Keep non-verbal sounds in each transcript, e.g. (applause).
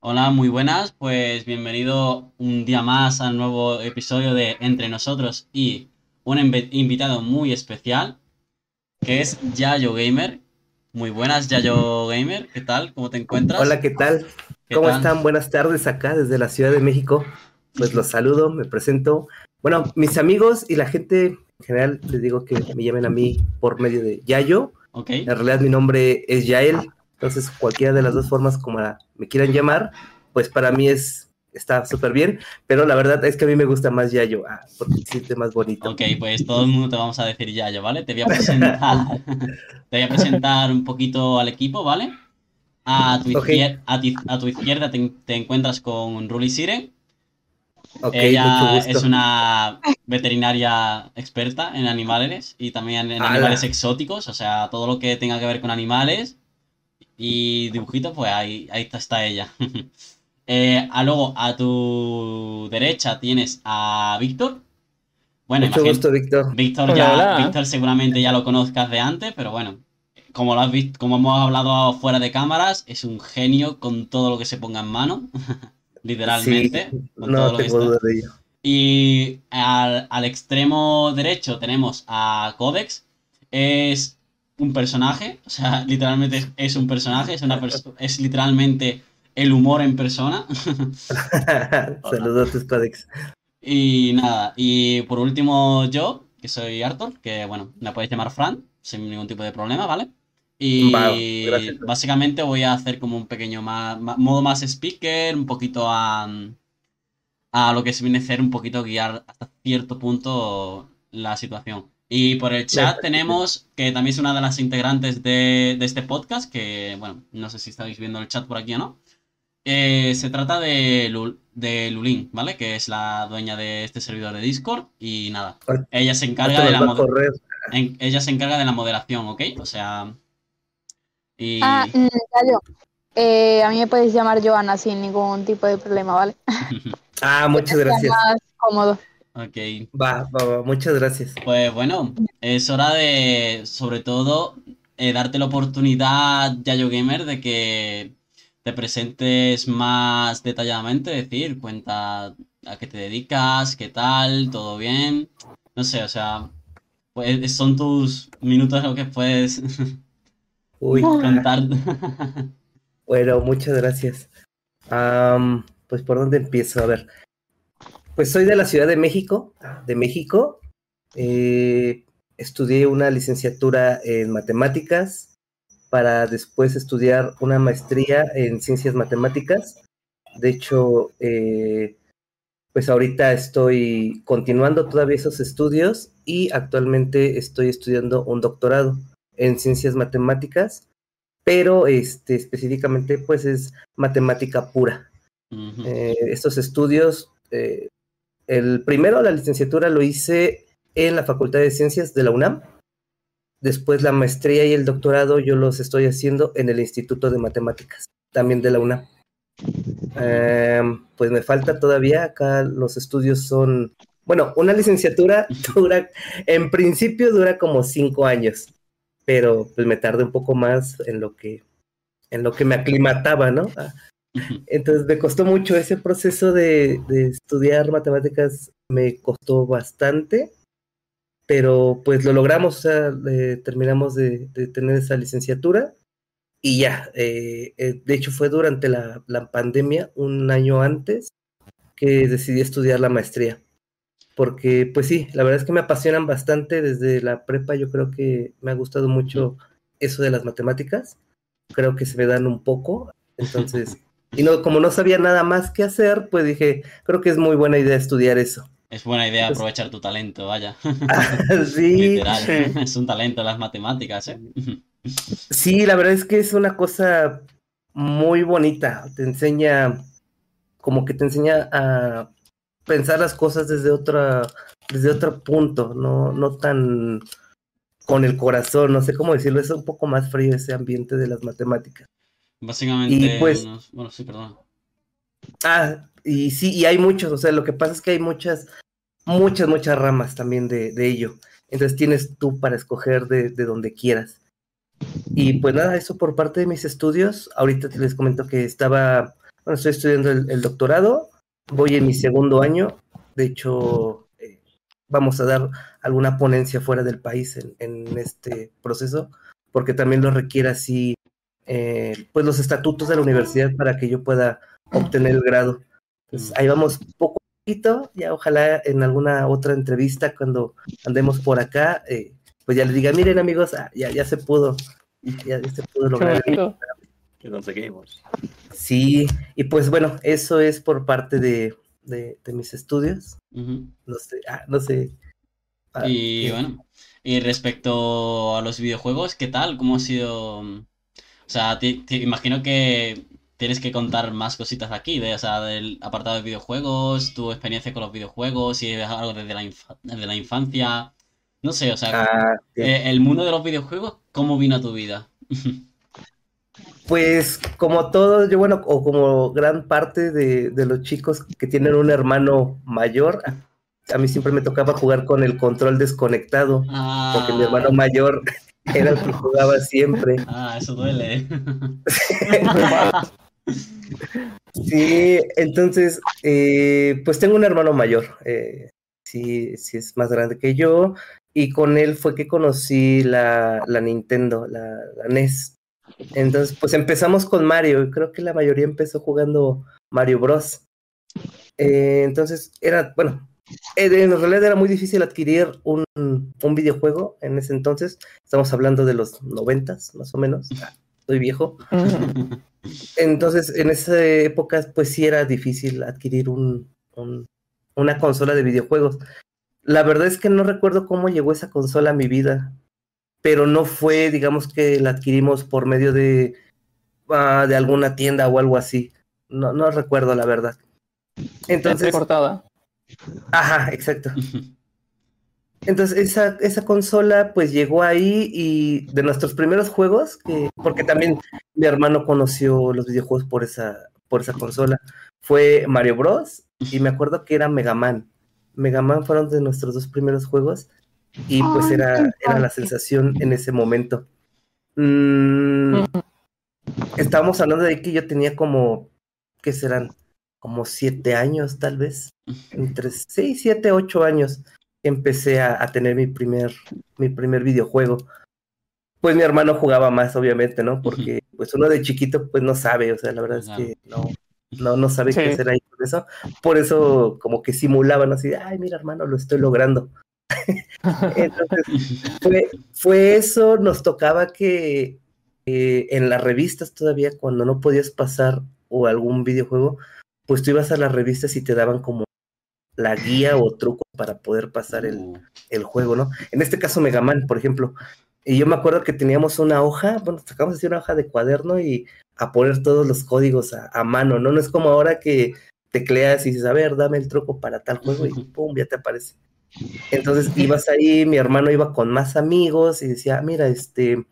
Hola, muy buenas. Pues bienvenido un día más al nuevo episodio de Entre nosotros y un invi- invitado muy especial, que es Yayo Gamer. Muy buenas, Yayo Gamer. ¿Qué tal? ¿Cómo te encuentras? Hola, ¿qué tal? ¿Qué ¿Cómo tal? están? Buenas tardes acá desde la Ciudad de México. Pues los saludo, me presento. Bueno, mis amigos y la gente en general les digo que me llamen a mí por medio de Yayo. Ok. En realidad mi nombre es Yael, entonces cualquiera de las dos formas como la- me quieran llamar, pues para mí es está súper bien, pero la verdad es que a mí me gusta más Yayo, ah, porque se siente más bonito. Ok, pues todo el mundo te vamos a decir Yayo, ¿vale? Te voy a presentar, (laughs) te voy a presentar un poquito al equipo, ¿vale? A tu, Ok. izquier- a ti- a tu izquierda te, te encuentras con Ruli Siren. Ok, Ella es una veterinaria experta en animales y también en animales exóticos, o sea, todo lo que tenga que ver con animales y dibujitos, pues ahí, ahí está, está ella. (laughs) Eh, a luego, a tu derecha tienes a Víctor. Bueno, Mucho gusto, Víctor. Víctor Hola, ya, hola. Víctor seguramente ya lo conozcas de antes, pero bueno, como lo has visto, como hemos hablado fuera de cámaras, es un genio con todo lo que se ponga en mano, (laughs) literalmente. Sí, con no todo lo de ello. Y al, al extremo derecho tenemos a Codex. Es un personaje, o sea, (laughs) literalmente es, es un personaje, es, una perso- es literalmente el humor en persona. (laughs) (laughs) Saludos, Codex. Y nada, y por último yo, que soy Arthur, que bueno, me podéis llamar Fran, sin ningún tipo de problema, ¿vale? Y gracias. básicamente voy a hacer como un pequeño más, ma- modo más speaker, un poquito a, a lo que se viene a ser un poquito guiar hasta cierto punto la situación. Y por el chat tenemos, que también es una de las integrantes de, de este podcast, que bueno, no sé si estáis viendo el chat por aquí o no. Eh, se trata de, Lul- de Lulín, ¿vale? Que es la dueña de este servidor de Discord y nada. Ella se encarga de la nos va a moder- correr. en- ella se encarga de la moderación, ¿ok? O sea, y Ah, mm, ya yo. Eh, a mí me podéis llamar Joana sin ningún tipo de problema, ¿vale? (laughs) Ah, muchas gracias. más cómodo. Ok. Va, va, va, muchas gracias. Pues bueno, es hora de, sobre todo, eh, darte la oportunidad, Yayo Gamer, de que te presentes más detalladamente, decir, cuenta a qué te dedicas, qué tal, todo bien. No sé, o sea, pues son tus minutos lo que puedes (laughs) Uy, (laughs) contar. (laughs) bueno, muchas gracias. Pues por dónde empiezo, a ver. Pues soy de la Ciudad de México, de México. Eh, estudié una licenciatura en matemáticas para después estudiar una maestría en ciencias matemáticas. De hecho, eh, pues ahorita estoy continuando todavía esos estudios y actualmente estoy estudiando un doctorado en ciencias matemáticas, pero este, específicamente pues es matemática pura. Eh, estos estudios, eh, el primero, la licenciatura, lo hice en la Facultad de Ciencias de la UNAM. Después la maestría y el doctorado yo los estoy haciendo en el Instituto de Matemáticas, también de la UNAM. Em, pues me falta todavía, acá los estudios son, bueno, una licenciatura (laughs) dura, en principio dura como cinco años, pero pues me tardé un poco más en lo que, en lo que me aclimataba, ¿no? Entonces me costó mucho ese proceso de, de estudiar matemáticas, me costó bastante, pero pues lo logramos, o sea, eh, terminamos de, de tener esa licenciatura y ya, eh, eh, de hecho fue durante la, la pandemia, un año antes, que decidí estudiar la maestría. Porque, pues sí, la verdad es que me apasionan bastante desde la prepa. Yo creo que me ha gustado mucho eso de las matemáticas. Creo que se me dan un poco. Entonces, y no, como no sabía nada más que hacer, pues dije, creo que es muy buena idea estudiar eso. Es buena idea Pues- aprovechar tu talento, vaya. (laughs) sí, Literal. sí. (laughs) Es un talento las matemáticas, ¿eh? (laughs) sí, la verdad es que es una cosa muy bonita. Te enseña, como que te enseña a pensar las cosas desde otra, desde otro punto, no, no tan con el corazón, no sé cómo decirlo, es un poco más frío ese ambiente de las matemáticas. Básicamente, Y, pues- unos- bueno, sí, perdón. Ah, y sí, y hay muchos, o sea, lo que pasa es que hay muchas, muchas, muchas ramas también de, de ello. Entonces tienes tú para escoger de, de donde quieras. Y pues nada, eso por parte de mis estudios. Ahorita les comento que estaba, bueno, estoy estudiando el, doctorado, voy en mi segundo año. De hecho, eh, vamos a dar alguna ponencia fuera del país en, en este proceso, porque también lo requiere así, eh, pues los estatutos de la universidad para que yo pueda obtener el grado. Pues ahí vamos poco a poquito, ya ojalá en alguna otra entrevista cuando andemos por acá, eh, pues ya les diga, miren amigos, ah, ya, ya se pudo, ya, se pudo lograr. Que conseguimos. Sí, y pues bueno, eso es por parte de, de, mis estudios. No sé, ah, no sé. Ah, y bueno, y respecto a los videojuegos, ¿qué tal? ¿Cómo ha sido? O sea, te imagino que tienes que contar más cositas aquí, de, o sea, del apartado de videojuegos, tu experiencia con los videojuegos, si es algo desde la, la infancia. No sé, o sea, ah, eh, el mundo de los videojuegos, ¿cómo vino a tu vida? Pues como todo, yo bueno, o como gran parte de, los chicos que tienen un hermano mayor, a mí siempre me tocaba jugar con el control desconectado, porque mi hermano ah. mayor era el que jugaba siempre. (laughs) Ah, eso duele. (laughs) Sí, entonces, eh, pues tengo un hermano mayor, eh, sí, sí es más grande que yo, y con él fue que conocí la, Nintendo, la, NES. Entonces, pues empezamos con Mario, y creo que la mayoría empezó jugando Mario Bros. Eh, entonces, era, bueno, en realidad era muy difícil adquirir un, un, videojuego en ese entonces. Estamos hablando de los noventas, más o menos. Estoy viejo. (laughs) Entonces, en esa época, pues sí era difícil adquirir un, una consola de videojuegos. La verdad es que no recuerdo cómo llegó esa consola a mi vida, pero no fue, digamos que la adquirimos por medio de, ah, de alguna tienda o algo así. No, no recuerdo la verdad. Entonces. Cortada. Ajá, exacto. Entonces, esa, esa consola pues llegó ahí y de nuestros primeros juegos, que, porque también mi hermano conoció los videojuegos por esa, por esa consola, fue Mario Bros. Y me acuerdo que era Mega Man. Mega Man fueron de nuestros dos primeros juegos y pues era, era la sensación en ese momento. Mm, estábamos hablando de que yo tenía como, ¿qué serán? Como siete años tal vez, entre seis, siete, ocho años empecé a, tener mi primer, mi primer videojuego. Pues mi hermano jugaba más, obviamente, ¿no? Porque pues uno de chiquito pues no sabe, o sea, la verdad es que no, no, no sabe qué hacer ahí con eso. Por eso como que simulaban así, ay, mira hermano, lo estoy logrando. (laughs) Entonces, (laughs) fue, fue, eso, nos tocaba que en las revistas todavía, cuando no podías pasar o algún videojuego, pues tú ibas a las revistas y te daban como la guía o truco para poder pasar el, uh. el, juego, ¿no? En este caso Mega Man, por ejemplo. Y yo me acuerdo que teníamos una hoja, bueno, sacamos así una hoja de cuaderno y a poner todos los códigos a, mano, ¿no? No es como ahora que tecleas y dices, a ver, dame el truco para tal juego y pum, ya te aparece. (laughs) Entonces ibas ahí, mi hermano iba con más amigos y decía, mira, este,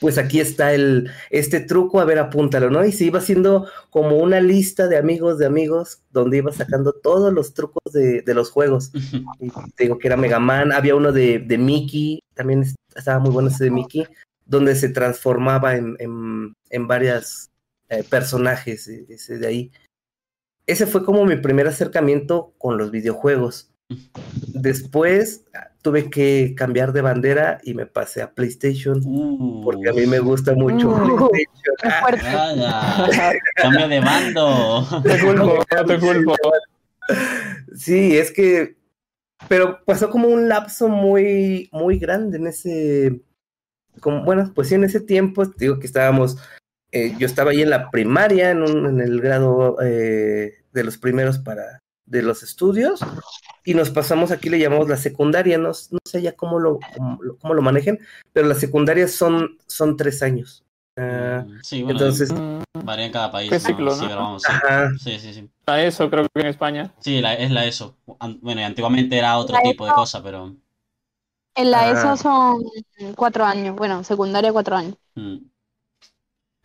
pues aquí está el, este truco, a ver, apúntalo, ¿no? Y se iba haciendo como una lista de amigos de amigos donde iba sacando todos los trucos de, los juegos. Y te digo que era Mega Man, había uno de, de Mickey, también estaba muy bueno ese de Mickey, donde se transformaba en, en, en varios eh, personajes, e, ese de ahí. Ese fue como mi primer acercamiento con los videojuegos. Después tuve que cambiar de bandera y me pasé a PlayStation porque a mí me gusta mucho uh. PlayStation. Cambio de mando. Te culpo, te culpo. Sí, es que pero pasó como un lapso muy muy grande en ese como bueno, pues sí en ese tiempo digo que estábamos eh, yo estaba ahí en la primaria en, en el grado eh, de los primeros para de los estudios y nos pasamos aquí le llamamos la secundaria, no, no sé ya cómo lo, cómo, lo manejen, pero las secundarias son, son tres años. Ah, mm, sí, bueno, entonces varía en cada país. sí, sí, sí, sí, La ESO creo que en España. Sí, la, es la ESO. Bueno, antiguamente era otro tipo de cosa, pero... En la ESO son cuatro años, bueno, secundaria cuatro años. Mm.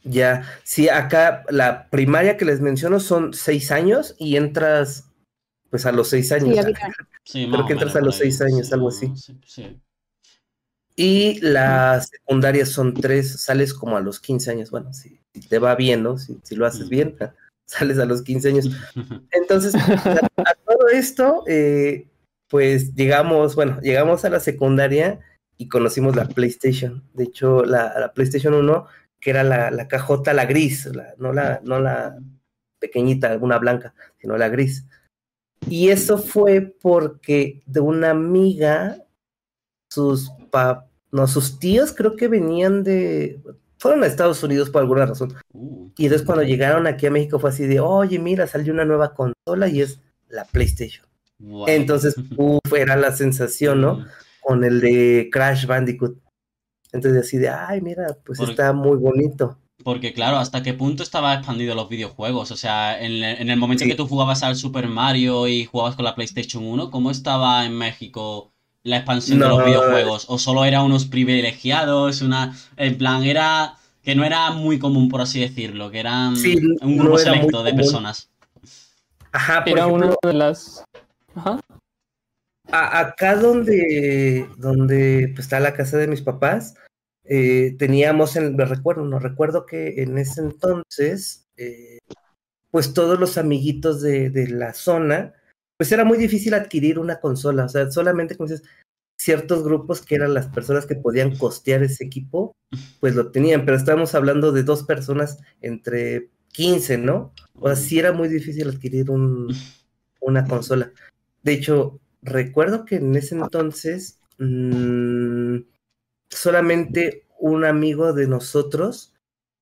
Ya, sí, acá la primaria que les menciono son seis años y entras pues a los seis años. (laughs) Sí, Creo que entras a los seis años, algo así. Y las secundarias son tres, sales como a los 15 años. Bueno, si, te va bien, ¿no? Si, lo haces bien, (laughs) sales a los 15 años. (laughs) Entonces, a, todo esto, eh, pues llegamos, bueno, llegamos a la secundaria y conocimos la PlayStation. De hecho, la, PlayStation 1, que era la, la cajota, la gris, no, la, no la pequeñita, una blanca, sino la gris. Y eso fue porque de una amiga, sus no, sus tíos creo que venían de, fueron a Estados Unidos por alguna razón. Uh. y entonces cuando llegaron aquí a México fue así de, oye, mira, salió una nueva consola y es la PlayStation. Entonces, uf, era la sensación, ¿no? Con el de Crash Bandicoot. Entonces así de, ay, mira, pues está muy bonito. Porque claro, ¿hasta qué punto estaba expandido los videojuegos? O sea, en, el momento que tú jugabas al Super Mario y jugabas con la PlayStation 1, ¿cómo estaba en México la expansión de los videojuegos? ¿O solo era unos privilegiados? Una. En plan, era. que no era muy común, por así decirlo, que eran un grupo selecto de personas. Ajá, era una de las. Ajá. acá donde, donde pues, está la casa de mis papás, eh, teníamos, en, me recuerdo, no recuerdo que en ese entonces, eh, pues todos los amiguitos de, de, la zona, pues era muy difícil adquirir una consola, o sea, solamente como dices, ciertos grupos que eran las personas que podían costear ese equipo, pues lo tenían, pero estábamos hablando de dos personas entre 15, ¿no? O sea, sí era muy difícil adquirir un, una consola. De hecho, recuerdo que en ese entonces... Mmm, solamente un amigo de nosotros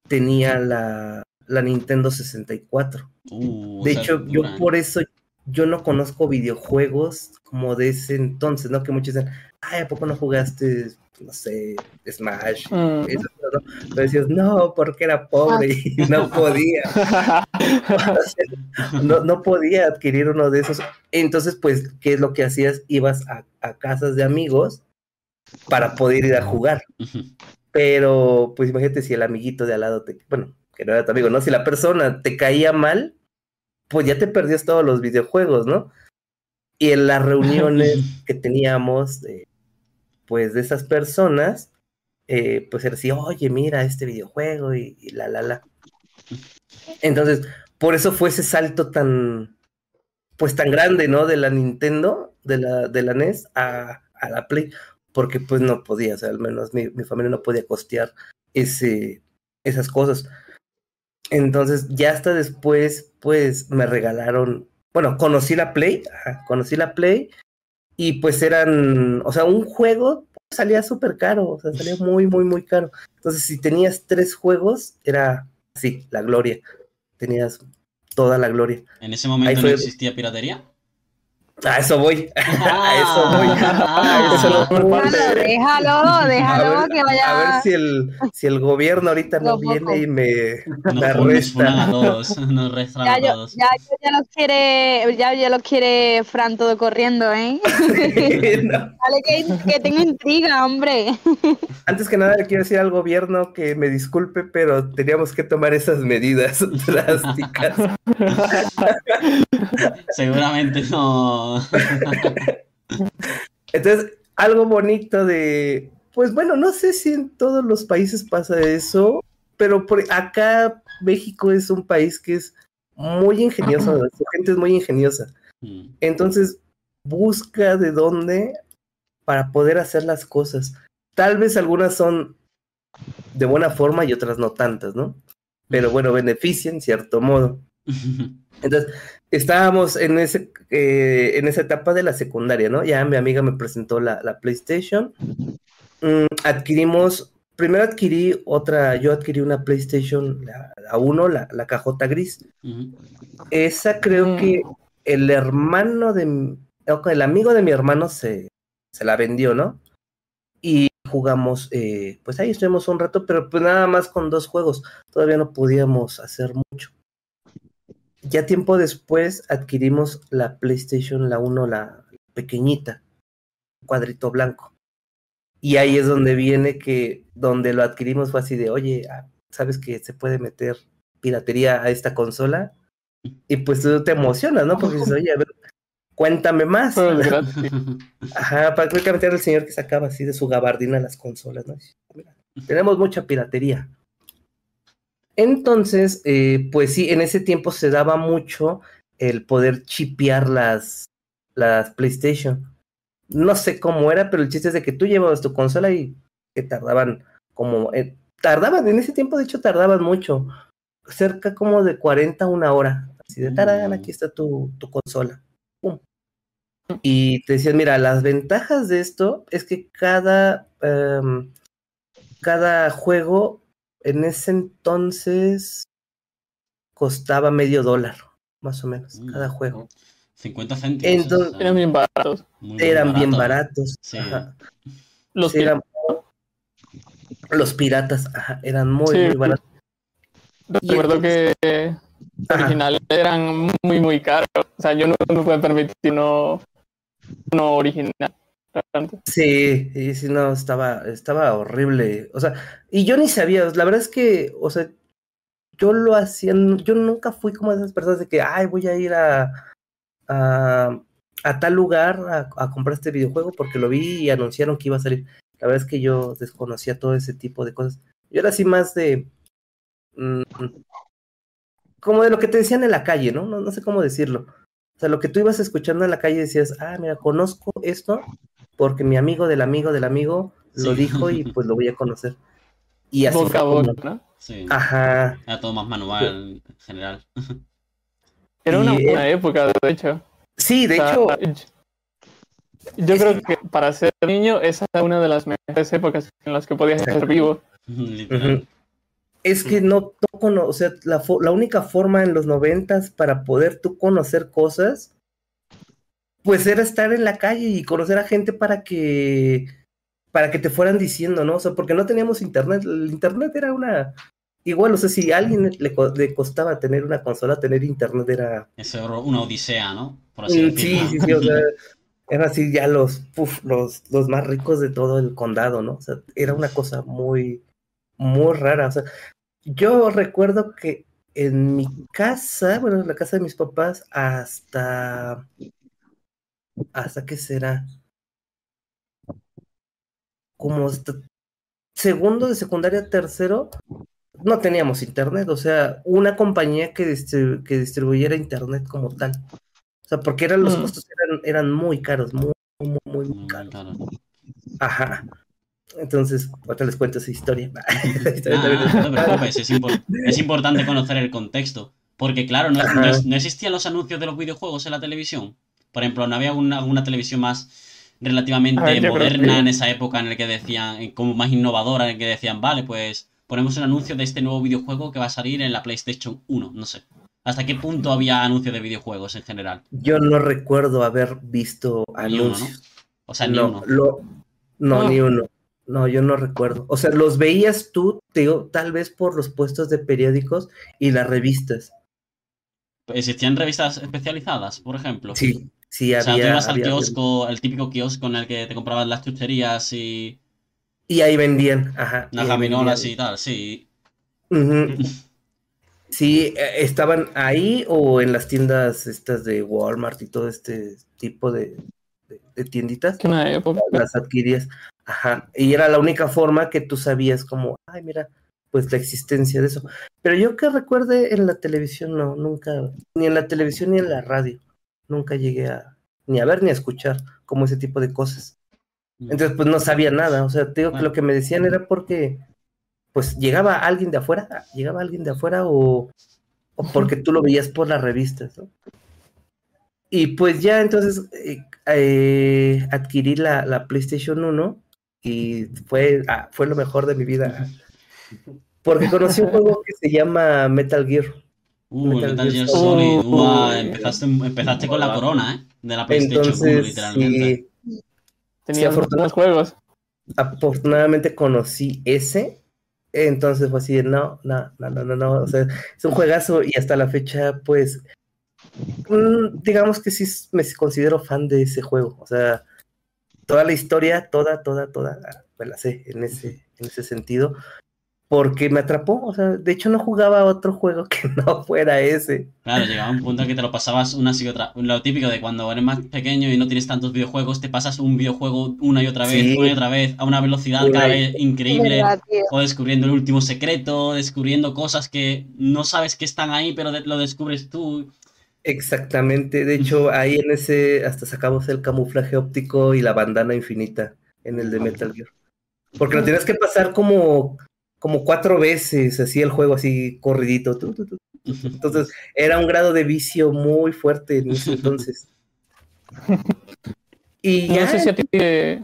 tenía la, la Nintendo 64. Uh, de hecho, yo por eso yo no conozco videojuegos como de ese entonces, ¿no? Que muchos dicen, ay, ¿a poco no jugaste, no sé, Smash? Mm. Pero decías, no, porque era pobre y no podía. (laughs) no, no, podía adquirir uno de esos. Entonces, pues, ¿qué es lo que hacías? Ibas a, a casas de amigos para poder ir a jugar. Pero, pues imagínate si el amiguito de al lado te, bueno, que no era tu amigo, ¿no? Si la persona te caía mal, pues ya te perdías todos los videojuegos, ¿no? Y en las reuniones (laughs) que teníamos, pues de esas personas, eh, pues era así, oye, mira este videojuego y, la, la, la. Entonces, por eso fue ese salto tan, pues tan grande, ¿no? De la Nintendo, de la, de la NES a, a la Play, porque pues no podía, o sea, al menos mi, familia no podía costear ese, esas cosas. Entonces, ya hasta después, pues me regalaron, bueno, conocí la Play, conocí la Play y pues eran, o sea, un juego salía súper caro, o sea, salía muy, muy, muy caro. Entonces, si tenías tres juegos, era así, la gloria. Tenías toda la gloria. ¿En ese momento no existía piratería? A eso voy. (laughs) A eso voy. (laughs) A eso déjalo, déjalo, que vaya. A ver si el, si el gobierno ahorita no, viene y me, me arresta. A todos, (laughs) nos ya, a todos. Ya, ya, los quiere, ya, ya los quiere Fran todo corriendo, ¿eh? Vale, que, que tengo intriga, hombre. Antes que nada le quiero decir al gobierno que me disculpe, pero teníamos que tomar esas medidas drásticas. Seguramente no. (laughs) Entonces, algo bonito de, pues bueno, no sé si en todos los países pasa eso, pero por acá México es un país que es muy ingenioso, su gente es muy ingeniosa. Mm. Entonces, busca de dónde para poder hacer las cosas. Tal vez algunas son de buena forma y otras no tantas, ¿no? Pero bueno, benefician cierto modo. (laughs) Entonces, estábamos en, ese, eh, en esa etapa de la secundaria, ¿no? Ya mi amiga me presentó la, PlayStation. Mm, adquirimos, primero adquirí otra, yo adquirí una PlayStation, la 1, la, la, cajota gris. Esa creo que el hermano de, el amigo de mi hermano se, se la vendió, ¿no? Y jugamos, eh, pues ahí estuvimos un rato, pero pues nada más con dos juegos. Todavía no podíamos hacer mucho. Ya tiempo después adquirimos la PlayStation, la 1, la pequeñita, cuadrito blanco. Y ahí es donde viene que, donde lo adquirimos fue así de, oye, ah, ¿sabes que se puede meter piratería a esta consola? Y pues tú te emocionas, ¿no? Porque dices, oye, a ver, cuéntame más. (laughs) Ajá, prácticamente era el señor que sacaba así de su gabardina las consolas, ¿no? tenemos mucha piratería. Entonces, eh, pues sí, en ese tiempo se daba mucho el poder chipear las, las PlayStation. No sé cómo era, pero el chiste es de que tú llevabas tu consola y que tardaban como... Eh, tardaban, en ese tiempo de hecho tardaban mucho, cerca como de 40 a una hora. Así de, tarán, aquí está tu, tu consola. Y te decían, mira, las ventajas de esto es que cada, em, cada juego en ese entonces costaba medio dólar, más o menos, mm, cada juego. 50 céntimos. eran bien baratos. Eran bien baratos. Los, eran, los piratas eran muy, muy baratos. Recuerdo que originales eran muy, muy caros. O sea, yo no me puedo permitir uno, uno original. Sí, y sí, no, estaba, estaba horrible. O sea, y yo ni sabía, la verdad es que, o sea, yo lo hacía, yo nunca fui como esas personas de que, ay, voy a ir a, a, a tal lugar a, comprar este videojuego porque lo vi y anunciaron que iba a salir. La verdad es que yo desconocía todo ese tipo de cosas. Yo era así más de... Mm, como de lo que te decían en la calle, ¿no? ¿no? No sé cómo decirlo. O sea, lo que tú ibas escuchando en la calle decías, ah, mira, conozco esto porque mi amigo del amigo del amigo lo dijo y pues lo voy a conocer. Y así Boca ¿no? Sí. Ajá. Era todo más manual en general. (laughs) Era una buena época, de hecho. Sí, de hecho. Yo creo que para ser niño esa era una de las mejores épocas en las que podías ser vivo. Es que no, no o sea, la, la, única forma en los noventas para poder tú conocer cosas, pues era estar en la calle y conocer a gente para que, para que te fueran diciendo, ¿no? O sea, porque no teníamos internet, el internet era una, igual, o sea, si a alguien le, costaba tener una consola, tener internet era... Era una odisea, ¿no? Por así mm, sí, sí, sí, o sea, (laughs) eran así ya los, los, los más ricos de todo el condado, ¿no? O sea, era una cosa muy, muy rara. O sea, yo recuerdo que en mi casa, bueno, en la casa de mis papás, hasta. ¿Hasta qué será? Como hasta segundo de secundaria, tercero, no teníamos internet. O sea, una compañía que, que distribuyera internet como tal. O sea, porque eran los mm. costos eran, eran muy caros, muy, muy, muy, muy caros. Ajá. Entonces, ahora les cuento esa historia. (laughs) Ah, es, importante conocer el contexto. Porque, claro, no, existían los anuncios de los videojuegos en la televisión. Por ejemplo, no había una, televisión más relativamente moderna en esa época en la que decían, como más innovadora, en la que decían, vale, pues ponemos un anuncio de este nuevo videojuego que va a salir en la PlayStation 1, no sé. ¿Hasta qué punto había anuncios de videojuegos en general? Yo no recuerdo haber visto anuncios. O sea, ni uno. no, ni uno. No, yo no recuerdo. O sea, los veías tú, te digo, tal vez por los puestos de periódicos y las revistas. ¿Existían revistas especializadas, por ejemplo? Sí, sí, había. O sea, tú ibas al kiosco, el típico kiosco en el que te compraban las chucherías y. Y ahí vendían, ajá. Las gaminolas y tal, sí. (laughs) sí, e, estaban ahí o en las tiendas estas de Walmart y todo este tipo de, de, tienditas. una época. Las adquirías. Ajá, y era la única forma que tú sabías como, ay, mira, pues la existencia de eso. Pero yo que recuerde en la televisión, no, nunca, ni en la televisión ni en la radio, nunca llegué a, ni a ver ni a escuchar como ese tipo de cosas. Entonces, pues no sabía nada, o sea, te digo que lo que me decían era porque, pues llegaba alguien de afuera, llegaba alguien de afuera o, o porque tú lo veías por las revistas, ¿no? Y pues ya entonces eh, eh, adquirí la, la PlayStation 1 y fue, ah, fue lo mejor de mi vida. Porque conocí un juego que se llama Metal Gear. Uh, Metal, Gear, Solid. Uh, empezaste, empezaste, con la corona, ¿eh? De la PlayStation Entonces, literalmente. Sí, Tenía juegos. Afortunadamente conocí ese. Entonces fue así no, no, no, no, no, O sea, es un juegazo y hasta la fecha, pues, mm, digamos que sí me considero fan de ese juego. O sea, toda la historia, toda, toda, toda, me la sé en ese, en ese sentido. Porque me atrapó. O sea, de hecho no jugaba otro juego (laughs) que no fuera ese. Claro, llegaba un punto en que te lo pasabas una y otra. Lo típico de cuando eres más pequeño y no tienes tantos videojuegos, te pasas un videojuego una y otra vez, Sí. una y otra vez, a una velocidad cada vez increíble. verdad. O descubriendo el último secreto, descubriendo cosas que no sabes que están ahí, pero lo descubres tú. Exactamente. De hecho, ahí en ese hasta sacamos el camuflaje óptico y la bandana infinita en el de Metal Gear. Porque lo tienes que pasar como, como cuatro veces, así el juego, así corridito. tu, tu, tu. Entonces, era un grado de vicio muy fuerte en ese entonces. (laughs) Y No sé si a ti te-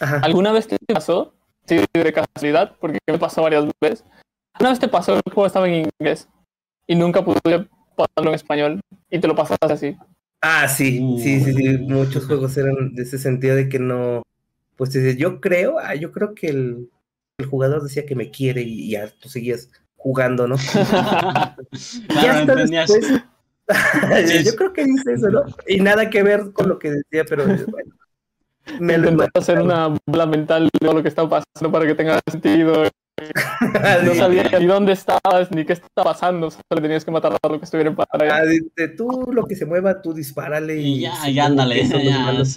ajá. alguna vez te pasó, sí, de casualidad, porque me pasó varias veces. Una vez te pasó, el juego estaba en inglés y nunca pude pasarlo en español y te lo pasaste así. Ah, sí, Uh. sí, sí, sí. Muchos juegos eran de ese sentido de que no. Pues yo creo, ah, yo creo que el, el jugador decía que me quiere y ya tú seguías jugando, ¿no? (laughs) (laughs) (laughs) ya hasta entendías. después. Yo creo que dice eso, ¿no? Y nada que ver con lo que decía, pero bueno. Me lo hacer una bola mental de todo lo que estaba pasando para que tenga sentido. No sabía ni dónde estabas ni qué estaba pasando, solo tenías que matar a lo que estuviera en Ah, pantalla. dice, tú lo que se mueva, tú dispárale Y ya, supongo ya ándale. ya, malos.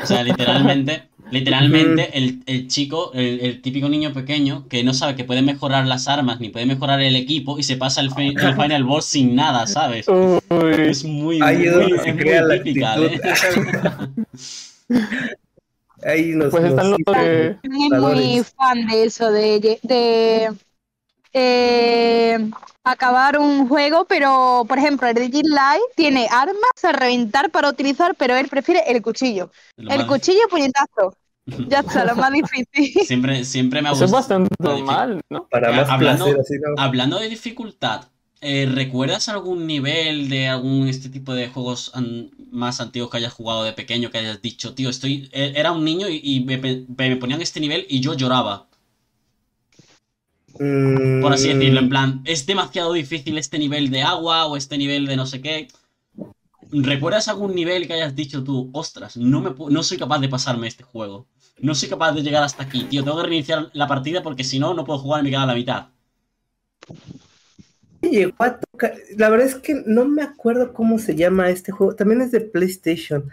O sea, literalmente, (laughs) literalmente el, el chico, el, el típico niño pequeño que no sabe que puede mejorar las armas ni puede mejorar el equipo y se pasa el, fi- el Final Boss sin nada, ¿sabes? Uy, Es muy, Ahí muy, donde se es muy crea la típica, ¿eh? (laughs) Ahí nos, pues nos están los de... Es muy fan de eso, de, de eh, acabar un juego, pero por ejemplo, el Digit Light tiene armas a reventar para utilizar, pero él prefiere el cuchillo. Lo El más- cuchillo puñetazo. Ya está, lo más difícil. (laughs) Siempre, siempre me ha Eso es gustado. bastante normal, ¿no? para más hablando- placer, así, ¿no? Hablando de dificultad, eh, ¿recuerdas algún nivel de algún este tipo de juegos an- más antiguos que hayas jugado de pequeño que hayas dicho, tío, estoy eh, era un niño y, y me, me ponían este nivel y yo lloraba, por así decirlo, en plan, es demasiado difícil este nivel de agua o este nivel de no sé qué. ¿Recuerdas algún nivel que hayas dicho tú, ostras, no, me no soy capaz de pasarme este juego? No soy capaz de llegar hasta aquí, tío, tengo que reiniciar la partida porque si no, no puedo jugar y me queda a la mitad. llegó a tocar. La verdad es que no me acuerdo cómo se llama este juego. También es de PlayStation.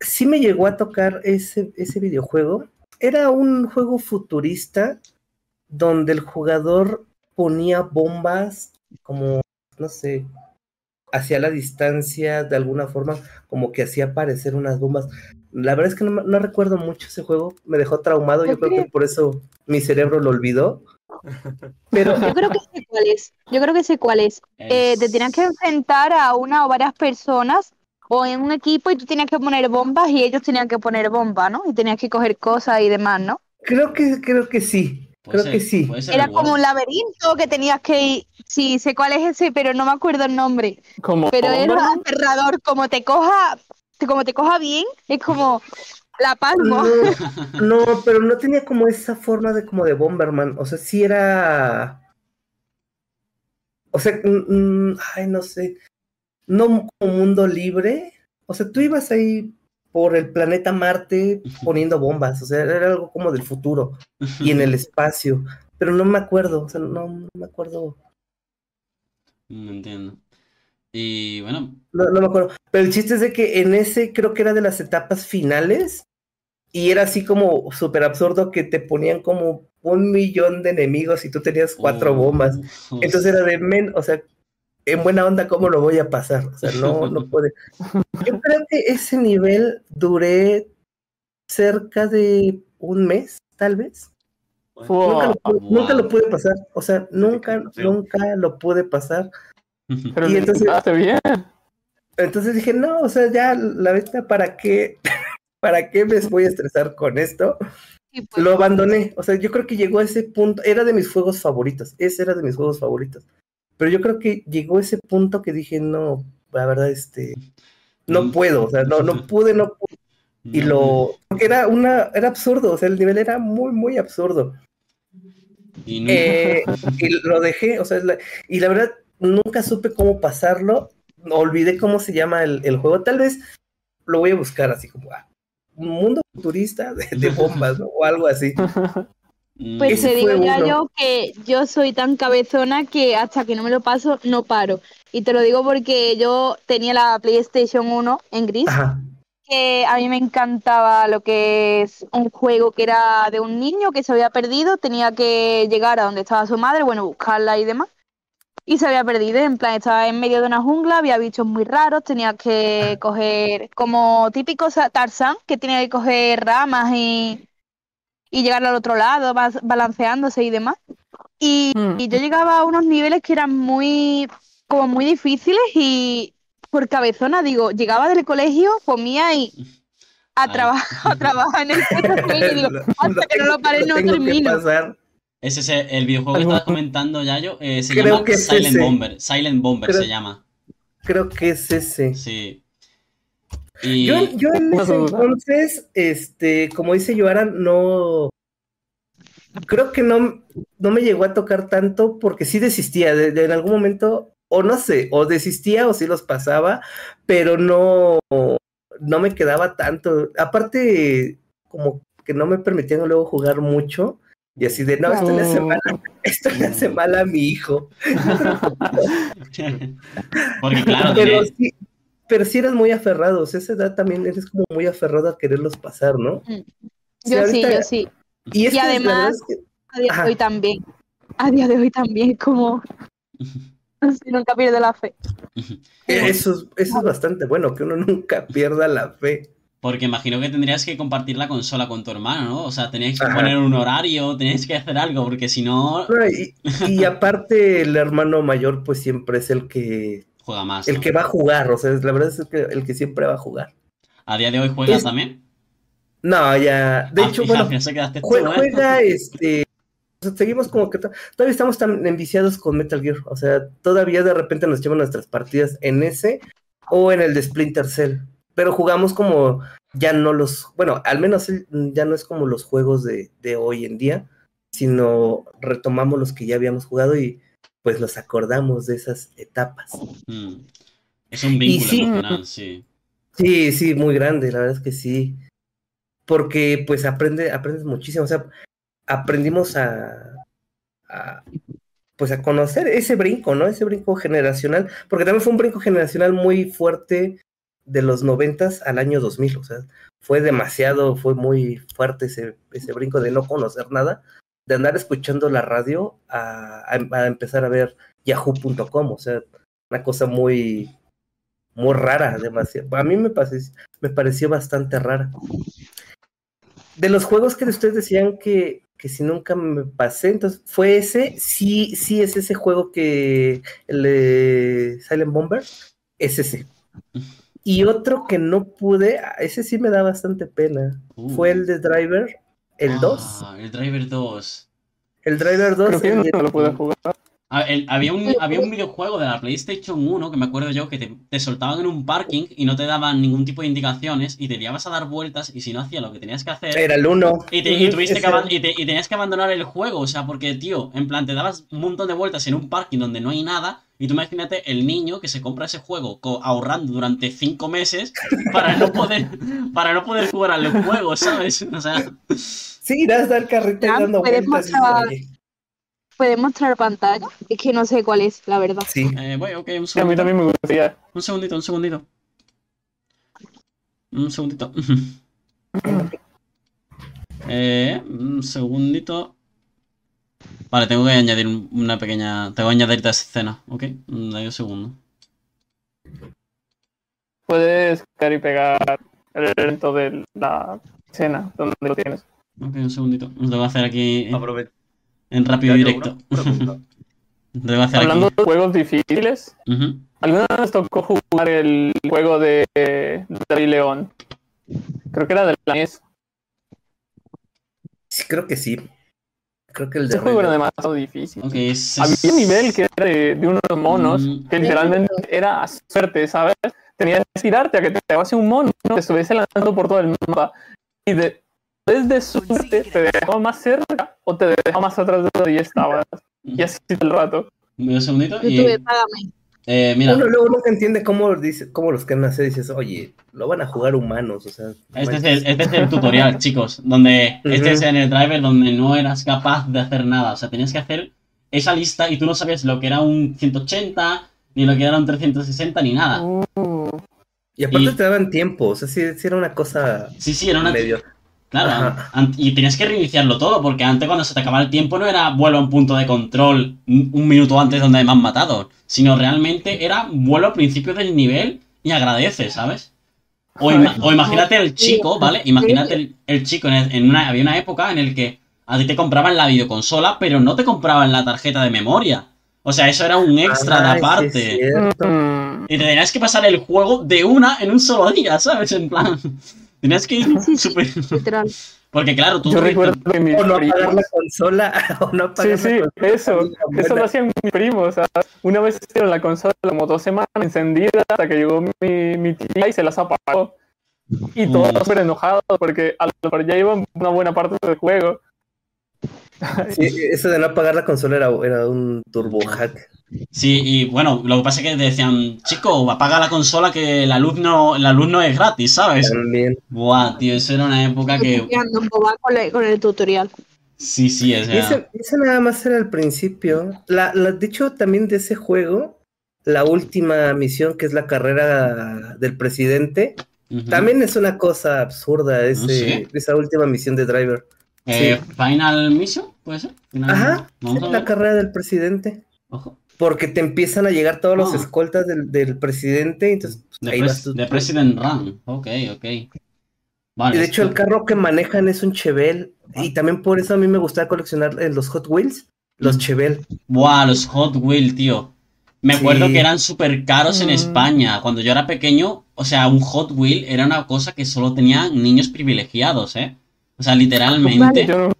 Sí me llegó a tocar ese, ese videojuego. Era un juego futurista donde el jugador ponía bombas como, no sé, hacia la distancia de alguna forma, como que hacía aparecer unas bombas. La verdad es que no, recuerdo mucho ese juego. Me dejó traumado. Yo ¿Por creo que por eso mi cerebro lo olvidó. Pero Yo creo que sé cuál es. Yo creo que sé cuál es. Eh, te tenías que enfrentar a una o varias personas o en un equipo y tú tenías que poner bombas y ellos tenían que poner bombas, ¿no? Y tenías que coger cosas y demás, ¿no? creo que, creo que sí. Creo que sí. Era como un laberinto que tenías que ir. Sí, sé cuál es ese, pero no me acuerdo el nombre. Como Pero era Bomberman. aterrador. Como te coja, como te coja bien, es como la palma. No, (laughs) no, pero no tenía como esa forma de como de Bomberman. O sea, sí era. O sea, mm, mm, ay, no sé. No como mundo libre. O sea, tú ibas ahí por el planeta Marte poniendo bombas. O sea, era algo como del futuro y en el espacio. Pero no me acuerdo. O sea, no, no me acuerdo. No entiendo. Y bueno, No, no me acuerdo. Pero el chiste es de que en ese creo que era de las etapas finales. Y era así como súper absurdo que te ponían como un millón de enemigos y tú tenías cuatro oh, bombas. Entonces era de men, o sea, en buena onda, ¿cómo lo voy a pasar? O sea, no, no (laughs) puede. Yo creo que ese nivel duré cerca de un mes, tal vez. Wow. Nunca, lo, pude- Wow. nunca lo pude pasar. O sea, nunca, nunca lo pude pasar. Pero y entonces- bien. Entonces dije, no, o sea, ya la verdad, ¿para qué? (laughs) ¿Para qué me voy a estresar con esto? Pues, Lo abandoné. O sea, yo creo que llegó a ese punto. Era de mis juegos favoritos. Ese era de mis juegos favoritos. Pero yo creo que llegó ese punto que dije, no, la verdad, este, no Mm. puedo. O sea, no, no pude, no pude. Y lo, porque era una, era absurdo. O sea, el nivel era muy, muy absurdo. y no- Eh, y lo dejé, o sea, la- y la verdad, nunca supe cómo pasarlo. Olvidé cómo se llama el, el juego. Tal vez lo voy a buscar así como ah, un mundo futurista de, de bombas, ¿no? O algo así. (laughs) Pues te digo ya uno. yo que yo soy tan cabezona que hasta que no me lo paso no paro. Y te lo digo porque yo tenía la PlayStation 1 en gris, Ajá. que a mí me encantaba lo que es un juego que era de un niño que se había perdido, tenía que llegar a donde estaba su madre, bueno, buscarla y demás. Y se había perdido, en plan, estaba en medio de una jungla, había bichos muy raros, tenía que coger, como típico Tarzán, que tenía que coger ramas y, y llegar al otro lado, balanceándose y demás. Y, Mm. y yo llegaba a unos niveles que eran muy, como muy difíciles y por cabezona, digo, llegaba del colegio, comía y a trabajar, (laughs) a trabajar en el y digo, (laughs) hasta lo que no lo pare no termino. Ese es el videojuego que estabas comentando, Yayo. eh, se Creo llama que es Silent ese. Bomber. Silent Bomber Creo- se llama. Creo que es ese. Sí. Y Yo, yo en ese (laughs) entonces, este, como dice Yoara, no. Creo que no, no me llegó a tocar tanto porque sí desistía. De, de- en algún momento, o no sé, o desistía o sí los pasaba, pero no, no me quedaba tanto. Aparte, como que no me permitían luego jugar mucho. Y así de, no, esto le hace mal, esto le hace mal a mi hijo. (laughs) (laughs) Porque claro, pero sí, pero sí eres muy aferrado. O sea, esa edad también eres como muy aferrado a quererlos pasar, ¿no? Mm. Yo sí, ahorita- yo sí. Y, es Y además- que- A día Ajá. de hoy también. A día de hoy también, como (laughs) si nunca pierde la fe. (laughs) eso, es- eso es bastante bueno, que uno nunca pierda la fe. Porque imagino que tendrías que compartir la consola con tu hermano, ¿no? O sea, tenías que Ajá. poner un horario, tenías que hacer algo, porque si no, No, y, y aparte, el hermano mayor, pues siempre es el que juega más. el ¿no? que va a jugar. O sea, la verdad es que el que siempre va a jugar. A día de hoy juegas Es- también. No, ya. De Ah, hecho, bueno, juega (laughs) este. o sea, seguimos como que to- todavía estamos tan enviciados con Metal Gear. O sea, todavía de repente nos echamos nuestras partidas en ese o en el de Splinter Cell. Pero jugamos como ya no los. Bueno, al menos ya no es como los juegos de, de hoy en día, sino retomamos los que ya habíamos jugado y pues nos acordamos de esas etapas. Mm. Es un vínculo sí- emocional, sí. Sí, sí, muy grande, la verdad es que sí. Porque pues aprende, aprendes muchísimo. O sea, aprendimos a, a, pues a conocer ese brinco, ¿no? Ese brinco generacional. Porque también fue un brinco generacional muy fuerte de los noventas al año 2000. O sea, fue demasiado, fue muy fuerte ese, ese brinco de no conocer nada, de andar escuchando la radio a, a- a empezar a ver yahoo.com. O sea, una cosa muy, muy rara, demasiado. A mí me, pase- me pareció bastante rara. De los juegos que ustedes decían que, que si nunca me pasé, entonces fue ese, sí, sí es ese juego que el de Silent Bomber, es ese. Y otro que no pude, ese sí me da bastante pena, Uh. fue el de Driver, el Ah, 2. El Driver 2. El Driver 2. Creo que el no lo pude jugar. A- el- había, un, había un videojuego de la PlayStation 1 que me acuerdo yo que te, te soltaban en un parking y no te daban ningún tipo de indicaciones y te llevabas a dar vueltas y si no hacías lo que tenías que hacer Era el 1. y, te- y tuviste que y, te- y tenías que abandonar el juego, o sea, porque tío, en plan te dabas un montón de vueltas en un parking donde no hay nada y tú imagínate el niño que se compra ese juego ahorrando durante cinco meses para no poder (laughs) para no poder jugar al juego, ¿sabes? O sea, Sí, irás a dar carrito y Ya, dando puedes vueltas. mostrar- ¿Puedes mostrar pantalla? Es que no sé cuál es, la verdad. Sí. eh, bueno, ok, un Sí, a segundito. mí también me gustaría. Un segundito, un segundito. Un segundito. (laughs) eh, un segundito. Vale, tengo que añadir un- una pequeña. Tengo que añadir esta escena, ¿ok? Dame un segundo. Puedes y pegar el evento de la escena donde lo tienes. Ok, un segundito. Lo tengo que hacer aquí Aprove- en rápido y directo. (laughs) Lo hacer Hablando aquí. de juegos difíciles, Ujú. ¿alguna vez tocó jugar el juego de David León? Creo que era de la NES. Sí, creo que sí. Creo que el de Ese juego era demasiado difícil. Ok, es. Había un nivel que era de, de unos monos Mm. que literalmente era suerte, ¿sabes? Tenías que tirarte a que te pegase un mono, te estuviese lanzando por todo el mapa. Y de, desde suerte te dejaba más cerca o te dejaba más atrás de donde ya estabas. Y así todo el rato. Un segundito. Y, YouTube, págame. Eh, mira, Uno luego nunca entiende cómo, dice, cómo los quieren hacer. Dices, oye, lo van a jugar humanos. O sea, este es, el, este es el tutorial, (laughs) chicos, donde este es en el driver donde no eras capaz de hacer nada. O sea, tenías que hacer esa lista y tú no sabías lo que era un 180, ni lo que era un 360, ni nada. Uh, Y aparte Y- te daban tiempo. O sea, sí, sí era una cosa Sí, sí, era una... medio. Claro, y tenías que reiniciarlo todo, porque antes cuando se te acababa el tiempo no era vuelo a un punto de control un minuto antes donde me han matado, sino realmente era vuelo al principio del nivel y agradece, ¿sabes? O, ima- o imagínate el chico, ¿vale? Imagínate el, el chico, en, el- en una, había una época en el que a ti te compraban la videoconsola, pero no te compraban la tarjeta de memoria. O sea, eso era un extra de aparte. Y te tenías que pasar el juego de una en un solo día, ¿sabes? En plan, tenías que ir Sí, sí. Literal. (laughs) Porque claro, tú... yo recuerdo que mis O no primos- la consola. (laughs) O no Sí, apagar sí, la consola. eso. Eso lo hacían mis primos. o sea, una vez hicieron la consola como dos semanas encendida hasta que llegó mi, mi tía y se las apagó. Y todos Mm. súper enojados porque a lo mejor ya iban una buena parte del juego. (laughs) Sí, eso de no apagar la consola era, era un turbo hack. Sí, y bueno, lo que pasa es que decían, chico, apaga la consola que la luz no, la luz no es gratis, ¿sabes? También. Buah, tío, eso era una época que... Con, el- con el tutorial. Sí, sí, o sea... ese, ese nada más era el principio. La, la- de hecho, también de ese juego, la última misión, que es la carrera del presidente, también es una cosa absurda ese, ¿sí? esa última misión de Driver. Eh, Final Mission, ¿puede ser? Final- Ajá, la carrera del presidente. Ojo. Porque te empiezan a llegar todos los Ah. escoltas del, del presidente, entonces pues, Pres-. The President Run. Ok, ok. Vale. Y de hecho, el esto- carro que manejan es un Chevelle. Ah. Y también por eso a mí me gustaba coleccionar en los Hot Wheels, los Mm. Chevelle. Buah, los Hot Wheels, tío. Me acuerdo que eran súper caros en Mm. España. Cuando yo era pequeño, o sea, un Hot Wheel era una cosa que solo tenían niños privilegiados, ¿eh? O sea, literalmente. Yo no.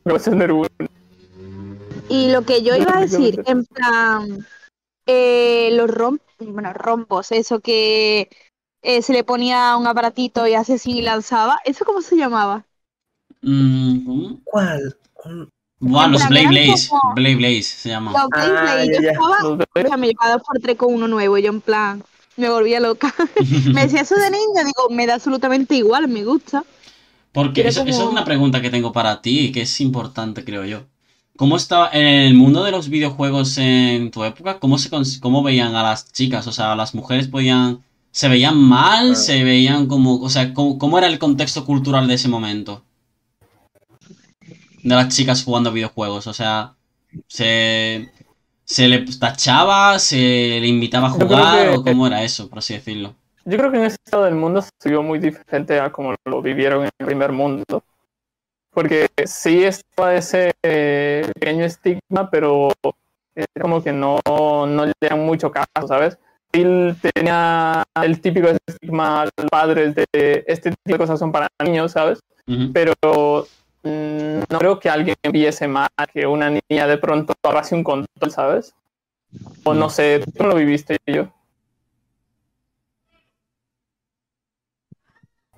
Y lo que yo iba a decir, en plan, eh, los rom bueno, rompos, eso que eh, se le ponía un aparatito y hace así y lanzaba, ¿eso cómo se llamaba? Mm, ¿cómo? ¿Cuál? Buah, los Blade Blaze. como- Blade Blaze se llama. Los Blade Ah, Blade, ya, yo estaba, Los de- ya me llevaba dos por tres con uno nuevo, y yo en plan, me volvía loca. (laughs) me decía eso de (laughs) niña, digo, me da absolutamente igual, me gusta. Porque eso, eso es una pregunta que tengo para ti, que es importante, creo yo. ¿Cómo estaba en el mundo de los videojuegos en tu época? ¿Cómo se cons- cómo veían a las chicas? O sea, las mujeres podían se veían mal, se veían como, o sea, ¿cómo, cómo era el contexto cultural de ese momento? De las chicas jugando videojuegos, o sea, se se le tachaba, se le invitaba a jugar que- o cómo era eso, por así decirlo. Yo creo que en ese lado del mundo se vio muy diferente a como lo vivieron en el primer mundo. Porque sí estaba ese eh, pequeño estigma, pero era como que no, no le dan mucho caso, ¿sabes? Sí tenía el típico estigma a los padres de este tipo de cosas son para niños, ¿sabes? Ujú. Pero mm, no creo que alguien viese mal que una niña de pronto agarrase un control, ¿sabes? O no sé, tú no lo viviste yo.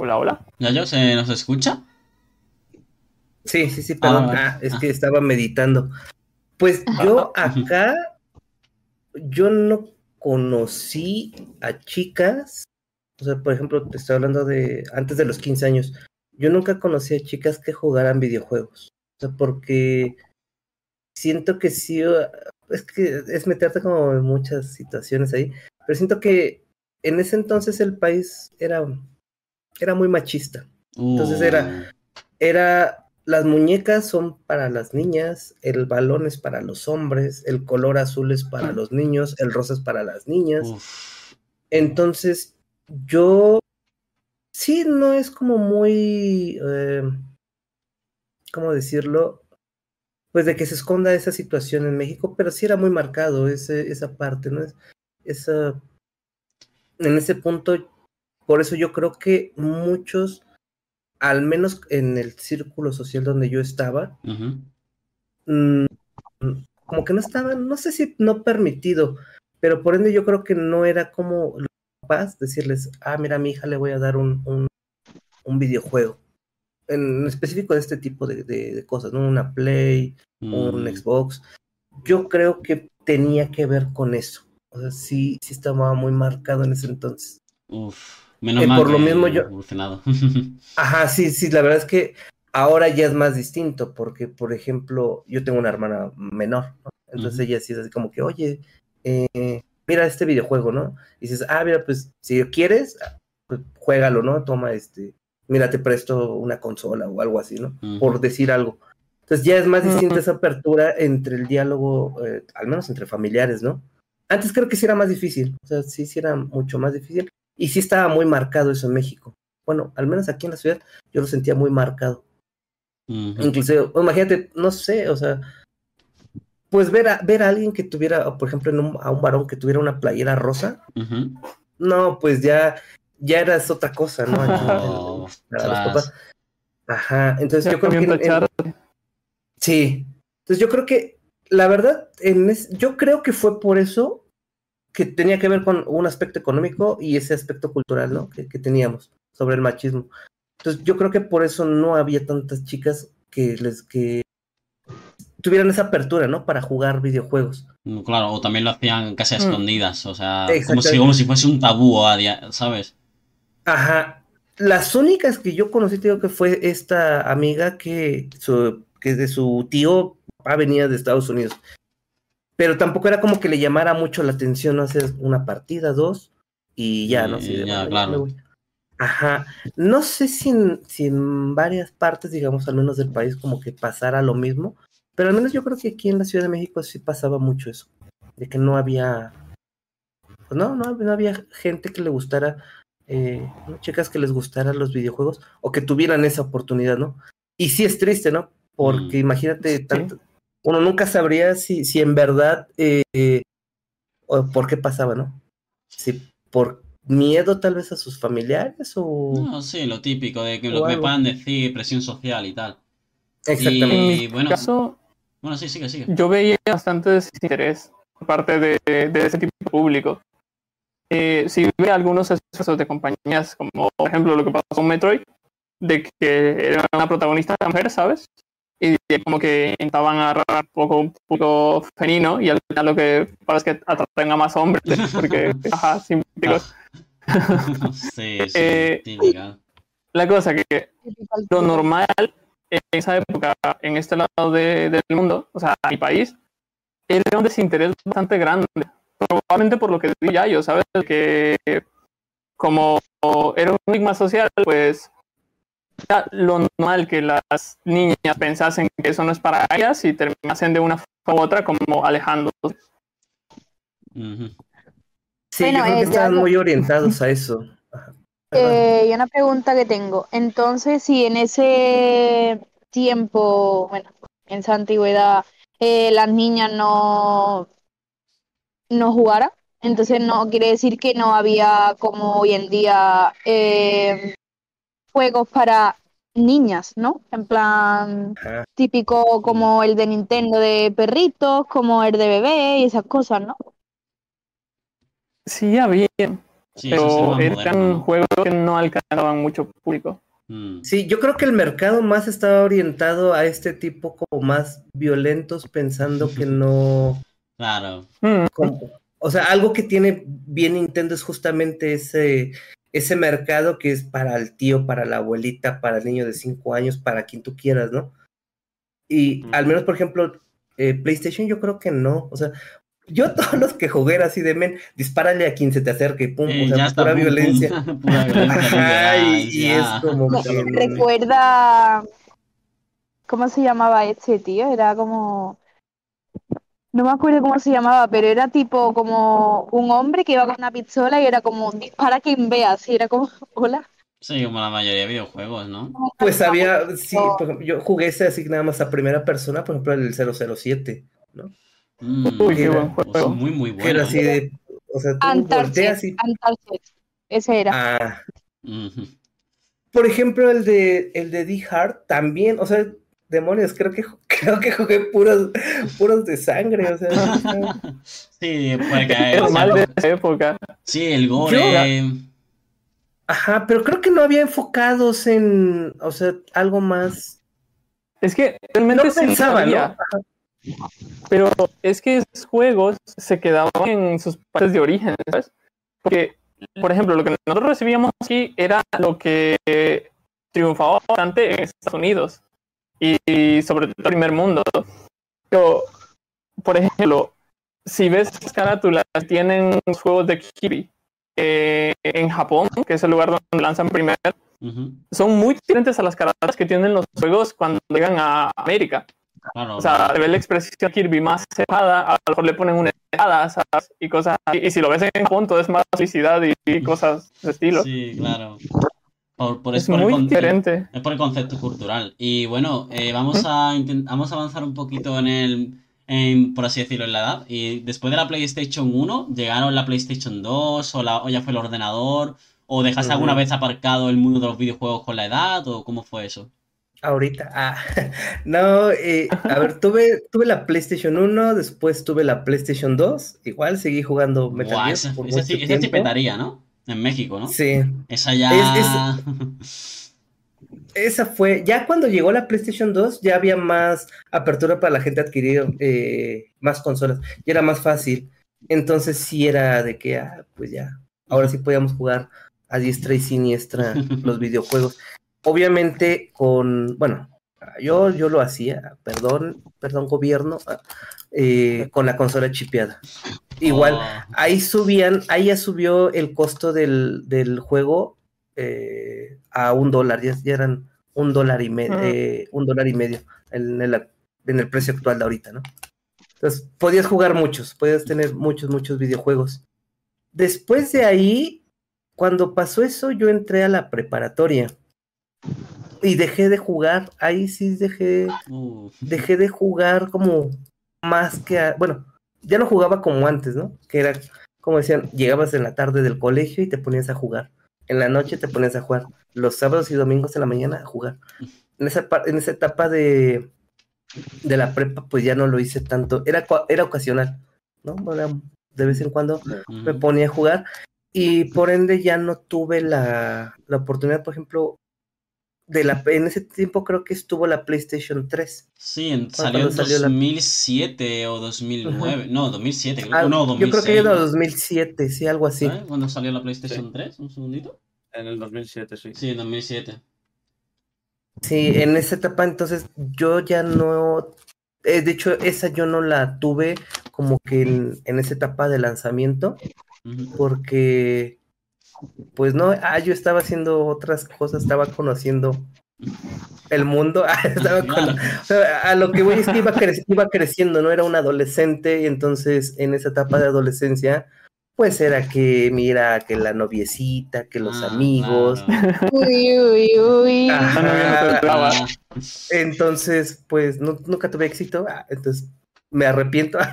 Hola, hola. ¿Yayo, se nos escucha? Sí, sí, sí, perdón. vale. Ah, es Ah. que estaba meditando. Pues (laughs) yo acá, yo no conocí a chicas, o sea, por ejemplo, te estoy hablando de antes de los 15 años, yo nunca conocí a chicas que jugaran videojuegos, o sea, porque siento que sí, es que es meterte como en muchas situaciones ahí, pero siento que en ese entonces el país era, era muy machista. Entonces era- era las muñecas son para las niñas, el balón es para los hombres, el color azul es para los niños, el rosa es para las niñas. Uf. Entonces, yo sí no es como muy, eh, ¿cómo decirlo? Pues de que se esconda esa situación en México, pero sí era muy marcado ese, esa parte, ¿no? Es, esa, en ese punto, por eso yo creo que muchos, al menos en el círculo social donde yo estaba, mm, como que no estaban, no sé si no permitido, pero por ende yo creo que no era como los papás decirles, ah, mira, a mi hija le voy a dar un, un, un videojuego. En específico de este tipo de, de- de cosas, ¿no? Una Play, un Mm. Xbox. Yo creo que tenía que ver con eso. O sea, sí, sí estaba muy marcado en ese entonces. Uf, menos Eh, mal por lo mismo yo- evolucionado. (laughs) Ajá, sí, sí, la verdad es que ahora ya es más distinto, porque, por ejemplo, yo tengo una hermana menor, ¿no? Entonces Ujú. ella sí es así como que, oye, eh, mira este videojuego, ¿no? Y dices, ah, mira, pues si quieres, pues juégalo, ¿no? Toma este, mira, te presto una consola o algo así, ¿no? Por decir algo. Entonces ya es más distinta esa apertura entre el diálogo, eh, al menos entre familiares, ¿no? Antes creo que sí era más difícil, o sea, sí, sí era mucho más difícil y sí estaba muy marcado eso en México. Bueno, al menos aquí en la ciudad yo lo sentía muy marcado. Ujú. Inclusive, imagínate, no sé, o sea, pues ver a, ver a alguien que tuviera, por ejemplo, en un- a un varón que tuviera una playera rosa, no, pues ya, ya eras otra cosa, ¿no? (laughs) Oh, para los papás. Ajá, entonces Ya yo creo que en- en-. Sí. Entonces yo creo que, la verdad, en es- yo creo que fue por eso que tenía que ver con un aspecto económico y ese aspecto cultural, ¿no? Que, que teníamos sobre el machismo. Entonces yo creo que por eso no había tantas chicas que les que tuvieran esa apertura, ¿no? Para jugar videojuegos. Mm, Claro, o también lo hacían casi a Mm. escondidas, o sea, como si, como si fuese un tabú, a dia- ¿sabes? Ajá. Las únicas que yo conocí, te digo que fue esta amiga que, su, que de su tío venía de Estados Unidos. Pero tampoco era como que le llamara mucho la atención, ¿no? Hacer una partida, dos, y ya, ¿no? Así de, ya, claro. Ajá. No sé si en, si en varias partes, digamos, al menos del país, como que pasara lo mismo, pero al menos yo creo que aquí en la Ciudad de México sí pasaba mucho eso, de que no había, pues no, no, no había gente que le gustara, eh, ¿no? chicas que les gustaran los videojuegos o que tuvieran esa oportunidad, ¿no? Y sí es triste, ¿no? Porque Mm. imagínate, Sí. tanto, uno nunca sabría si, si en verdad, eh, eh, o por qué pasaba, ¿no? Si por miedo tal vez a sus familiares o... No, sí, lo típico de que lo que me puedan decir, presión social y tal. Exactamente. En Y mi bueno, caso, bueno, sí, sigue, sigue. yo veía bastante desinterés por parte de, de ese tipo de público. Eh, si ve algunos esfuerzos de compañías, como por ejemplo lo que pasó con Metroid, de que era una protagonista mujer, ¿sabes? Y como que intentaban agarrar un poco un poco femenino y al final lo que pasa es que atraen a más hombres, (laughs) porque, ajá, simpáticos. (laughs) sí, sí, Eh, típica. La cosa que lo normal en esa época, en este lado de- del mundo, o sea, mi país, era un desinterés bastante grande. Probablemente por lo que digo ya yo, ¿sabes? Que como era un enigma social, pues era lo normal que las niñas pensasen que eso no es para ellas y terminasen de una forma u otra como alejándose. Ujú. Sí, Bueno, yo creo eh, que estaban lo- muy (laughs) orientados a eso. Eh, y una pregunta que tengo. Entonces, si en ese tiempo, bueno, en esa antigüedad, eh, las niñas no, no jugaran, entonces no quiere decir que no había como hoy en día eh, juegos para niñas, ¿no? En plan Ajá. típico como el de Nintendo de perritos, como el de bebé y esas cosas, ¿no? Sí, había, Sí, pero eran juegos que no alcanzaban mucho público. Mm. Sí, yo creo que el mercado más estaba orientado a este tipo como más violentos, pensando que no... (laughs) Claro. Mm, como- o sea, algo que tiene bien Nintendo es justamente ese, ese mercado que es para el tío, para la abuelita, para el niño de 5 años, para quien tú quieras, ¿no? Y al menos, por ejemplo, eh, PlayStation yo creo que no. O sea, yo (laughs) todos los que jugué era así de men, dispárale a quien se te acerque, pum, Eh, o sea, ya está, pura pum, pum. violencia. (laughs) Pura violencia. Ajá, y, liberal, y ya. es como Me que... recuerda. ¿Cómo se llamaba este tío? Era como. No me acuerdo cómo se llamaba, pero era tipo como un hombre que iba con una pistola y era como dispara quien vea. Así era como, (laughs) hola. Sí, como la mayoría de videojuegos, ¿no? Pues había, sí, por ejemplo, yo jugué ese así nada más a primera persona, por ejemplo, el 007, ¿no? Mm, Uy, qué Era- buen pues juego. muy, muy Que era bueno. así de, o sea, tú volteas y... Ese era. Ah, por ejemplo, el de, el de Die Hard también, o sea, demonios, creo que, (laughs) creo que jugué puros, puros de sangre, o sea, (laughs) Sí, porque Es o sea, normal de esa época. sí, el gore. ajá, pero creo que no había enfocados en, o sea, algo más... Es que No realmente sí pensaba, ¿no? Ajá. Pero es que esos juegos se quedaban en sus partes de origen, ¿sabes? Porque, por ejemplo, lo que nosotros recibíamos aquí era lo que triunfaba bastante en Estados Unidos y, sobre todo el primer mundo. Pero, por ejemplo, si ves las carátulas, tienen juegos de Kirby eh, en Japón, que es el lugar donde lanzan primero, son muy diferentes a las carátulas que tienen los juegos cuando llegan a América. o sea, ve la expresión Kirby más cerrada, a lo mejor le ponen una helada y cosas Y si lo ves en Japón, todo es más felicidad y, cosas de estilo. Sí, claro. Por, es muy diferente. Es por el concepto cultural. Y bueno, eh, vamos, a vamos a avanzar un poquito en el, en, por así decirlo, en la edad. Y después de la PlayStation 1, ¿llegaron la PlayStation 2 o, la, o ya fue el ordenador? ¿O dejaste alguna vez aparcado el mundo de los videojuegos con la edad? ¿O cómo fue eso? Ahorita, ah, (laughs) no, eh, a ver, tuve, tuve la PlayStation 1, después tuve la PlayStation 2, igual seguí jugando Metal Gear esa, por esa, sí, esa petaría, ¿no? En México, ¿no? Sí. Esa ya... (laughs) esa fue, ya cuando llegó la PlayStation 2 ya había más apertura para la gente adquirir eh, más consolas, y era más fácil. Entonces sí era de que, ah, pues ya, ahora sí podíamos jugar a diestra y siniestra (laughs) los videojuegos. Obviamente con, bueno, yo, yo lo hacía, perdón, perdón gobierno, ah, eh, con la consola chipeada. Igual, oh. ahí subían, ahí ya subió el costo del, del juego eh, a un dólar, ya, eran un dólar y medio, eh, un dólar y medio en el, en el precio actual de ahorita, ¿no? Entonces, podías jugar muchos, podías tener muchos, muchos videojuegos. Después de ahí, cuando pasó eso, yo entré a la preparatoria y dejé de jugar, ahí sí dejé, dejé de jugar como más que, bueno, ya no jugaba como antes, ¿no? Que era, como decían, llegabas en la tarde del colegio y te ponías a jugar en la noche te pones a jugar, los sábados y domingos en la mañana a jugar. En esa, en esa etapa de, de la prepa, pues ya no lo hice tanto, era, era ocasional, ¿no? de vez en cuando me ponía a jugar y por ende ya no tuve la, la oportunidad, por ejemplo, de la, en ese tiempo creo que estuvo la PlayStation 3. Sí, salió en 2007 o 2009. No, 2007. Ah, no, 2006, yo creo que era 2007, sí, algo así. ¿Eh? ¿Cuándo salió la PlayStation 3? Un segundito. En el 2007, sí. Sí, en 2007. Sí, en esa etapa entonces yo ya no... Eh, de hecho, esa yo no la tuve como que en, en esa etapa de lanzamiento. Porque pues no, ah, yo estaba haciendo otras cosas, estaba conociendo el mundo, (laughs) a lo que voy es que iba, iba creciendo, ¿no? Era un adolescente y entonces en esa etapa de adolescencia, pues era que, mira, que la noviecita, que los ah, amigos. Uy, uy, uy. entonces, pues nunca tuve éxito, ah, entonces me arrepiento. (laughs)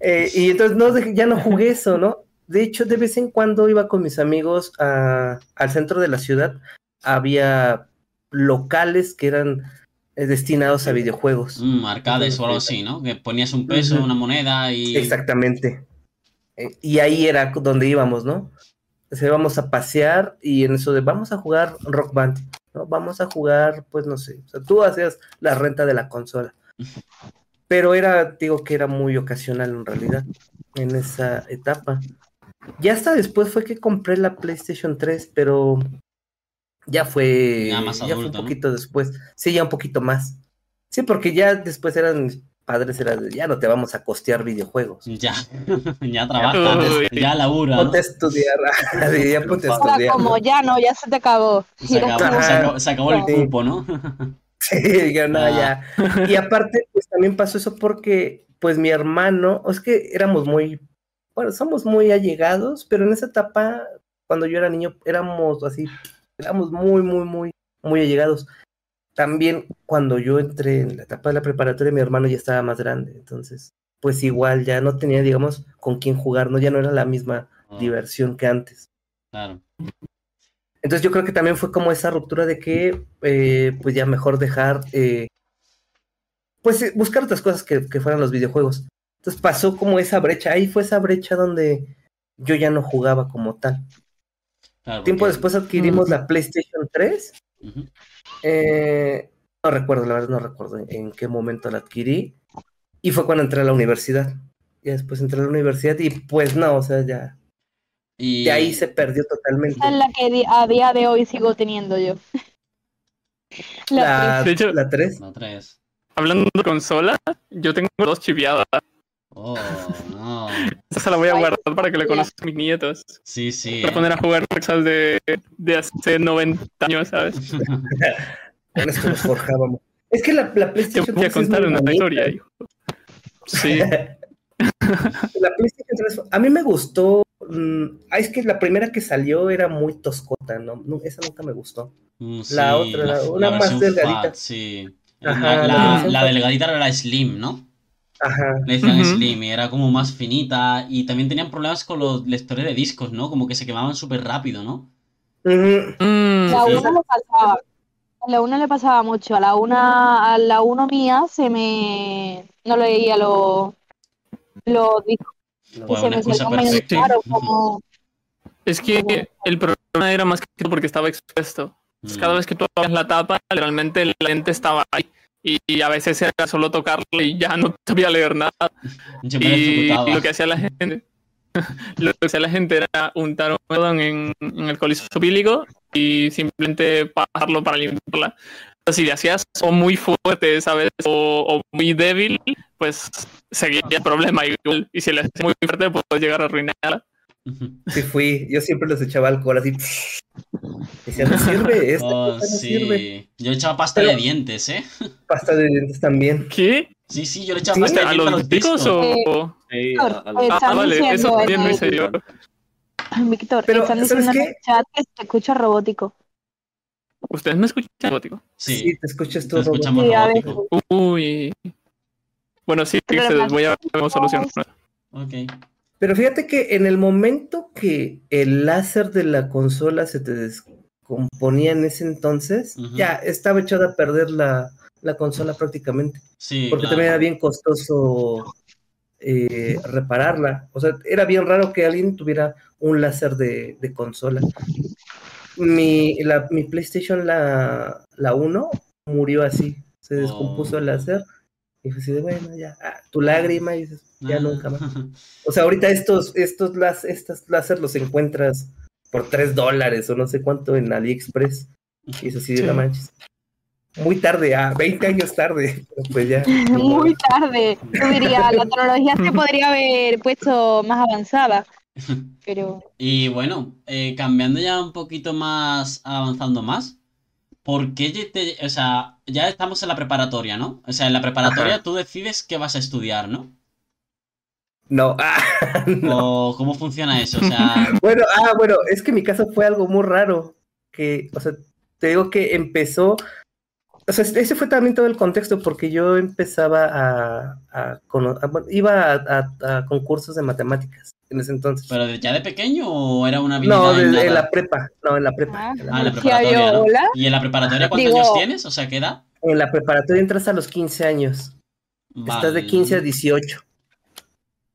Eh, y entonces no, ya no jugué eso, ¿no? De hecho, de vez en cuando iba con mis amigos al centro de la ciudad. Había locales que eran eh, destinados a videojuegos. Mm, arcades o algo así, ¿no? Que ponías un peso, una moneda y... Exactamente. Eh, y ahí era donde íbamos, ¿no? Se íbamos a pasear y en eso de vamos a jugar Rock Band, ¿no? Vamos a jugar, pues no sé, o sea, tú hacías la renta de la consola. (laughs) Pero era, digo que era muy ocasional en realidad, en esa etapa. Ya hasta después fue que compré la PlayStation 3, pero ya fue, ya, fue un poquito después. Sí, ya un poquito más. Sí, porque ya después eran padres, era ya no te vamos a costear videojuegos. (laughs) Ya, (laughs) ya trabajas, ya labura. Ponte a estudiar, (laughs) ya ponte a estudiar. como ya no, ya se te acabó. Se acabó, se acabó, el cupo, ¿no? sí, ya no, ya. Y aparte, pues también pasó eso porque, pues mi hermano, es que éramos muy bueno, somos muy allegados, pero en esa etapa, cuando yo era niño, éramos así, éramos muy, muy, muy, muy allegados. También cuando yo entré en la etapa de la preparatoria, mi hermano ya estaba más grande, entonces, pues igual ya no tenía, digamos, con quién jugar, ¿no? Ya no era la misma ah. diversión que antes. Claro. Entonces yo creo que también fue como esa ruptura de que, eh, pues ya mejor dejar, eh, pues buscar otras cosas que, que, fueran los videojuegos. Entonces pasó como esa brecha, ahí fue esa brecha donde yo ya no jugaba como tal. Tiempo después adquirimos la PlayStation 3. Eh, no recuerdo, la verdad no recuerdo en qué momento la adquirí. Y fue cuando entré a la universidad. Ya después entré a la universidad y pues no, o sea, ya. Y De ahí se perdió totalmente. Esa es la que a día de hoy sigo teniendo yo. La La, De hecho- la 3. la 3. Hablando de consola, yo tengo dos chiviadas. Oh, no. Esa se la voy a guardar para que le conozcan mis nietos. Sí, sí. Voy a poner a jugar cosas de, de hace 90 años, ¿sabes? (laughs) Con esto nos forjábamos. Es que la, la Te PlayStation voy a 3 es contar una bonita. historia, hijo. Sí. (laughs) La PlayStation 3, a mí me gustó. mm, ah, es que la primera que salió era muy toscota, ¿no? No, esa nunca me gustó. Mm, La otra, la- una más versión delgadita. fat, sí. Ajá, la, la la- la delgadita era la Slim, ¿no? Ajá. Le decían Ujú. Slim y era como más finita. Y también tenían problemas con los lectores de discos, ¿no? Como que se quemaban súper rápido, ¿no? Ujú. Mm, La una le pasaba. A la una le pasaba mucho. A la una, a la uno mía se me no leía los los discos y Pues se me perfecta. claro, como Es que el problema era más que todo porque estaba expuesto. Pues Mm. Cada vez que tú abrías la tapa, realmente el lente estaba ahí. Y, y a veces era solo tocarlo y ya no sabía leer nada. Yo me Y lo que hacía la gente, (laughs) lo que hacía la gente era untar un algodón en, en el coliseo pílico y simplemente pasarlo para limpiarla. Si le hacías o muy fuerte, ¿sabes? O, o muy débil, pues seguía el problema igual. Y si le hacías muy fuerte, pues puedes llegar a arruinarla. Sí fui. Yo siempre les echaba alcohol así. Decía, no sirve, (laughs) esta Oh, cosa no sirve. Yo echaba pasta Pero- de dientes, ¿eh? (laughs) Pasta de dientes también. ¿Qué? Sí, sí, yo le echaba Sí, pasta de ¿A dientes los discos o...? A- a los- eh, Ah, vale, eso también hice yo. (clears throat) Víctor, Pero, están ¿sabes diciendo en el chat que se escucha robótico. ¿Ustedes me escuchan, robótico? Sí, Sí, te escuchas te todo. escuchamos Sí, a robótico. Uy. Bueno, sí, Pero se voy a ver cómo solucionar. Ok. Pero fíjate que en el momento que el láser de la consola se te descomponía en ese entonces, ya estaba echada a perder la, la consola prácticamente. Sí, Porque claro. también era bien costoso eh, repararla. O sea, era bien raro que alguien tuviera un láser de, de consola. Mi, la, mi PlayStation, la, la 1, murió así. Se descompuso Oh. el láser. Y fue así de, bueno, ya, ah, tu lágrima, y dices, ya Ah. nunca más. (laughs) O sea, ahorita estos, estos las, estas láser los encuentras por 3 dólares o no sé cuánto en AliExpress. Y es así de Sí. la manches. Muy tarde, ah, 20 años tarde. Pero pues ya. (laughs) Muy tarde. Yo diría, la tecnología se podría haber puesto más avanzada. (laughs) Pero Y bueno, eh, cambiando ya un poquito más, avanzando más, ¿por qué ya te- o sea, ya estamos en la preparatoria, ¿no? O sea, en la preparatoria Ajá. tú decides qué vas a estudiar, ¿no? No, (laughs) ah, no. ¿O cómo funciona eso? O sea, (laughs) Bueno, ah, bueno, es que mi caso fue algo muy raro. Que, o sea, te digo que empezó. O sea, ese fue también todo el contexto, porque yo empezaba a. a a- bueno, iba a, a- a concursos de matemáticas en ese entonces. ¿pero ya de pequeño o era una habilidad no, desde en la prepa. No, en la prepa. Ah. en, la, Ah, en la preparatoria, yo, ¿no? hola. ¿Y en la preparatoria cuántos Digo- años tienes? O sea, ¿qué edad? en la preparatoria entras a los 15 años. Estás de Vale. 15 a 18.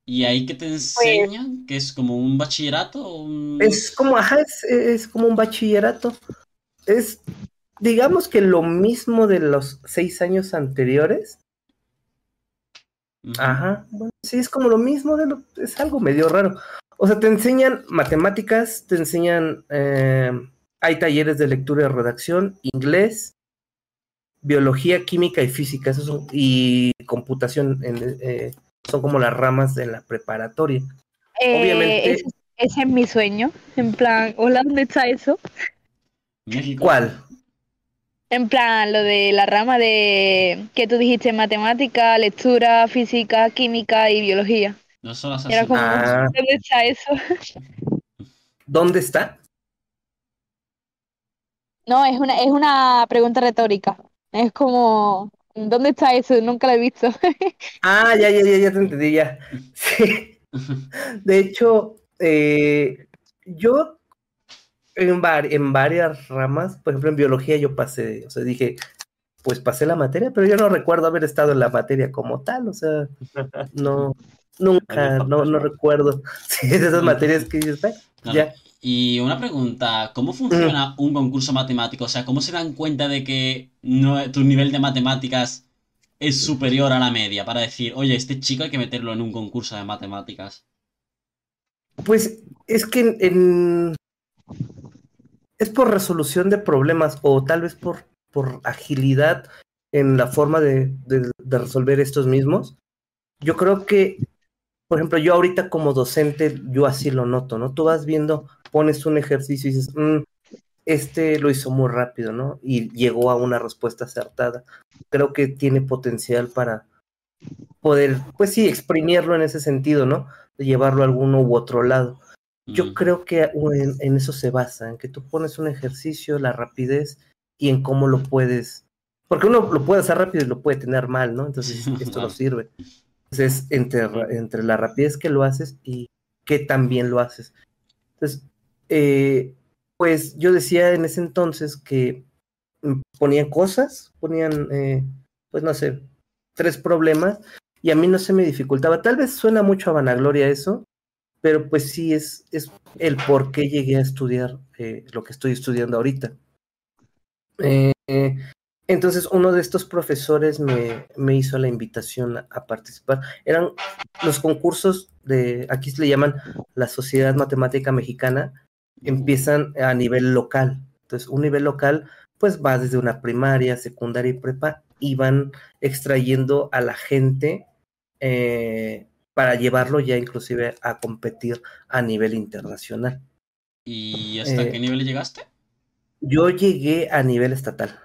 ¿Y ahí qué te enseñan? ¿Que es como un bachillerato? un- Es como, ajá, es, es como un bachillerato. Es, digamos que lo mismo de los seis años anteriores. Ajá, bueno, sí, es como lo mismo, de lo- es algo medio raro. O sea, te enseñan matemáticas, te enseñan, eh, hay talleres de lectura y redacción, inglés, biología, química y física, son, y computación, en, eh, son como las ramas de la preparatoria. Eh, Obviamente- ese, ese es mi sueño. En plan, hola, ¿dónde está eso? México. ¿Cuál? En plan, lo de la rama de que tú dijiste matemática, lectura, física, química y biología. No son las Era como, Ah. ¿dónde está eso? ¿Dónde está? No, es una, es una pregunta retórica. Es como, ¿dónde está eso? Nunca lo he visto. (laughs) Ah, ya, ya, ya, ya te entendí, ya. Sí. De hecho, eh, yo en, var- en varias ramas, por ejemplo, en biología yo pasé, o sea, dije, pues pasé la materia, pero yo no recuerdo haber estado en la materia como tal, o sea, (laughs) no, nunca, no, no recuerdo. (laughs) Sí, de esas materias que dices, "Bueno, Claro. ya. Y una pregunta, ¿cómo funciona un concurso matemático? O sea, ¿cómo se dan cuenta de que no, tu nivel de matemáticas es superior a la media para decir, oye, este chico hay que meterlo en un concurso de matemáticas? Pues es que en, en- es por resolución de problemas o tal vez por, por agilidad en la forma de, de- de resolver estos mismos. Yo creo que, por ejemplo, yo ahorita como docente, yo así lo noto, ¿no? Tú vas viendo, pones un ejercicio y dices, "Mm, este lo hizo muy rápido, ¿no? Y llegó a una respuesta acertada. Creo que tiene potencial para poder, pues sí, exprimirlo en ese sentido, ¿no? De llevarlo a alguno u otro lado. Yo creo que en, en eso se basa, en que tú pones un ejercicio, la rapidez y en cómo lo puedes. Porque uno lo puede hacer rápido y lo puede tener mal, ¿no? Entonces (laughs) esto no sirve. Entonces, entre, entre la rapidez que lo haces y qué tan bien lo haces. Entonces, eh, pues yo decía en ese entonces que ponían cosas, ponían, eh, pues no sé, tres problemas y a mí no se me dificultaba. Tal vez suena mucho a vanagloria eso, pero pues sí es, es el por qué llegué a estudiar eh, lo que estoy estudiando ahorita. Entonces uno de estos profesores me, me hizo la invitación a, a participar. Eran los concursos de, aquí se le llaman la Sociedad Matemática Mexicana, empiezan a nivel local. Entonces un nivel local pues va desde una primaria, secundaria y prepa y van extrayendo a la gente eh, para llevarlo ya inclusive a competir a nivel internacional. ¿Y hasta Eh, qué nivel llegaste? Yo llegué a nivel estatal.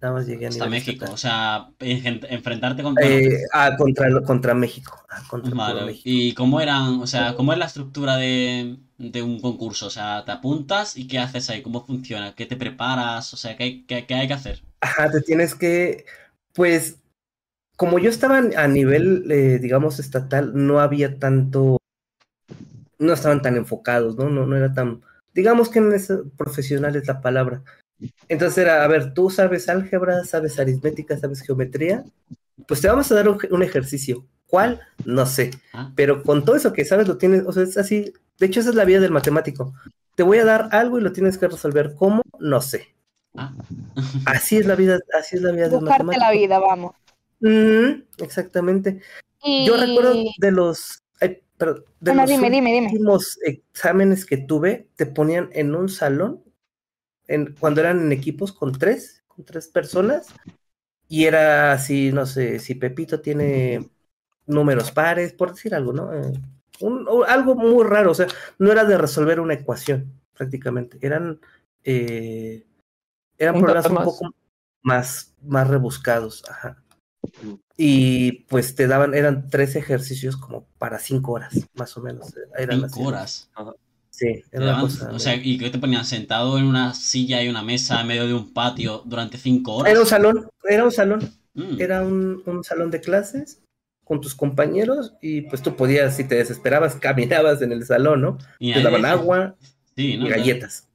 Nada más llegué a Hasta México. estatal. O sea, en- enfrentarte con. bueno, Eh, ah, contra, contra México. ah, contra Vale, México. ¿y cómo eran, o sea, cómo es la estructura de, de un concurso? O sea, te apuntas y ¿qué haces ahí? ¿Cómo funciona? ¿Qué te preparas? O sea, ¿qué hay, qué- qué hay que hacer? Ajá, te tienes que, pues, como yo estaba a nivel, eh, digamos, estatal, no había tanto, no estaban tan enfocados, ¿no? No, no era tan, digamos que en ese profesional es la palabra. Entonces era, a ver, tú sabes álgebra, sabes aritmética, sabes geometría, pues te vamos a dar un, un ejercicio. ¿Cuál? No sé. Ah, Pero con todo eso que sabes lo tienes, o sea, es así. De hecho, esa es la vida del matemático. Te voy a dar algo y lo tienes que resolver. ¿Cómo? No sé. ah. (laughs) Así es la vida, así es la vida del Buscarte matemático. la vida, vamos. Mm, exactamente. Y... Yo recuerdo de los, ay, perdón, de No, los dime, dime, dime. últimos exámenes que tuve, te ponían en un salón, en, cuando eran en equipos con tres, con tres personas, y era así, no sé, si Pepito tiene números pares, por decir algo, ¿no? Eh, un- o algo muy raro, o sea, no era de resolver una ecuación, prácticamente, eran, eh, eran Un problemas un poco más, más rebuscados, ajá. Y pues te daban, eran tres ejercicios como para cinco horas, más o menos. Eran así. Cinco horas. Sí, era una cosa. o sea, ¿y qué te ponían? ¿Sentado en una silla y una mesa en medio de un patio durante cinco horas? Era un salón, era un salón, Mm, era un, un salón de clases con tus compañeros y pues tú podías, si te desesperabas, (laughs) caminabas en el salón, ¿no? y Te ahí- daban agua Sí, ¿no? y galletas.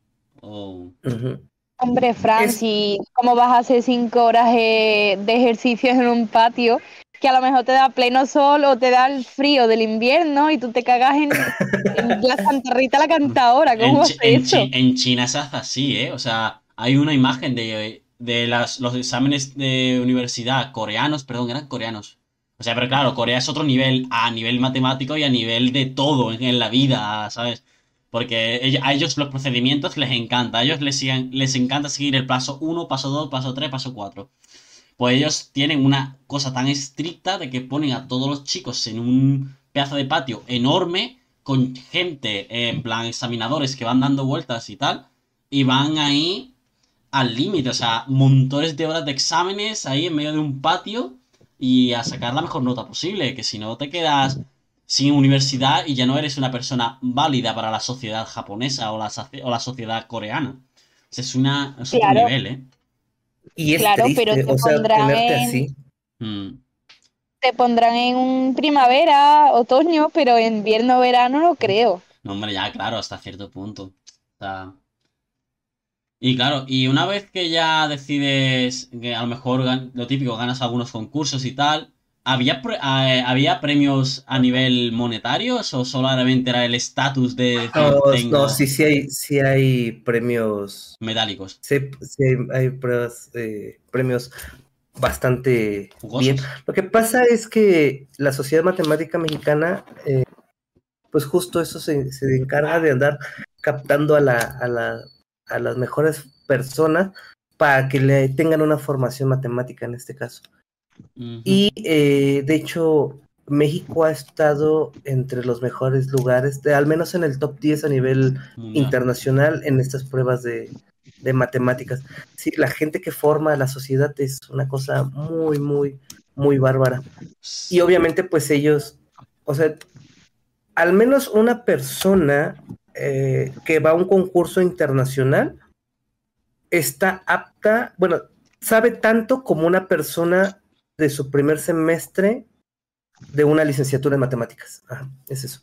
Oh. Ujú. Hombre, Fran, Es- si ¿cómo vas a hacer cinco horas eh, de ejercicios en un patio que a lo mejor te da pleno sol o te da el frío del invierno y tú te cagas en, en la (laughs) Santa Rita la cantadora? ¿Cómo En, en eso? Chi- en China se hace así, ¿eh? O sea, hay una imagen de, de las, los exámenes de universidad coreanos, perdón, eran coreanos. O sea, pero claro, Corea es otro nivel, a nivel matemático y a nivel de todo en, la vida, ¿sabes? Porque a ellos los procedimientos les encanta, a ellos les, les encanta seguir el paso 1, paso 2, paso 3, paso 4. Pues ellos tienen una cosa tan estricta de que ponen a todos los chicos en un pedazo de patio enorme con gente, eh, en plan examinadores que van dando vueltas y tal, y van ahí al límite, o sea, montones de horas de exámenes ahí en medio de un patio y a sacar la mejor nota posible, que si no te quedas sin universidad y ya no eres una persona válida para la sociedad japonesa o la, o la sociedad coreana. O sea, es, una, es otro Claro. nivel, ¿eh? Y es Claro, triste, pero te o sea, pondrán en- así. Mm. Te pondrán en un primavera, otoño, pero en invierno, verano no creo. No, hombre, ya, claro, hasta cierto punto. O sea, Y claro, y una vez que ya decides que a lo mejor lo típico, ganas algunos concursos y tal, ¿había, pre- eh, ¿había premios a nivel monetarios o solamente era el estatus de No, no, sí, sí hay, sí hay premios, metálicos? sí, sí hay, hay pruebas, eh, premios bastante Jugosos. bien. Lo que pasa es que la Sociedad Matemática Mexicana, eh, pues justo eso se, se encarga de andar captando a, la, a, la, a las mejores personas para que le tengan una formación matemática en este caso. Y eh, de hecho, México ha estado entre los mejores lugares, de, al menos en el top 10 a nivel internacional en estas pruebas de, de matemáticas. Sí, la gente que forma la sociedad es una cosa muy, muy, muy bárbara. Y obviamente, pues ellos, o sea, al menos una persona eh, que va a un concurso internacional está apta, bueno, sabe tanto como una persona de su primer semestre de una licenciatura en matemáticas. Ajá, es eso.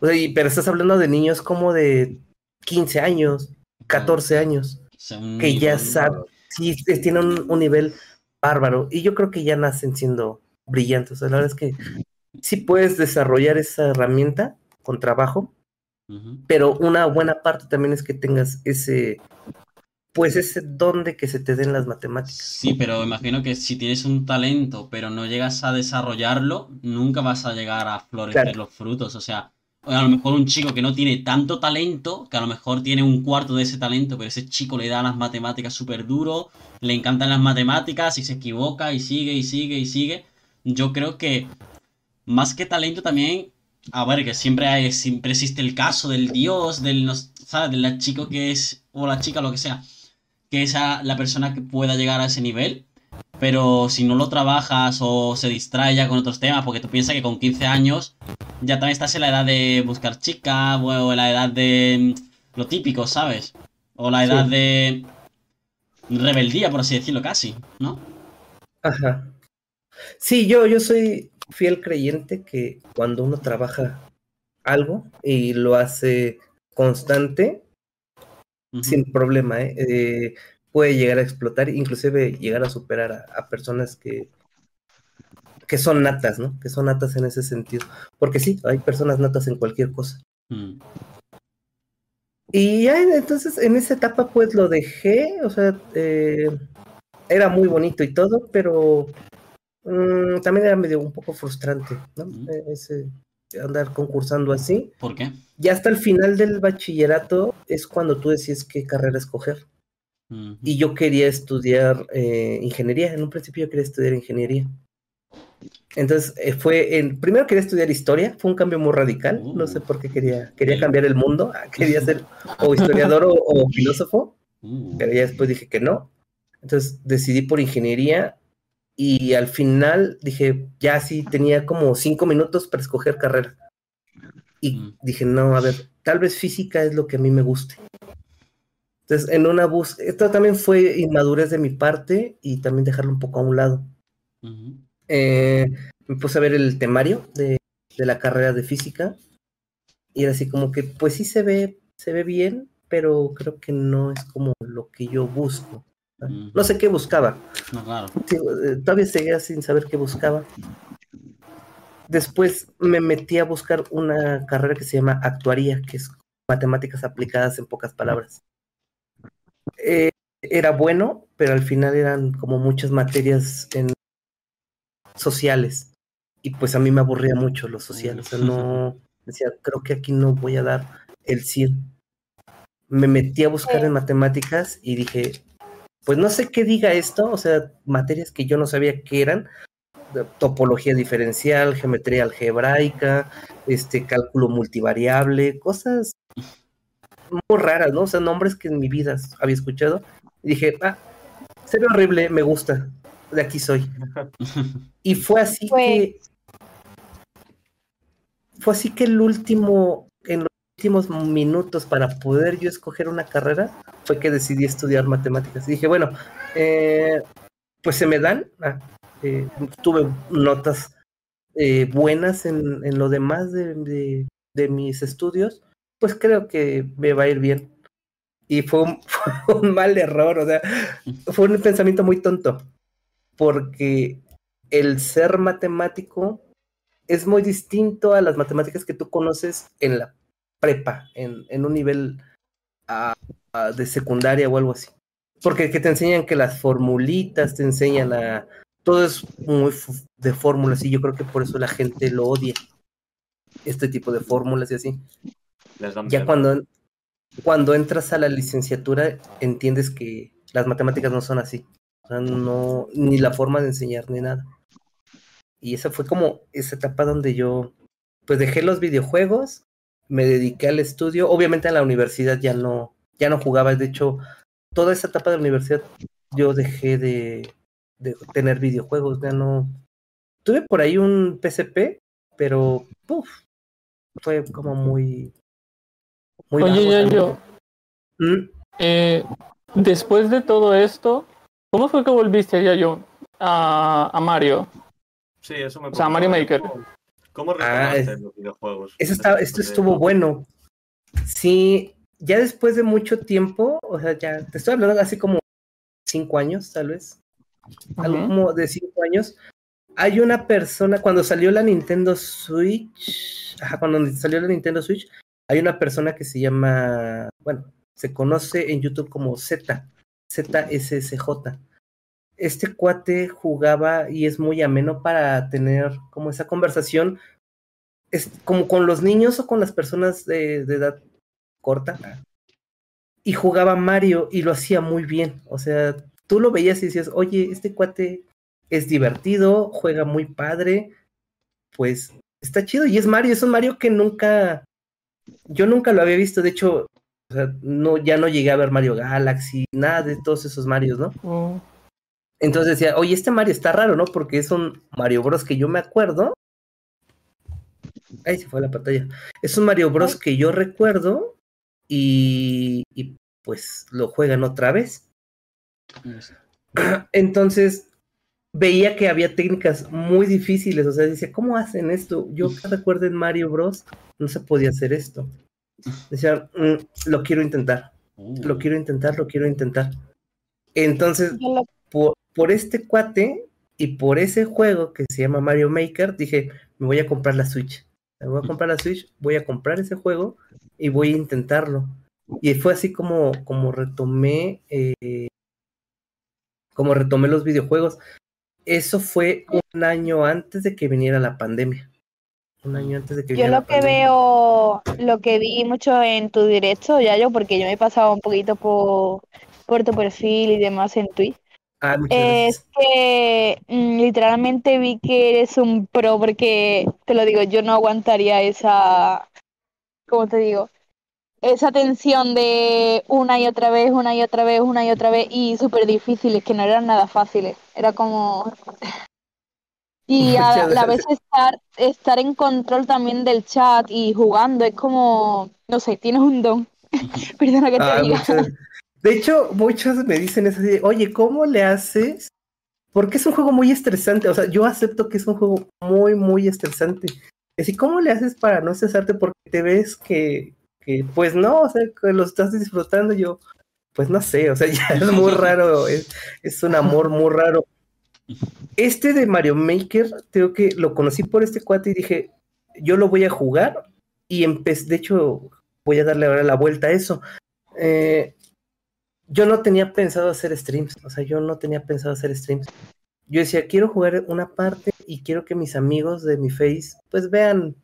O sea, y- pero estás hablando de niños como de 15 años, 14 años, O sea, un que ya saben, sí, tienen un, un nivel bárbaro. Y yo creo que ya nacen siendo brillantes. O sea, la verdad es que sí puedes desarrollar esa herramienta con trabajo, pero una buena parte también es que tengas ese, pues ese don de que se te den las matemáticas. Sí, pero imagino que si tienes un talento, pero no llegas a desarrollarlo, nunca vas a llegar a florecer Claro. los frutos. O sea, a lo mejor un chico que no tiene tanto talento, que a lo mejor tiene un cuarto de ese talento, pero ese chico le da las matemáticas súper duro, le encantan las matemáticas y se equivoca y sigue y sigue y sigue. Yo creo que más que talento también, a ver, que siempre hay, siempre existe el caso del dios, del, ¿sabes? Del chico que es, o la chica, lo que sea, que es a- la persona que pueda llegar a ese nivel, pero si no lo trabajas o se distrae ya con otros temas, porque tú piensas que con 15 años ya también estás en la edad de buscar chica, o en la edad de mm, lo típico, ¿sabes? O la edad Sí. de rebeldía, por así decirlo, casi, ¿no? Ajá. Sí, yo, yo soy fiel creyente que cuando uno trabaja algo y lo hace constante, Sin problema, ¿eh? Eh, puede llegar a explotar, inclusive llegar a superar a, a personas que, que son natas, ¿no? Que son natas en ese sentido. Porque sí, hay personas natas en cualquier cosa. Mm. Y ya entonces en esa etapa pues lo dejé, o sea, eh, era muy bonito y todo, pero mm, también era medio un poco frustrante, ¿no? Mm. Eh, Ese andar concursando así. ¿Por qué? Ya hasta el final del bachillerato es cuando tú decides qué carrera escoger. Y yo quería estudiar eh, ingeniería, en un principio yo quería estudiar ingeniería. Entonces eh, fue, en, primero quería estudiar historia, fue un cambio muy radical, no sé por qué quería, quería cambiar el mundo, quería ser o (laughs) historiador o, o filósofo, Uh, pero ya después dije que no. Entonces decidí por ingeniería y al final dije, ya sí, tenía como cinco minutos para escoger carrera. Y Mm. dije, no, a ver, tal vez física es lo que a mí me guste. Entonces, en una búsqueda, esto también fue inmadurez de mi parte y también dejarlo un poco a un lado. Eh, me puse a ver el temario de, de la carrera de física y era así como que, pues sí se ve, se ve bien, pero creo que no es como lo que yo busco. No sé qué buscaba. No, claro. Eh, todavía seguía sin saber qué buscaba. Después me metí a buscar una carrera que se llama actuaría, que es matemáticas aplicadas en pocas palabras. Eh, era bueno, pero al final eran como muchas materias en sociales. Y pues a mí me aburría mucho lo social. O sea, no (laughs) decía, creo que aquí no voy a dar el 100. Me metí a buscar en matemáticas y dije, pues no sé qué diga esto, o sea, materias que yo no sabía qué eran, topología diferencial, geometría algebraica, este cálculo multivariable, cosas muy raras, ¿no? O sea, nombres que en mi vida había escuchado. Y dije, ah, se ve horrible, me gusta, de aquí soy. (laughs) Y fue así Fue- que fue así que el último, últimos minutos para poder yo escoger una carrera, fue que decidí estudiar matemáticas. Y dije, bueno, eh, pues se me dan. Ah, eh, tuve notas eh, buenas en, en lo demás de, de- de mis estudios, pues creo que me va a ir bien. Y fue un, (laughs) fue un mal error, o sea, fue un pensamiento muy tonto, porque el ser matemático es muy distinto a las matemáticas que tú conoces en la prepa, en, en un nivel ah, ah, de secundaria o algo así. porque que te enseñan que las formulitas, te enseñan a... Todo es muy de fórmulas y yo creo que por eso la gente lo odia. Este tipo de fórmulas y así. Les Ya miedo. cuando, cuando entras a la licenciatura entiendes que las matemáticas no son así. O sea, no, ni la forma de enseñar ni nada. Y esa fue como esa etapa donde yo, pues dejé los videojuegos, me dediqué al estudio. Obviamente en la universidad ya no, ya no jugaba. De hecho, toda esa etapa de la universidad yo dejé de, de tener videojuegos. Ya no. Tuve por ahí un PSP, pero fue como muy. muy Oye, ya yo, Mm, eh, después de todo esto, ¿cómo fue que volviste ya yo a, a Mario? Sí, eso me O sea, Mario. Maker. ¿Cómo, cómo Ah, retomaste es- los videojuegos? Eso está, esto estuvo bueno. Sí, ya después de mucho tiempo, o sea, ya te estoy hablando así como cinco años, tal vez, algo como de cinco años. Hay una persona, cuando salió la Nintendo Switch, ajá, cuando salió la Nintendo Switch, hay una persona que se llama, bueno, se conoce en YouTube como Z, ZSSJ. Este cuate jugaba y es muy ameno para tener como esa conversación es como con los niños o con las personas de, edad corta. Y jugaba Mario y lo hacía muy bien. O sea, tú lo veías y decías, oye, este cuate es divertido, juega muy padre, pues está chido. Y es Mario, es un Mario que nunca, yo nunca lo había visto. De hecho, o sea, no, ya no llegué a ver Mario Galaxy, nada de todos esos Marios, ¿no? Mm, Entonces decía, oye, este Mario está raro, ¿no? Porque es un Mario Bros que yo me acuerdo. Ahí se fue la pantalla. Es un Mario Bros que yo recuerdo y, y pues lo juegan otra vez. (clears throat) Entonces veía que había técnicas muy difíciles. O sea, decía, ¿cómo hacen esto? Yo que recuerdo en Mario Bros no se podía hacer esto. Decía, "Mm, lo quiero intentar, Uh, lo quiero intentar, lo quiero intentar. Entonces por, por este cuate y por ese juego que se llama Mario Maker, dije, me voy a comprar la Switch. Me voy a comprar la Switch, voy a comprar ese juego y voy a intentarlo. Y fue así como, como retomé, eh, como retomé los videojuegos. Eso fue un año antes de que viniera la pandemia. Un año antes de que Yo lo que pandemia. veo, lo que vi mucho en tu directo, ya yo, porque yo me he pasado un poquito por, por tu perfil y demás en Twitch, Ah, es que mm, literalmente vi que eres un pro, porque te lo digo, yo no aguantaría esa, ¿cómo te digo? Esa tensión de una y otra vez, una y otra vez, una y otra vez, y súper difíciles, que no eran nada fáciles. Era como. (laughs) Y a (laughs) la vez estar, estar en control también del chat y jugando, es como. No sé, tienes un don. (laughs) Perdona que te Ah, diga. muchas- De hecho, muchos me dicen eso oye, ¿cómo le haces? Porque es un juego muy estresante. O sea, yo acepto que es un juego muy, muy estresante. Es decir, ¿cómo le haces para no estresarte? Porque te ves que, que, pues no, o sea, que lo estás disfrutando. Yo, pues no sé, o sea, (laughs) ya es muy raro. Es, es un amor muy raro. Este de Mario Maker, creo que lo conocí por este cuate y dije, yo lo voy a jugar. Y empecé, de hecho, voy a darle ahora la vuelta a eso. Eh, yo no tenía pensado hacer streams, o sea, yo no tenía pensado hacer streams. Yo decía, quiero jugar una parte y quiero que mis amigos de mi face pues vean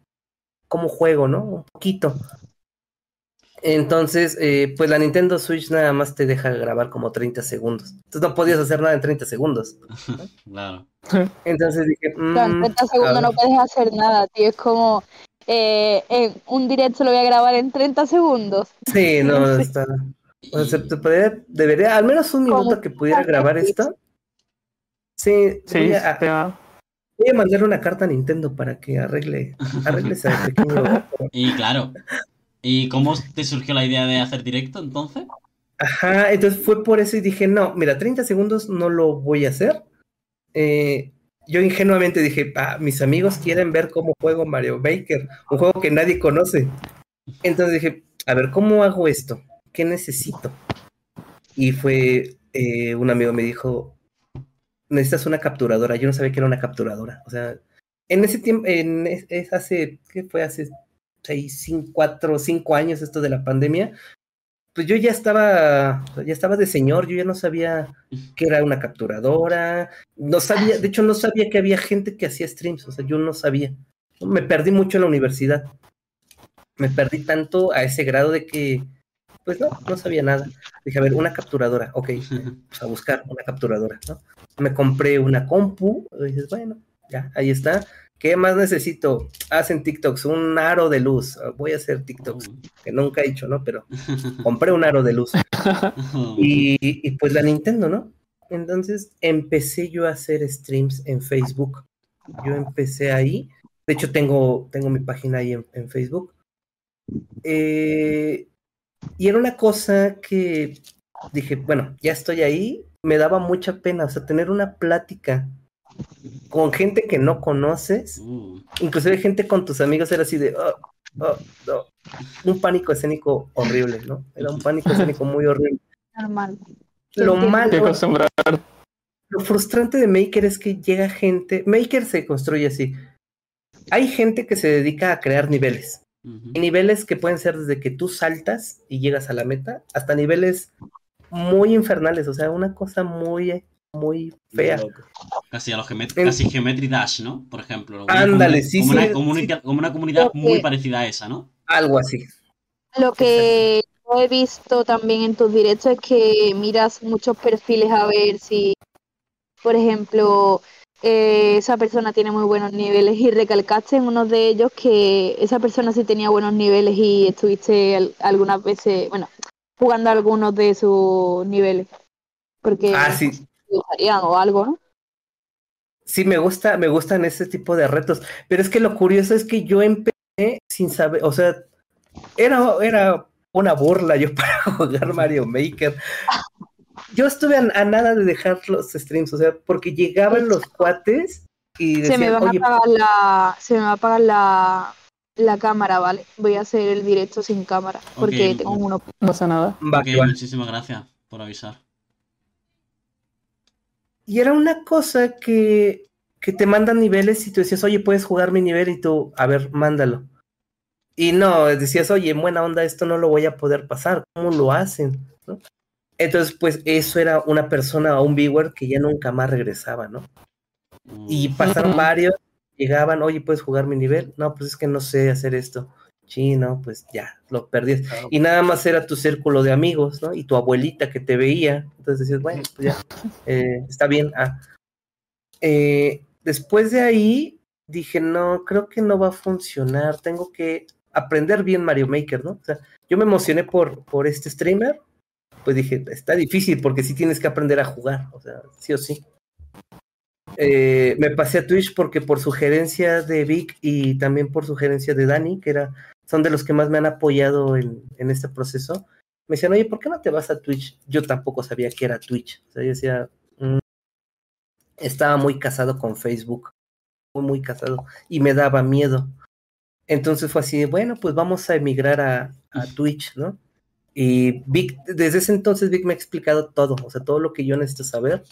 cómo juego, ¿no? Un poquito. Entonces, eh, pues la Nintendo Switch nada más te deja grabar como 30 segundos. Entonces no podías hacer nada en 30 segundos. (laughs) claro. (laughs) Entonces dije, Claro, en mm, 30 a segundos no puedes hacer nada, tío. Es como. eh, en un directo lo voy a grabar en 30 segundos. sí, no, (laughs) está. O sea, se podría- debería, al menos un minuto que pudiera grabar esto. Sí, Sí, voy a- está- Voy a mandarle una carta a Nintendo para que arregle, arregle ese (laughs) pequeño. Y claro. ¿Y cómo te surgió la idea de hacer directo entonces? Ajá, entonces fue por eso y dije, no, mira, 30 segundos no lo voy a hacer. Eh, yo ingenuamente dije, ah, mis amigos quieren ver cómo juego Mario Maker, un juego que nadie conoce. Entonces dije, a ver, ¿cómo hago esto? ¿Qué necesito? Y fue, eh, un amigo me dijo, necesitas una capturadora. Yo no sabía que era una capturadora. O sea, en ese tiempo, es hace, ¿qué fue? Hace seis, cinco, cuatro, cinco años esto de la pandemia. pues yo ya estaba, ya estaba de señor, yo ya no sabía que era una capturadora, no sabía, de hecho no sabía que había gente que hacía streams, o sea, yo no sabía. Me perdí mucho en la universidad. Me perdí tanto a ese grado de que, pues no, no sabía nada. Dije, a ver, una capturadora, ok, pues a buscar una capturadora, ¿no? Me compré una compu, y dices, bueno, ya, ahí está. ¿Qué más necesito? Hacen TikToks, un aro de luz. Voy a hacer TikToks, que nunca he hecho, ¿no? Pero (laughs) compré un aro de luz. Y, y, pues la Nintendo, ¿no? Entonces empecé yo a hacer streams en Facebook. Yo empecé ahí. De hecho, tengo, tengo mi página ahí en, en Facebook. Eh, y era una cosa que dije, bueno, ya estoy ahí. Me daba mucha pena, o sea, tener una plática con gente que no conoces, Uh, inclusive gente con tus amigos era así de "Oh, oh, oh". un pánico escénico horrible, ¿no? Era un pánico escénico muy horrible. Normal. Lo Entiendo. Malo, acostumbrar. lo frustrante de Maker es que llega gente, Maker se construye así. Hay gente que se dedica a crear niveles. Y niveles que pueden ser desde que tú saltas y llegas a la meta, hasta niveles muy infernales, o sea, una cosa muy, muy fea. Casi a los geomet- En- casi Geometry Dash, ¿no? Por ejemplo. Ándale, sí, como sí, Una, sí. comunica- como una comunidad que- muy parecida a esa, ¿no? Algo así. Lo que yo he visto también en tus directos es que miras muchos perfiles a ver si, por ejemplo, eh, esa persona tiene muy buenos niveles y recalcaste en uno de ellos que esa persona sí tenía buenos niveles y estuviste al- algunas veces, bueno, jugando algunos de sus niveles. Porque Ah, sí. o algo, ¿no? Sí, me gusta, me gustan ese tipo de retos. Pero es que lo curioso es que yo empecé sin saber, o sea, era, era una burla yo (laughs) para jugar Mario Maker. Yo estuve a, a nada de dejar los streams, o sea, porque llegaban los cuates y Se me decían, va a apagar la, se me va a apagar la, la cámara, ¿vale? Voy a hacer el directo sin cámara porque tengo uno. No pasa nada. va, Ok, va. muchísimas gracias por avisar. Y era una cosa que, que te mandan niveles y tú decías, oye, puedes jugar mi nivel y tú, a ver, mándalo. Y no, decías, oye, en buena onda, esto no lo voy a poder pasar, ¿cómo lo hacen? ¿No? Entonces, pues eso era una persona o un viewer que ya nunca más regresaba, ¿no? Mm, Y pasaron Ujú. varios, llegaban, oye, ¿puedes jugar mi nivel? No, pues es que no sé hacer esto. Sí, no, pues ya, lo perdí. Y nada más era tu círculo de amigos, ¿no? Y tu abuelita que te veía. Entonces decías, bueno, pues ya, (laughs) eh, está bien. Ah. Eh, después de ahí dije, no, creo que no va a funcionar. Tengo que aprender bien Mario Maker, ¿no? O sea, yo me emocioné por, por este streamer. Pues dije, está difícil porque sí tienes que aprender a jugar, o sea, sí o sí. Eh, me pasé a Twitch porque por sugerencia de Vic y también por sugerencia de Dani, que era, son de los que más me han apoyado en, en este proceso, me decían, oye, ¿por qué no te vas a Twitch? Yo tampoco sabía que era Twitch. O sea, yo decía, mm, estaba muy casado con Facebook, muy, muy casado, y me daba miedo. Entonces fue así, bueno, pues vamos a emigrar a, a Twitch, ¿no? Y Vic, desde ese entonces Vic me ha explicado todo, o sea, todo lo que yo necesito saber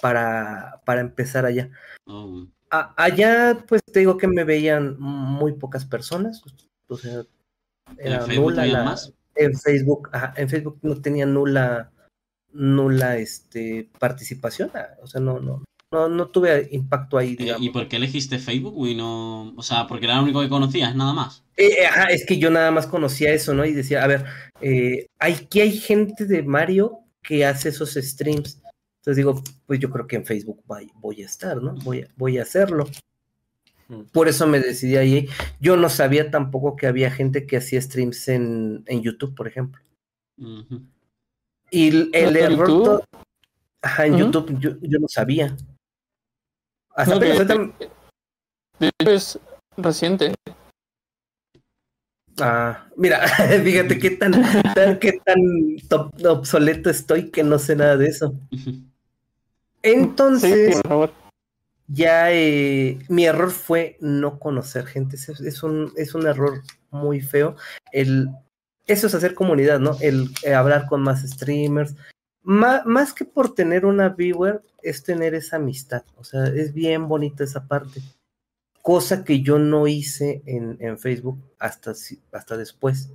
para, para empezar allá. oh, A- allá, pues te digo que me veían muy pocas personas, o sea, ¿En era Facebook nula la- más? en Facebook, ajá, en Facebook no tenía nula, nula este participación, ah, o sea, no, no, no, no tuve impacto ahí, Eh, digamos. ¿Y por qué elegiste Facebook y no...? O sea, porque era lo único que conocías, nada más. Eh, ajá, es que yo nada más conocía eso, ¿no? Y decía, a ver, eh, aquí hay gente de Mario que hace esos streams. Entonces digo, pues yo creo que en Facebook voy, voy a estar, ¿no? Voy, a- voy a hacerlo. Mm. Por eso me decidí ahí. Yo no sabía tampoco que había gente que hacía streams en, en YouTube, por ejemplo. Y el, el ¿En error... Ajá, en. YouTube yo, yo no sabía. Hasta No, que- De hecho, es reciente. Ah, mira, (laughs) fíjate qué tan, tan- qué tan top- obsoleto estoy que no sé nada de eso. (laughs) Sí, Entonces, por favor. ya eh, mi error fue no conocer gente. Es, es un, es un error muy feo. El, eso es hacer comunidad, ¿no? El eh, hablar con más streamers. Ma- más que por tener una viewer, es tener esa amistad. O sea, es bien bonita esa parte. Cosa que yo no hice en, en Facebook hasta, hasta después.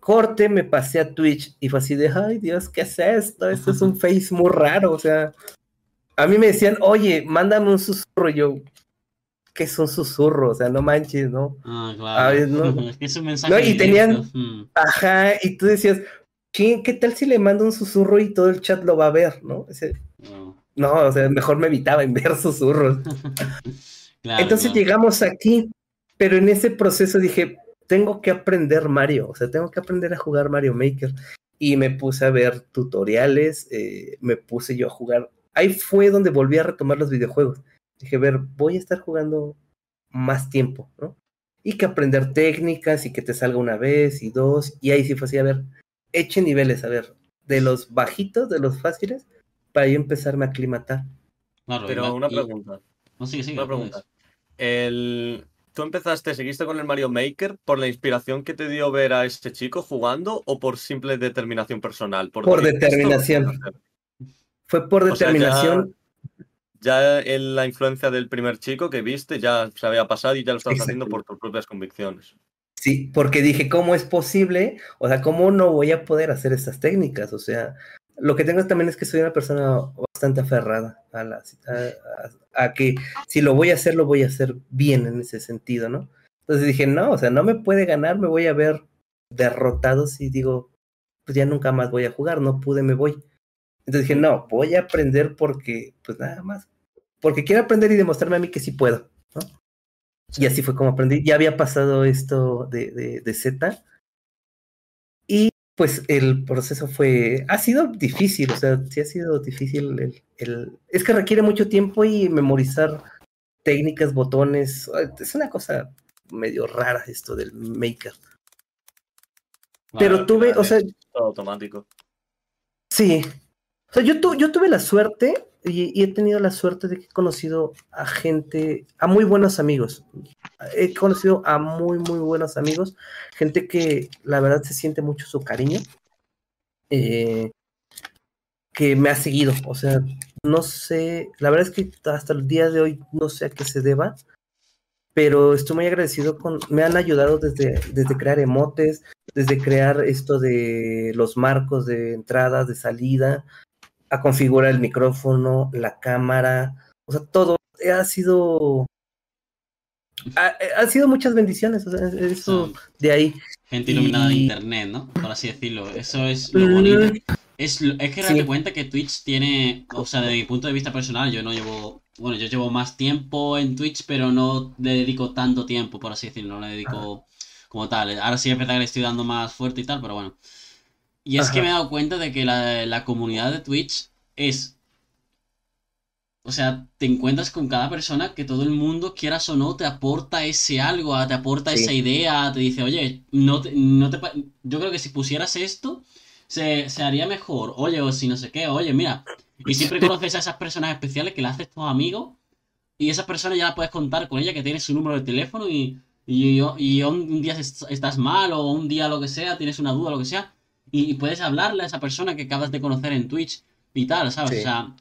Corte, me pasé a Twitch y fue así de, ay Dios, ¿qué es esto? Esto es un face muy raro, o sea, a mí me decían, oye, mándame un susurro, yo, ¿qué es un susurro? O sea, no manches, ¿no? Ah, A claro. ver, no. (laughs) Es un mensaje. No, y directo. tenían- Mm. Ajá, y tú decías, "Chin, ¿qué tal si le mando un susurro y todo el chat lo va a ver, ¿no? Ese- No. no, o sea, mejor me evitaba en ver susurros. (laughs) Claro, Entonces claro. llegamos aquí, pero en ese proceso dije, tengo que aprender Mario, o sea, tengo que aprender a jugar Mario Maker. Y me puse a ver tutoriales, eh, me puse yo a jugar. Ahí fue donde volví a retomar los videojuegos. Dije, a ver, voy a estar jugando más tiempo, ¿no? Y que aprender técnicas y que te salga una vez y dos. Y ahí sí fue así, a ver, eche niveles, a ver, de los bajitos, de los fáciles, para yo empezarme a aclimatar. Claro, Pero la- una y- pregunta. No, sigue, sigue. Una pregunta. El... ¿Tú empezaste, seguiste con el Mario Maker por la inspiración que te dio ver a ese chico jugando o por simple determinación personal? Por decir, "Esto lo determinación. puedo hacer"? Fue por O sea, ya- determinación. Ya en la influencia del primer chico que viste ya se había pasado y ya lo estabas haciendo por tus propias convicciones. Sí, porque dije, ¿cómo es posible? O sea, ¿cómo no voy a poder hacer estas técnicas? O sea, lo que tengo también es que soy una persona bastante aferrada a, las, a, a- a que si lo voy a hacer, lo voy a hacer bien en ese sentido, ¿no? Entonces dije, no, o sea, no me puede ganar, me voy a ver derrotado si digo, pues ya nunca más voy a jugar, no pude, me voy. Entonces dije, no, voy a aprender porque, pues nada más, porque quiero aprender y demostrarme a mí que sí puedo, ¿no? Y así fue como aprendí. Ya había pasado esto de, de, de Z. Y pues el proceso fue, ha sido difícil, o sea, sí ha sido difícil. El, el- es que requiere mucho tiempo y memorizar técnicas, botones. Es una cosa medio rara esto del maker. Pero tuve, o sea, todo automático. Sí. O sea, yo, tu- yo tuve la suerte y, he tenido la suerte de que he conocido a gente, a muy buenos amigos. He conocido a muy, muy buenos amigos. Gente que la verdad se siente mucho su cariño. eh, que me ha seguido. O sea, no sé, la verdad es que hasta el día de hoy no sé a qué se deba. Pero estoy muy agradecido con, me han ayudado desde, desde crear emotes, desde crear esto de los marcos de entrada, de salida, a configurar el micrófono, la cámara, o sea, todo ha sido ha, ha sido muchas bendiciones, o sea, eso de ahí. gente iluminada de internet, ¿no? Por así decirlo. Eso es lo bonito. Es, es que Sí. date cuenta que Twitch tiene, o sea, desde mi punto de vista personal, yo no llevo, bueno, yo llevo más tiempo en Twitch, pero no le dedico tanto tiempo, por así decirlo, no le dedico como tal. Ahora sí es verdad que le estoy dando más fuerte y tal, pero bueno. Y es que me he dado cuenta de que la, la comunidad de Twitch es, o sea, te encuentras con cada persona que todo el mundo, quieras o no, te aporta ese algo, te aporta Sí. esa idea, te dice, oye, no te, no te yo creo que si pusieras esto, se, se haría mejor, oye, o si no sé qué, oye, mira, y siempre (laughs) conoces a esas personas especiales que le haces tus amigos, y esas personas ya las puedes contar con ella, que tienes su número de teléfono, y, y, y un día est- estás mal, o un día lo que sea, tienes una duda, lo que sea, y, puedes hablarle a esa persona que acabas de conocer en Twitch y tal, ¿sabes? Sí. O sea,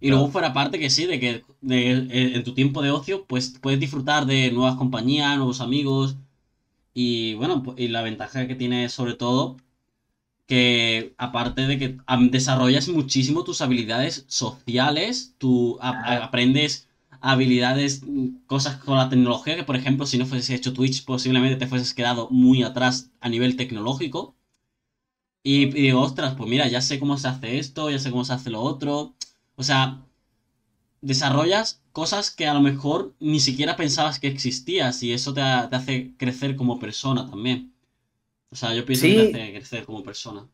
y luego fuera parte que sí, de que de- eh, en tu tiempo de ocio, pues puedes disfrutar de nuevas compañías, nuevos amigos. Y bueno, pu- y la ventaja que tiene sobre todo, que aparte de que desarrollas muchísimo tus habilidades sociales, tú aprendes habilidades, cosas con la tecnología, que por ejemplo, si no fuese hecho Twitch, posiblemente te fueses quedado muy atrás a nivel tecnológico. Y, y digo, ostras, pues mira, ya sé cómo se hace esto, ya sé cómo se hace lo otro. O sea, desarrollas cosas que a lo mejor ni siquiera pensabas que existías y eso te, te hace crecer como persona también. O sea, yo pienso que te hace crecer como persona.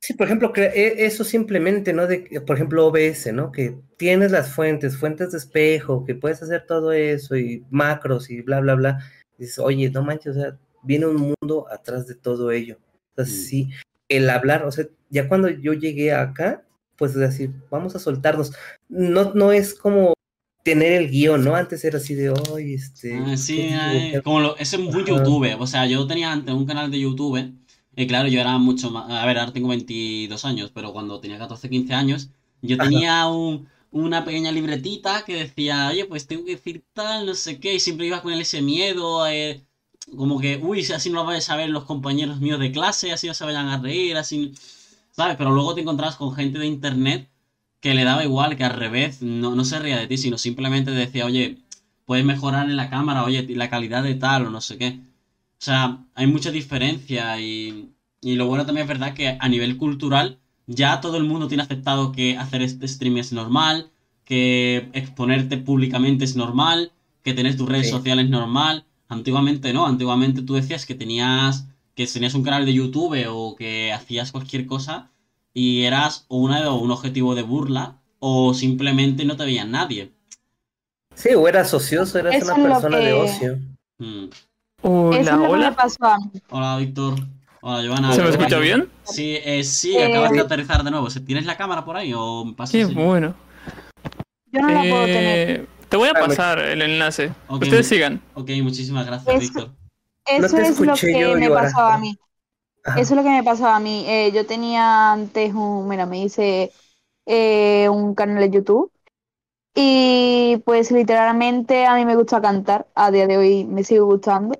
Sí, por ejemplo, e- eso simplemente, ¿no? De, por ejemplo, OBS, ¿no? Que tienes las fuentes, fuentes de espejo, que puedes hacer todo eso y macros y bla, bla, bla. Y dices, oye, no manches, o sea, viene un mundo atrás de todo ello. Entonces, Mm. sí, el hablar, o sea, ya cuando yo llegué acá, pues decir, vamos a soltarnos. No, no es como tener el guion, ¿no? Antes era así de, oye, este... Ah, ¿qué sí, ay, ¿Qué como lo, eso es muy Ajá. YouTube. O sea, yo tenía antes un canal de YouTube. Y claro, yo era mucho más. A ver, ahora tengo 22 años, pero cuando tenía 14, 15 años, yo Ajá. tenía un- una pequeña libretita que decía, oye, pues tengo que decir tal, no sé qué. Y siempre iba con ese miedo. eh, como que, uy, así no lo vais a ver los compañeros míos de clase, así no se vayan a reír, así, ¿sabes? Pero luego te encontrabas con gente de internet que le daba igual, que al revés, no, no se ría de ti, sino simplemente decía, oye, puedes mejorar en la cámara, oye, la calidad de tal o no sé qué. O sea, hay mucha diferencia y, y lo bueno también es verdad que a nivel cultural ya todo el mundo tiene aceptado que hacer este stream es normal, que exponerte públicamente es normal, que tener tus redes Sí. sociales es normal. Antiguamente no, antiguamente tú decías que tenías que tenías un canal de YouTube o que hacías cualquier cosa y eras una, o un objetivo de burla o simplemente no te veía nadie. Sí, o eras ocioso, eras Eso una persona de ocio. Mm. Hola, Eso hola. pasó a mí. Hola, Víctor. Hola, Joana. ¿Se me ¿Qué escucha bien? Sí, eh, sí, Eh, acabas de aterrizar de nuevo. ¿Tienes la cámara por ahí o me pasas Qué el- bueno. Yo no la puedo tener. Te voy a me- pasar el enlace. Ustedes sigan. Ok, muchísimas gracias, Eso- Víctor. Eso es lo que yo, me Ibarra. pasaba a mí. Ajá. Eso es lo que me pasaba a mí. Eh, yo tenía antes un, mira, me hice eh, un canal de YouTube y pues literalmente a mí me gusta cantar. A día de hoy me sigue gustando.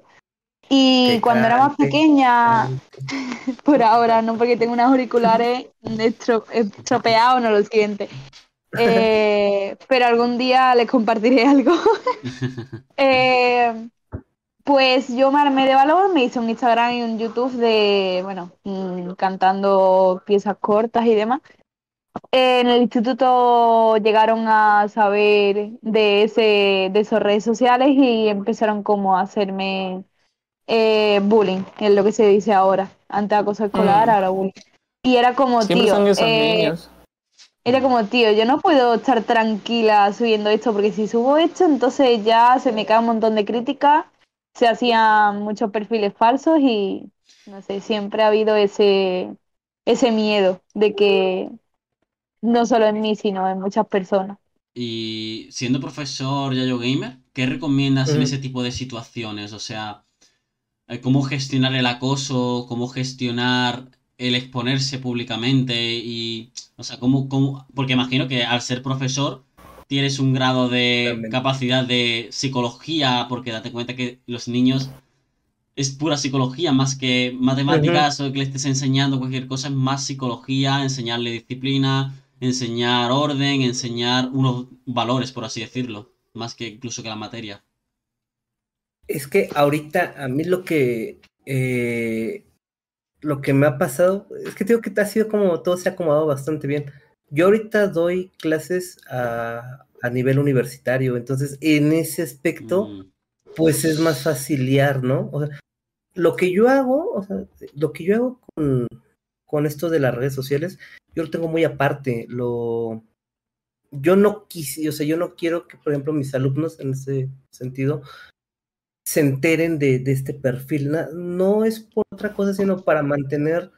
Y cuando era más pequeña, (laughs) por ahora, no porque tengo unos auriculares (laughs) estro- estropeados, no lo siente. Eh, pero algún día les compartiré algo. (laughs) Eh, pues yo me armé de valor, me hice un Instagram y un YouTube de, bueno, mm, cantando piezas cortas y demás. En el instituto llegaron a saber de ese, de esas redes sociales y empezaron como a hacerme eh, bullying, es lo que se dice ahora. Antes acoso escolar, Mm. ahora bullying. Y era como, Siempre tío, son esos eh, niños. Era como, tío, yo no puedo estar tranquila subiendo esto, porque si subo esto, entonces ya se me cae un montón de críticas, se hacían muchos perfiles falsos y, no sé, siempre ha habido ese, ese miedo de que no solo en mí, sino en muchas personas. Y siendo profesor Yayo Gamer, ¿qué recomiendas en Mm. ese tipo de situaciones? O sea, eh, cómo gestionar el acoso, cómo gestionar el exponerse públicamente y, o sea, cómo, cómo- porque imagino que al ser profesor tienes un grado de capacidad de psicología, porque date cuenta que los niños es pura psicología, más que matemáticas o que le estés enseñando cualquier cosa, es más psicología, enseñarle disciplina, enseñar orden, enseñar unos valores, por así decirlo, más que incluso que la materia. Es que ahorita a mí lo que eh, lo que me ha pasado es que digo que ha sido como todo se ha acomodado bastante bien. Yo ahorita doy clases a, a nivel universitario, entonces en ese aspecto Mm, pues es más faciliar, ¿no? O sea, lo que yo hago, o sea, lo que yo hago con, con esto de las redes sociales, yo lo tengo muy aparte. Lo, yo no quise, o sea, yo no quiero que, por ejemplo, mis alumnos en ese sentido se enteren de, de este perfil. Na- No es por otra cosa, sino para mantener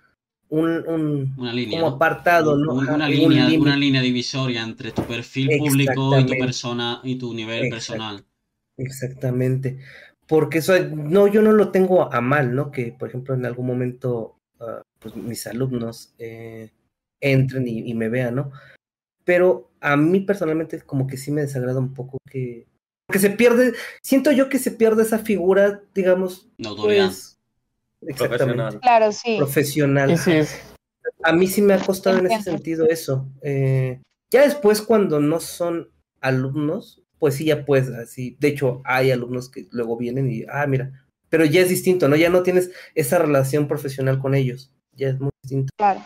un, un una línea. como ¿no? apartado, ¿no? Una un línea, una línea divisoria entre tu perfil público y tu persona y tu nivel Exacto. personal. Exactamente. Porque eso, no, yo no lo tengo a mal, ¿no? Que, por ejemplo, en algún momento, ah, pues mis alumnos eh, entren y, y me vean, ¿no? Pero a mí personalmente como que sí me desagrada un poco que, que se pierde, siento yo que se pierde esa figura, digamos, autoridad. pues, exactamente, Profesional. Claro, sí. profesional. Y sí, A mí sí me ha costado en ese sentido eso. Eh, ya después cuando no son alumnos, pues sí, ya pues así. De hecho, hay alumnos que luego vienen y, ah, mira, pero ya es distinto, ¿no? Ya no tienes esa relación profesional con ellos. Ya es muy distinto. Claro.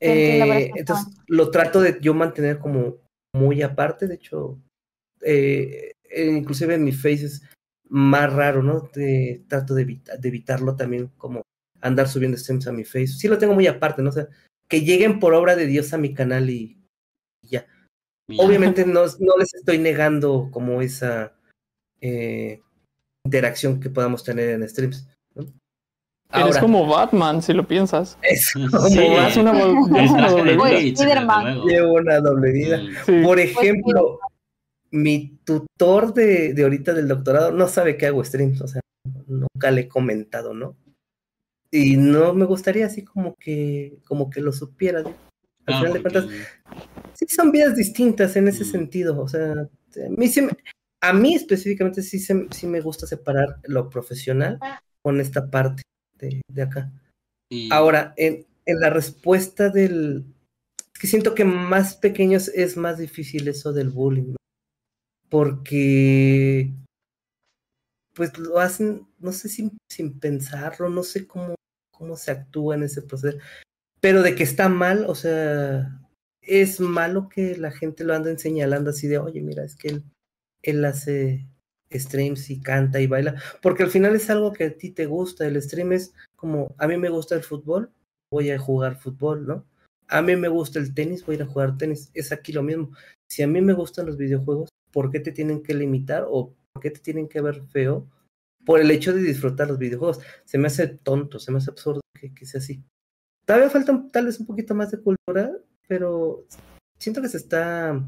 Eh, entonces, lo trato de yo mantener como muy aparte. De hecho, eh, eh, inclusive en mi face es más raro, ¿no? De- trato de, evita- de evitarlo también, como andar subiendo streams a mi face. Sí lo tengo muy aparte, ¿no? O sea, que lleguen por obra de Dios a mi canal y ya. Y ya. Obviamente no, no les estoy negando como esa eh, interacción que podamos tener en streams. ¿no? eres Ahora, como Batman, si lo piensas. es Sí. como Llevas una, doble vida. Pues, llevo una doble vida. Sí. Por ejemplo, mi tutor de, de ahorita del doctorado no sabe que hago streams, o sea, nunca le he comentado, ¿no? Y no me gustaría así como que, como que lo supiera. Al Claro, final de cuentas, sí son vidas distintas en ese Mm. sentido, o sea, a mí sí me- a mí específicamente sí, se- sí me gusta separar lo profesional con esta parte de, de acá. Y- Ahora, en, en la respuesta del... Es que siento que más pequeños es más difícil eso del bullying, ¿no? Porque pues lo hacen, no sé, sin, sin pensarlo, no sé cómo, cómo se actúa en ese proceso. Pero de que está mal, o sea, es malo que la gente lo ande señalando así de, oye, mira, es que él, él hace streams y canta y baila, porque al final es algo que a ti te gusta, el stream es como, a mí me gusta el fútbol, voy a jugar fútbol, ¿no? A mí me gusta el tenis, voy a ir a jugar tenis, es aquí lo mismo. Si a mí me gustan los videojuegos, ¿por qué te tienen que limitar o por qué te tienen que ver feo por el hecho de disfrutar los videojuegos? Se me hace tonto, se me hace absurdo que, que sea así. Todavía falta tal vez un poquito más de cultura, pero siento que se está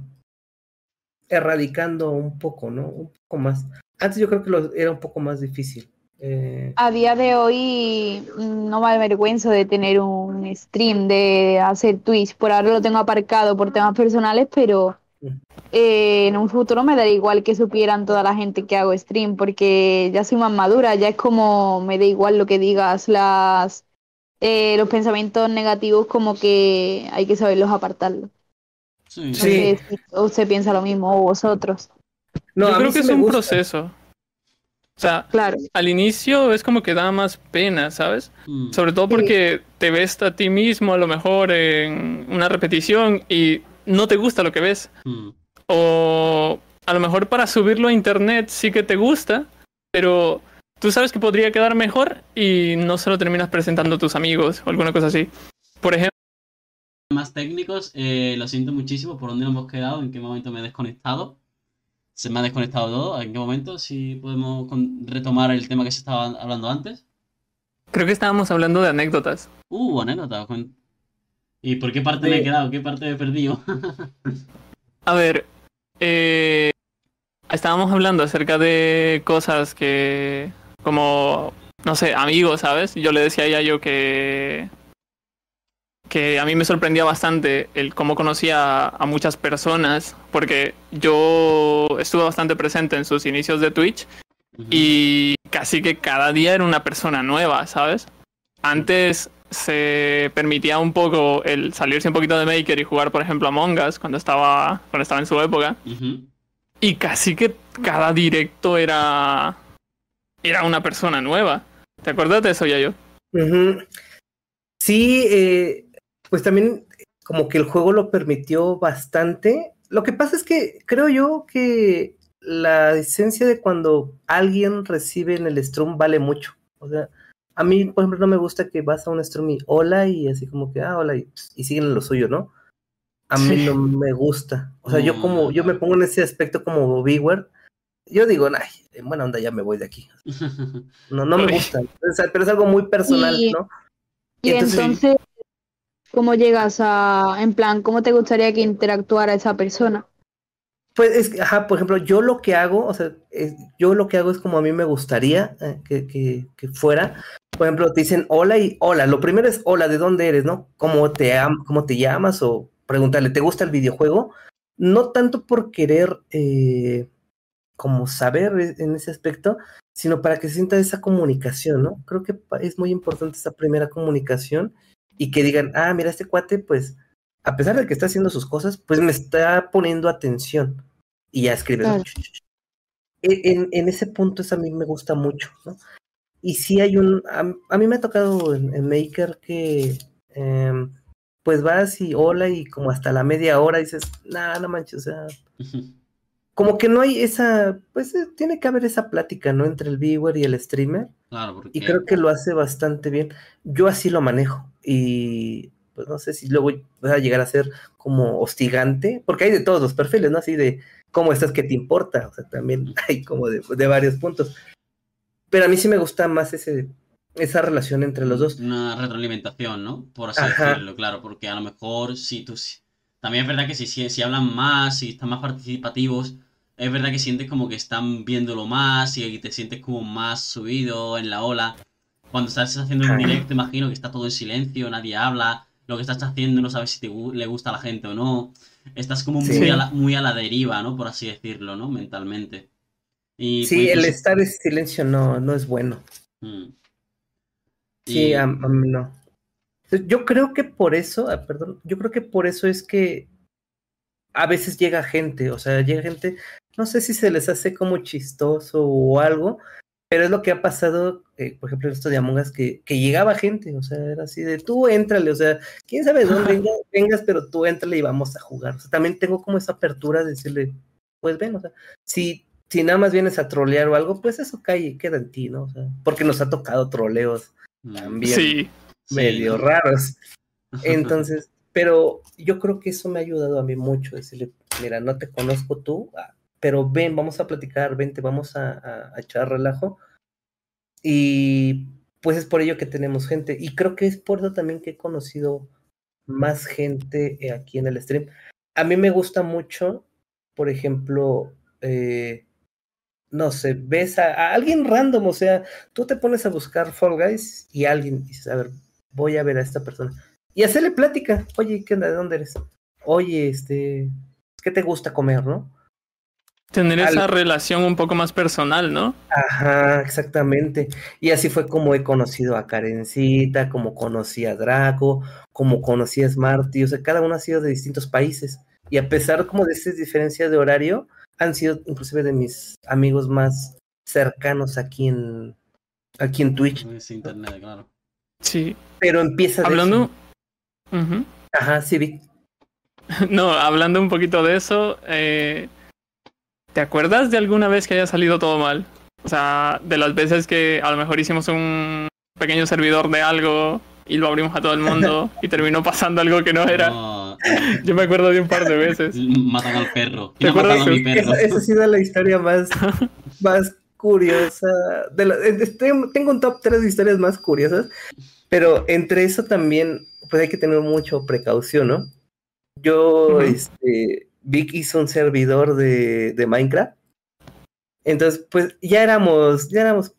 erradicando un poco, ¿no? Un poco más. Antes yo creo que lo, era un poco más difícil. Eh, A día de hoy mm, no me avergüenzo de tener un stream, de hacer Twitch. Por ahora lo tengo aparcado por temas personales, pero. Eh, en un futuro me daría igual que supieran toda la gente que hago stream, porque ya soy más madura, ya es como me da igual lo que digas, las eh, los pensamientos negativos como que hay que saberlos apartarlos. Sí. No Sí. usted piensa lo mismo o vosotros. no, Yo a creo que sí es un gusta. proceso. O sea, Claro, al inicio es como que da más pena, ¿sabes? Mm. Sobre todo Sí. porque te ves a ti mismo a lo mejor en una repetición y no te gusta lo que ves. Mm. O a lo mejor para subirlo a internet sí que te gusta, pero tú sabes que podría quedar mejor y no se lo terminas presentando a tus amigos o alguna cosa así. Por ejemplo, más técnicos, eh, lo siento muchísimo por dónde nos hemos quedado, en qué momento me he desconectado. Se me ha desconectado todo, en qué momento, si podemos retomar el tema que se estaba hablando antes. creo que estábamos hablando de anécdotas. Uh, anécdota. cuen- ¿Y por qué parte me he quedado? ¿Qué parte he perdido? (laughs) A ver, eh, estábamos hablando acerca de cosas que, como, no sé, amigos, ¿sabes? Yo le decía a Yayo que, que a mí me sorprendía bastante el cómo conocía a muchas personas, porque yo estuve bastante presente en sus inicios de Twitch y casi que cada día era una persona nueva, ¿sabes? Antes se permitía un poco el salirse un poquito de Maker y jugar, por ejemplo, a Among Us cuando estaba, cuando estaba en su época. Y casi que cada directo era. era una persona nueva. ¿Te acuerdas de eso, Yayo? Sí, eh, pues también como que el juego lo permitió bastante. Lo que pasa es que creo yo que la esencia de cuando alguien recibe en el stream vale mucho. O sea, a mí, por ejemplo, no me gusta que vas a un stream y hola y así como que, ah, hola, y, y siguen en lo suyo, ¿no? A mí Sí. no me gusta. O sea, yo como, yo me pongo en ese aspecto como viewer. Yo digo, ay, en buena onda ya me voy de aquí. No, no me (laughs) gusta. O sea, pero es algo muy personal, Y- ¿no? Y Entonces- entonces, ¿cómo llegas a, en plan, cómo te gustaría que interactuara esa persona? Pues es que, ajá, por ejemplo, yo lo que hago, o sea, es- yo lo que hago es como a mí me gustaría eh, que, que- que fuera. Por ejemplo, te dicen hola y hola. Lo primero es hola, ¿de dónde eres, no? ¿Cómo te, cómo te llamas? O preguntarle, ¿te gusta el videojuego? No tanto por querer eh, como saber e- en ese aspecto, sino para que se sienta esa comunicación, ¿no? Creo que es muy importante esa primera comunicación y que digan, ah, mira, este cuate, pues, a pesar de que está haciendo sus cosas, pues me está poniendo atención. Y ya escribes. ¿no? Claro. E- En, en ese punto eso a mí me gusta mucho, ¿no? Y sí hay un, a, a mí me ha tocado en, en Maker que em, pues vas y hola y como hasta la media hora dices, nada, no manches, o sea, como que no hay esa, pues eh, tiene que haber esa plática, ¿no? Entre el viewer y el streamer. Claro, porque Y creo que lo hace bastante bien. Yo así lo manejo. Y pues no sé si luego va a llegar a ser como hostigante, porque hay de todos los perfiles, ¿no? Así de cómo estás, qué te importa. O sea, también hay como de, de varios puntos. Pero a mí sí me gusta más ese, esa relación entre los dos. Una retroalimentación, ¿no? Por así Ajá. decirlo, claro, porque a lo mejor si tú... También es verdad que si, si, si hablan más, si están más participativos, es verdad que sientes como que están viéndolo más y te sientes como más subido en la ola. Cuando estás haciendo un directo, imagino que está todo en silencio, nadie habla, lo que estás haciendo no sabes si te le gusta a la gente o no. Estás como muy, Sí. a la, muy a la deriva, ¿no? Por así decirlo, ¿no? Mentalmente. Y Sí, fue el estar en silencio no, no es bueno. Mm. Sí, a, no. Yo creo que por eso, ah, perdón, yo creo que por eso es que a veces llega gente, o sea, llega gente, no sé si se les hace como chistoso o algo, pero es lo que ha pasado, eh, por ejemplo, en esto de Among Us, que, que llegaba gente, o sea, era así de tú éntrale, o sea, quién sabe de dónde (laughs) venga- vengas, pero tú éntrale y vamos a jugar. O sea, también tengo como esa apertura de decirle, pues ven, o sea, si, si nada más vienes a trolear o algo, pues eso cae, queda en ti, ¿no? O sea, porque nos ha tocado troleos también Sí, medio raros. (laughs) Entonces, pero yo creo que eso me ha ayudado a mí mucho, decirle, mira, no te conozco tú, ah, pero ven, vamos a platicar, vente, vamos a, a- a echar relajo. Y pues es por ello que tenemos gente. Y creo que es por eso también que he conocido más gente eh, aquí en el stream. A mí me gusta mucho, por ejemplo, eh, no sé, ves a, a alguien random, o sea, tú te pones a buscar Fall Guys y alguien dices, a ver, voy a ver a esta persona. Y hacerle plática. Oye, ¿qué onda? ¿De dónde eres? Oye, este, ¿qué te gusta comer, no? tener Al- esa relación un poco más personal, ¿no? Ajá, exactamente. Y así fue como he conocido a Karencita, como conocí a Draco, como conocí a Smarty, o sea, cada uno ha sido de distintos países. Y a pesar como de esas diferencias de horario, han sido inclusive de mis amigos más cercanos aquí en, aquí en Twitch. Es internet, claro. Sí. Pero empieza de Hablando. Ujú. Ajá, sí, vi. (laughs) No, hablando un poquito de eso, eh, ¿te acuerdas de alguna vez que haya salido todo mal? O sea, de las veces que a lo mejor hicimos un pequeño servidor de algo y lo abrimos a todo el mundo (laughs) y terminó pasando algo que no era. No, (laughs) Yo me acuerdo de un par de veces. (laughs) matan al perro. ¿Te. Esa, esa ha sido la historia más, más curiosa. De la- eh, tengo un top 3 de historias más curiosas, pero entre eso también, pues hay que tener mucho precaución, ¿no? Yo, Ujú. este, Vic hizo un servidor de, de Minecraft. Entonces, pues ya éramos, ya éramos,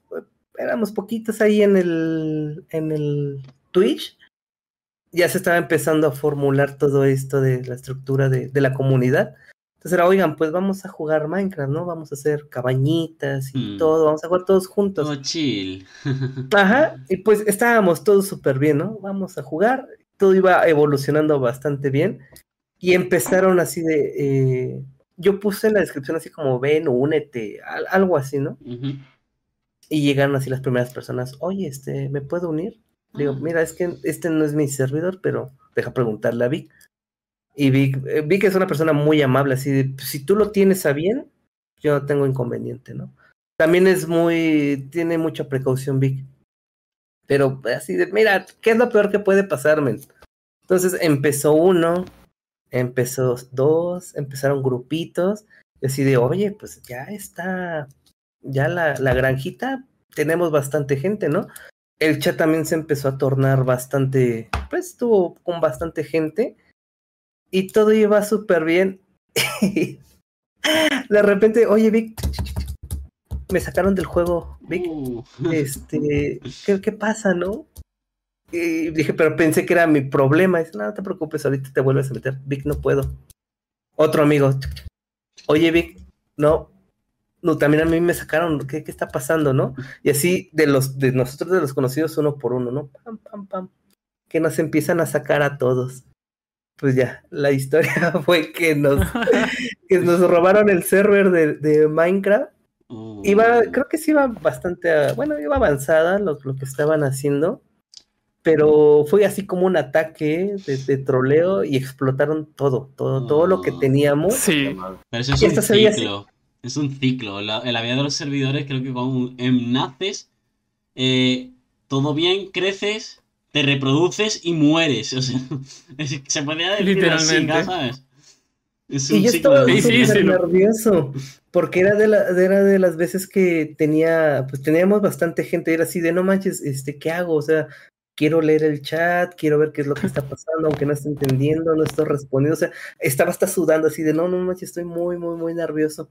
éramos poquitos ahí en el, en el Twitch. Ya se estaba empezando a formular todo esto de la estructura de, de la comunidad. Entonces era, oigan, pues vamos a jugar Minecraft, ¿no? Vamos a hacer cabañitas y Mm. todo, vamos a jugar todos juntos. Todo chill. (laughs) Ajá, y pues estábamos todos súper bien, ¿no? Vamos a jugar, todo iba evolucionando bastante bien y empezaron así de, eh, yo puse en la descripción así como ven, únete, al- algo así, ¿no? Y llegaron así las primeras personas, oye, este, ¿me puedo unir? Le digo, mira, es que este no es mi servidor, pero deja preguntarle a Vic. Y Vic, eh, Vic es una persona muy amable, así de, "Pues, si tú lo tienes a bien, yo no tengo inconveniente, ¿no? También es muy, tiene mucha precaución Vic. Pero así de, mira, ¿qué es lo peor que puede pasarme? Entonces empezó uno, empezó dos, empezaron grupitos, y así de, oye, pues ya está, ya la, la granjita, tenemos bastante gente, ¿no? El chat también se empezó a tornar bastante, pues estuvo con bastante gente y todo iba súper bien. (laughs) de repente, oye, Vic, me sacaron del juego, Vic Uh. este, (laughs) ¿qué, qué pasa, no? Y dije, pero pensé que era mi problema. Dice, no, no te preocupes, ahorita te vuelves a meter. Vic, no puedo. Otro amigo, oye, Vic, no, no, también a mí me sacaron, ¿qué, qué está pasando, no? Y así, de los, de nosotros, de los conocidos, uno por uno, ¿no? Pam, pam, pam. Que nos empiezan a sacar a todos. Pues ya, la historia (laughs) fue que nos, (laughs) que nos robaron el server de, de Minecraft Uh. Iba, creo que sí iba bastante, a- bueno, iba avanzada lo, lo que estaban haciendo, pero fue así como un ataque de, de troleo y explotaron todo, todo, todo lo que Oh. teníamos. Sí. Pero eso es Y un esto se veía así. Es un ciclo. En la, en la vida de los servidores, creo que cuando em, naces, eh, todo bien, creces, te reproduces y mueres. (laughs) O sea, es- se podría decir así, Literalmente. ¿sabes? Es Y un yo ciclo estaba de Sí, sí, súper sí, nervioso, porque era de, la, era de las veces que tenía, pues teníamos bastante gente, era así de, no manches, este, ¿qué hago? O sea, quiero leer el chat, quiero ver qué es lo que está pasando, aunque no esté entendiendo, no estoy respondiendo, o sea, estaba hasta sudando así de, no, no manches, estoy muy, muy, muy nervioso.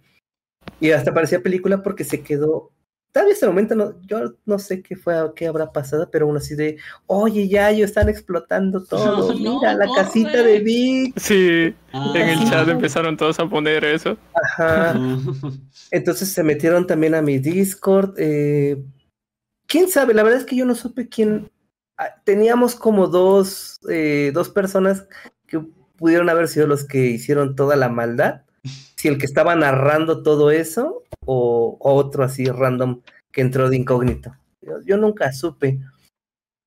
Y hasta parecía película porque se quedó tal vez ese momento no, yo no sé qué fue, qué habrá pasado, pero uno así de, oye, ya, ellos están explotando todo, No, mira la corre. casita de Vic. Sí, Ah. en el chat empezaron todos a poner eso. Ajá. (laughs) Entonces se metieron también a mi Discord. eh, ¿Quién sabe? La verdad es que yo no supe quién. ah, Teníamos como dos, eh, dos personas que pudieron haber sido los que hicieron toda la maldad. Si el que estaba narrando todo eso o, otro así random que entró de incógnito. Yo, nunca supe.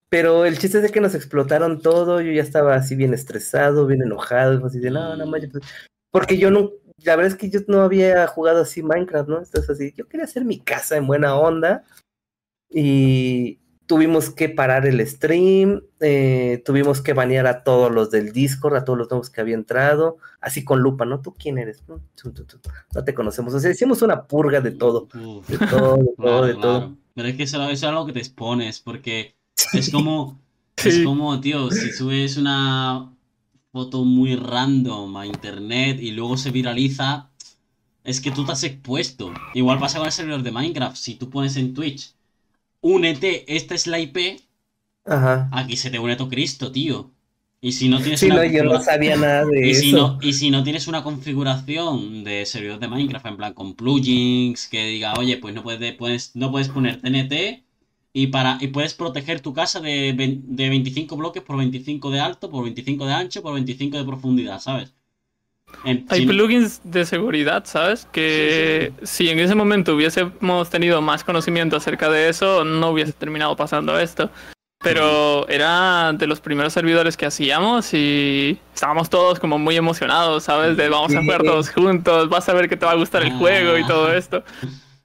Pero el chiste es de que nos explotaron todo. Yo ya estaba así bien estresado, bien enojado. Así de, no, no, pues", porque yo no, la verdad es que yo no había jugado así Minecraft, ¿no? Entonces así, yo quería hacer mi casa en buena onda y tuvimos que parar el stream, eh, tuvimos que banear a todos los del Discord, a todos los nuevos que había entrado, así con lupa, ¿no? ¿Tú quién eres? No, te conocemos, o sea, hicimos una purga de todo, Uf, de todo, de (laughs) todo, claro, de todo. claro. Pero es que eso, eso es algo que te expones, porque es como, (laughs) es como, tío, si subes una foto muy random a internet y luego se viraliza, es que tú te has expuesto. Igual pasa con el servidor de Minecraft. Si tú pones en Twitch, únete, esta es la IP, Ajá. aquí se te une todo Cristo, tío. Y si no tienes Sí, una no, yo no sabía nada de y si, eso. no, y si no tienes una configuración de servidor de Minecraft, en plan con plugins, que diga, oye, pues no puedes, puedes, no puedes poner TNT y, para, y puedes proteger tu casa de, de 25 bloques por 25 de alto, por 25 de ancho, por 25 de profundidad, ¿sabes? Hay plugins de seguridad, ¿sabes? Que si en ese momento hubiésemos tenido más conocimiento acerca de eso, no hubiese terminado pasando esto. Pero era de los primeros servidores que hacíamos y estábamos todos como muy emocionados, ¿sabes? De vamos a jugar (laughs) todos juntos, vas a ver que te va a gustar el juego y todo esto.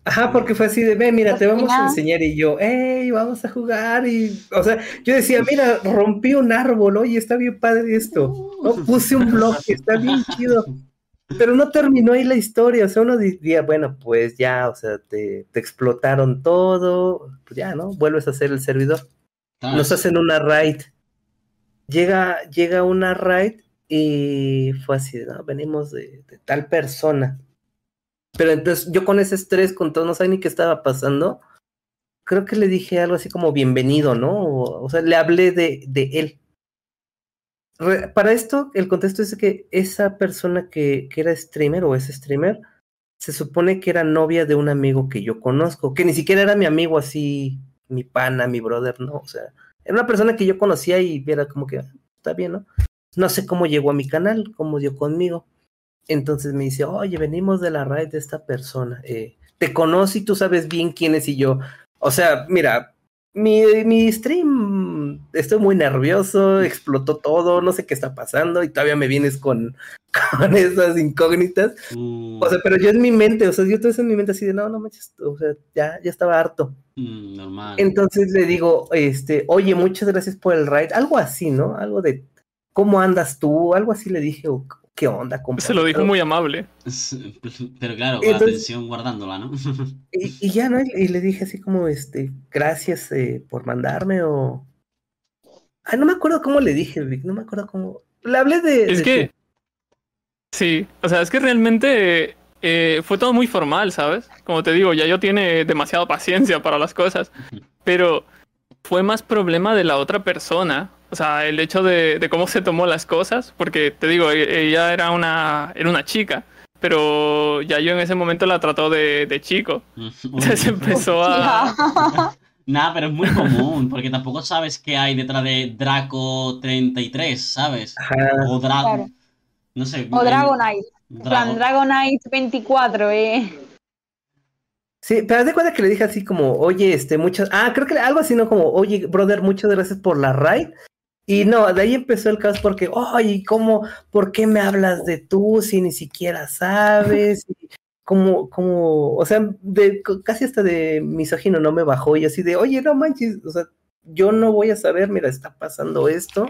Ajá, porque fue así de, ve, mira, te vamos a enseñar y yo, hey, vamos a jugar y, o sea, yo decía, mira, rompí un árbol, oye, está bien padre esto, ¿no? Puse un bloque, está bien chido, pero no terminó ahí la historia, o sea, uno diría, bueno, pues ya, o sea, te, te explotaron todo, pues ya, ¿no? Vuelves a hacer el servidor, nos hacen una raid, llega, llega una raid y fue así, ¿no? Venimos de, de tal persona. Pero entonces yo con ese estrés, con todo, no sabía ni qué estaba pasando, creo que le dije algo así como bienvenido, ¿no? O, o sea, le hablé de, él. Para esto, el contexto es que esa persona que, que era streamer o es streamer, se supone que era novia de un amigo que yo conozco, que ni siquiera era mi amigo así, mi pana, mi brother, no, o sea, era una persona que yo conocía y era como que, "Ah, está bien, ¿no? No sé cómo llegó a mi canal, cómo dio conmigo. Entonces me dice, oye, venimos de la raid de esta persona. eh, te conoce y tú sabes bien quién es y yo. O sea, mira, mi, mi stream, estoy muy nervioso, explotó todo, no sé qué está pasando y todavía me vienes con, (laughs) con esas incógnitas. uh, O sea, pero yo en mi mente, o sea, yo todo eso en mi mente así de, no, no manches, o sea, ya, ya estaba harto. mm, normal. Entonces le digo, este, oye, muchas gracias por el ride, algo así, ¿no? Algo de, ¿cómo andas tú? Algo así le dije, o, ¿qué onda? compa? Se lo dijo muy amable. Pero claro, con Entonces- tensión guardándola, ¿no? Y, y ya, ¿no? Y, le dije así como, este, gracias eh, por mandarme o... Ay, no me acuerdo cómo le dije, Vic, no me acuerdo cómo... Le hablé de... Es de que. Sí, o sea, es que realmente eh, fue todo muy formal, ¿sabes? Como te digo, ya yo tiene demasiada paciencia para las cosas, pero fue más problema de la otra persona. O sea, el hecho de, de cómo se tomó las cosas, porque te digo, e- ella era una, era una chica, pero ya yo en ese momento la trató de, de chico. (laughs) Entonces empezó a... (laughs) Nada, pero es muy común, porque tampoco sabes qué hay detrás de Draco 33, ¿sabes? O Drago. Claro. No sé. O Dragonite. Plan, Drago- Dragonite 24, eh. Sí, pero haz de cuenta que le dije así como, oye, este, muchas, ah, creo que algo así, ¿no? Como, oye, brother, muchas gracias por la raid. Y no, de ahí empezó el caos porque, oye, ¿cómo, por qué me hablas de tú si ni siquiera sabes? (laughs) Como, como, o sea, de, casi hasta de misógino no me bajó y así de, oye, no manches, o sea, yo no voy a saber, mira, está pasando esto.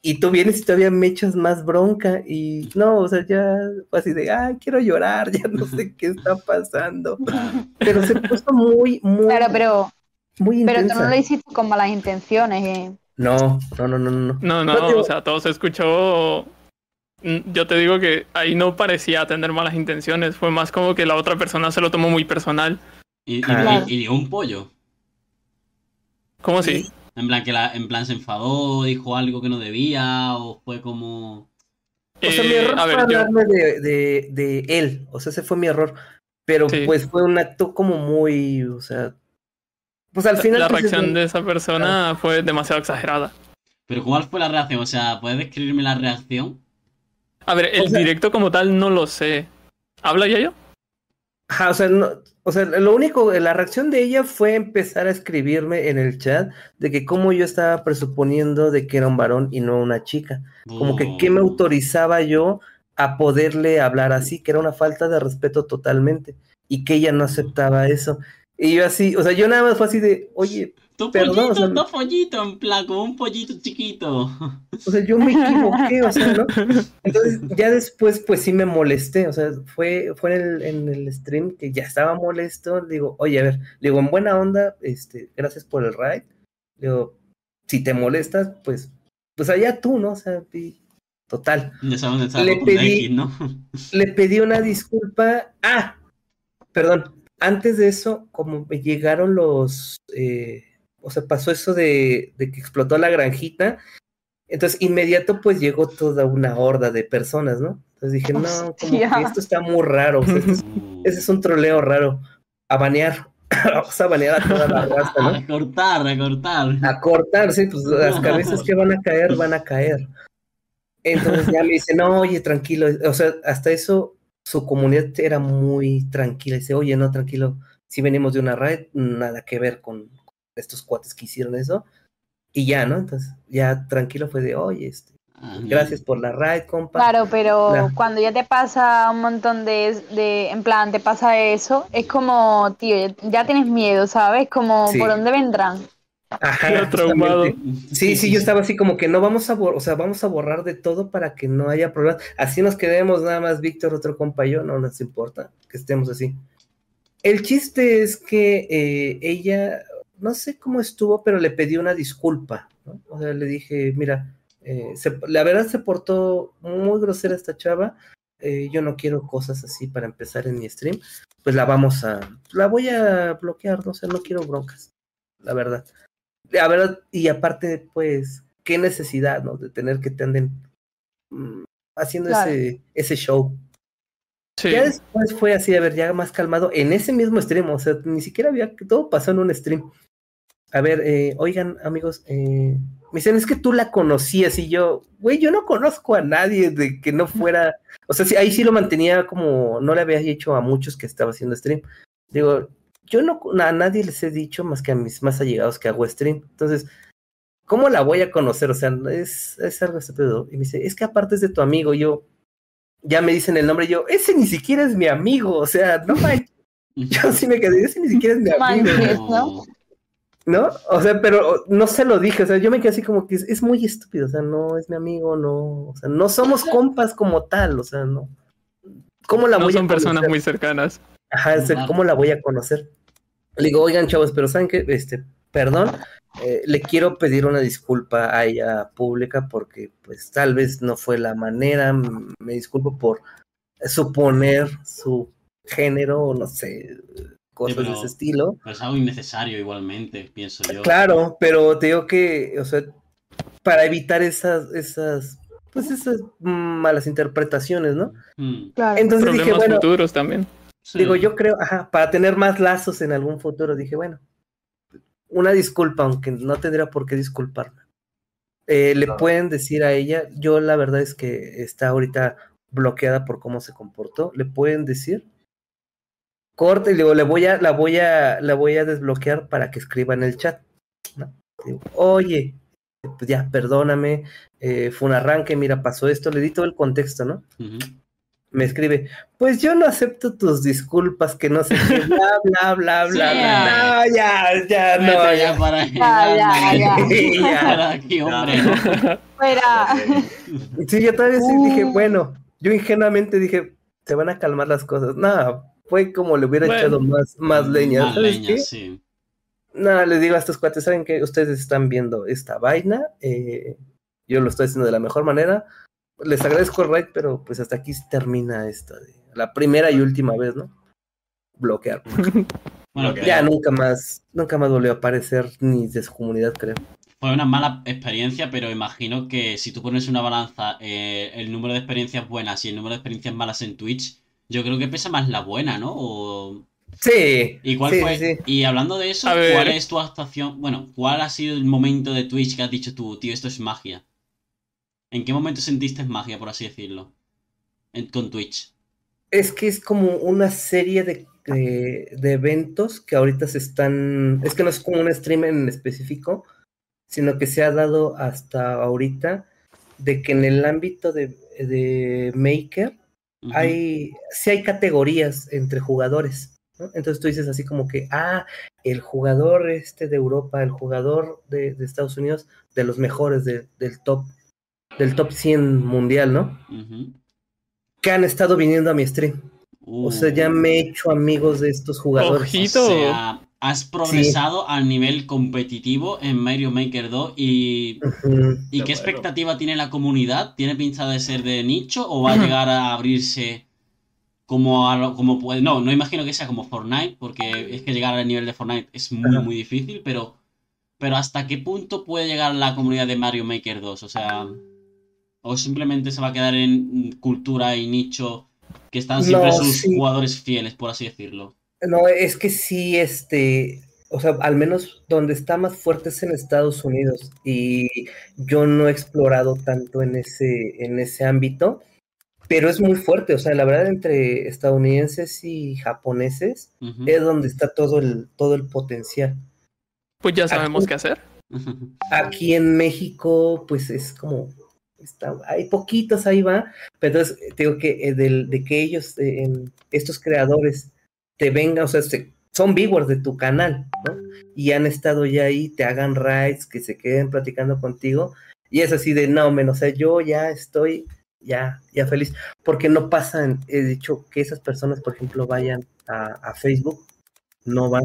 Y tú vienes y todavía me echas más bronca y no, o sea, ya fue así de, ay, quiero llorar, (laughs) ya no sé qué está pasando. (laughs) Pero se puso muy, muy, Claro, pero, muy pero tú no lo hiciste con malas intenciones, eh. No, no, no, no, no. No, No, o sea, todo se escuchó. Mm, Yo te digo que ahí no parecía tener malas intenciones, fue más como que la otra persona se lo tomó muy personal. Y, y- un pollo. ¿Cómo así? En plan, que la, en plan se enfadó, dijo algo que no debía, o fue como. O sea, mi Eh, error a ver, fue yo, hablarme de, de, de él. O sea, ese fue mi error. Pero Sí. pues fue un acto como muy, o sea. Pues al final. la pues, es reacción de esa persona fue demasiado exagerada. Pero ¿cuál fue la reacción? O sea, ¿puedes describirme la reacción? A ver, el O sea- directo como tal no lo sé. ¿Habla ya yo? Ajá, o sea, no, o sea, lo único, la reacción de ella fue empezar a escribirme en el chat de que como yo estaba presuponiendo de que era un varón y no una chica. Como que qué me Oh. autorizaba yo a poderle hablar así, que era una falta de respeto totalmente y que ella no aceptaba eso. Y yo así, o sea, yo nada más fue así de, oye, Tu Perdón, pollito, o sea, tu pollito, en plan, como un pollito chiquito. (laughs) o sea, yo me equivoqué, o sea, ¿no? (laughs) Entonces ya después pues sí me molesté, o sea, fue, fue en el, en el stream que ya estaba molesto, digo, oye, a ver, digo, en buena onda, este, gracias por el ride, digo, si te molestas, pues, pues allá tú, ¿no? O sea, y- total. Ya Le pedí- X, ¿no? Le pedí una disculpa, ah, perdón, antes de eso, como me llegaron los, eh, o sea, pasó eso de, de que explotó la granjita, entonces inmediato pues llegó toda una horda de personas, ¿no? Entonces dije, no, como que esto está muy raro, o sea, esto es- (laughs) ese es un troleo raro, a banear, (laughs) vamos a banear a toda la raza, (laughs) A ¿no? recortar, recortar. A cortar, sí, pues las cabezas que van a caer, van a caer. Entonces ya me dice, no, oye, tranquilo, o sea, hasta eso su comunidad era muy tranquila, dice, oye, no, tranquilo, si venimos de una raid, nada que ver con estos cuates que hicieron eso, y ya, ¿no? Entonces, ya tranquilo fue de, oye, este, gracias por la raid, compa. Claro, pero cuando ya te pasa un montón de, de, en plan, te pasa eso, es como, tío, ya, ya tienes miedo, ¿sabes? Como, Sí. ¿por dónde vendrán? Ajá, traumado. Sí, sí, yo estaba así como que no vamos a borrar, o sea, vamos a borrar de todo para que no haya problemas. Así nos quedemos nada más Víctor, otro compa y yo, no nos importa que estemos así. El chiste es que eh, ella, no sé cómo estuvo, pero le pedí una disculpa, ¿no? O sea, le dije, mira, eh, se- la verdad se portó muy grosera esta chava, eh, yo no quiero cosas así para empezar en mi stream, pues la vamos a, la voy a bloquear, no sé, no quiero broncas, la verdad. La verdad, y aparte, pues, qué necesidad, ¿no? De tener que te anden mm, haciendo Claro. ese, ese show. Sí. Ya después fue así, a ver, ya más calmado, en ese mismo stream, o sea, ni siquiera había, todo pasó en un stream. A ver, eh, oigan, amigos, eh, me dicen, es que tú la conocías y yo, güey, yo no conozco a nadie de que no fuera, o sea, sí, ahí sí lo mantenía como, no le había hecho a muchos que estaba haciendo stream. Digo, yo no, a nadie les he dicho más que a mis más allegados que hago stream. Entonces, ¿cómo la voy a conocer? O sea, es, es algo estúpido. Y me dice, es que aparte es de tu amigo, yo, ya me dicen el nombre, yo, ese ni siquiera es mi amigo, o sea, no manches. Yo sí me quedé, ese ni siquiera es mi amigo. ¿no? ¿no? O sea, pero no se lo dije, o sea, yo me quedé así como que es, es muy estúpido, o sea, no es mi amigo, no, o sea, no somos compas como tal, o sea, no. ¿Cómo la No voy a son personas muy cercanas. Ajá, Claro. ¿cómo la voy a conocer? Le digo, oigan, chavos, pero ¿saben qué? Este, perdón, eh, le quiero pedir una disculpa a ella pública porque, pues, tal vez no fue la manera. Me disculpo por suponer su género, o no sé, cosas pero- de ese estilo. Pero es algo innecesario igualmente, pienso yo. Claro, pero te digo que, o sea, para evitar esas, esas, pues, esas malas interpretaciones, ¿no? Mm, Claro. Entonces dije, Problemas bueno, futuros también. Sí. Digo, yo creo, ajá, para tener más lazos en algún futuro, dije, bueno, una disculpa, aunque no tendría por qué disculparme. Eh, le pueden decir a ella, yo la verdad es que está ahorita bloqueada por cómo se comportó, le pueden decir, corte, y digo, le voy a, la voy a, la voy a desbloquear para que escriba en el chat. ¿no? Digo, Oye, pues ya, perdóname, eh, fue un arranque, mira, pasó esto, le di todo el contexto, ¿no? Ujú. Me escribe, pues yo no acepto tus disculpas, que no sé qué, bla, bla, bla, bla, Sí. bla. No, ya, ya, no, ya. ya para Ya, ya, (laughs) aquí, (laughs) hombre. Fuera. Sí, yo todavía sí Uh. dije, bueno, yo ingenuamente dije, se van a calmar las cosas. No, fue como le hubiera Bueno. echado más, más leña. Más ¿Sabes leña, qué? sí. No, les digo a estos cuates, ¿saben que Ustedes están viendo esta vaina, eh, yo lo estoy haciendo de la mejor manera. Les agradezco el raid, pero pues hasta aquí termina esta, de- la primera y última vez, ¿no? Bloquear. (laughs) Bueno, Ya nunca más, nunca más volvió a aparecer ni de su comunidad, creo. fue una mala experiencia, pero imagino que si tú pones una balanza eh, el número de experiencias buenas y el número de experiencias malas en Twitch, yo creo que pesa más la buena, ¿no? O- Sí. ¿Y cuál sí, fue? sí. Y hablando de eso. ¿cuál es tu actuación? Bueno, ¿cuál ha sido el momento de Twitch que has dicho tú, tío, esto es magia? ¿En qué momento sentiste magia, por así decirlo? En- con Twitch. Es que es como una serie de, de- de eventos que ahorita se están. Es que no es como un stream en específico, sino que se ha dado hasta ahorita de que en el ámbito de, de Maker hay, sí hay categorías entre jugadores. ¿no? Entonces tú dices así como que, ah, el jugador este de Europa, el jugador de, de Estados Unidos, de los mejores de- del top, del top 100 mundial, ¿no? Que han estado viniendo a mi stream. O sea, ya Uh, me he hecho amigos de estos jugadores. Ojito. O sea, has progresado al nivel competitivo en Mario Maker 2 y. ¿y Qué qué bueno. expectativa tiene la comunidad? ¿Tiene pinta de ser de nicho o va a llegar a abrirse como a lo- como puede? No, no imagino que sea como Fortnite, porque es que llegar al nivel de Fortnite es muy, muy difícil, pero, pero ¿hasta qué punto puede llegar la comunidad de Mario Maker 2? O sea, o simplemente se va a quedar en cultura y nicho que están siempre No, sus sí. jugadores fieles, por así decirlo. No, es que sí, este, o sea, al menos donde está más fuerte es en Estados Unidos y yo no he explorado tanto en ese, en ese ámbito, pero es muy fuerte, o sea, la verdad entre estadounidenses y japoneses es donde está todo el, todo el potencial. Pues ya sabemos Aquí- qué hacer. (laughs) Aquí en México, pues es como, está, hay poquitos, ahí va, pero entonces te digo que eh, del- de que ellos, eh, en- estos creadores, te vengan, o sea, se- son viewers de tu canal, ¿no? Y han estado ya ahí, te hagan raids, que se queden platicando contigo, y es así de, no, menos, o sea, yo ya estoy, ya, ya feliz, porque no pasan, he dicho que esas personas, por ejemplo, vayan a, a Facebook, no van,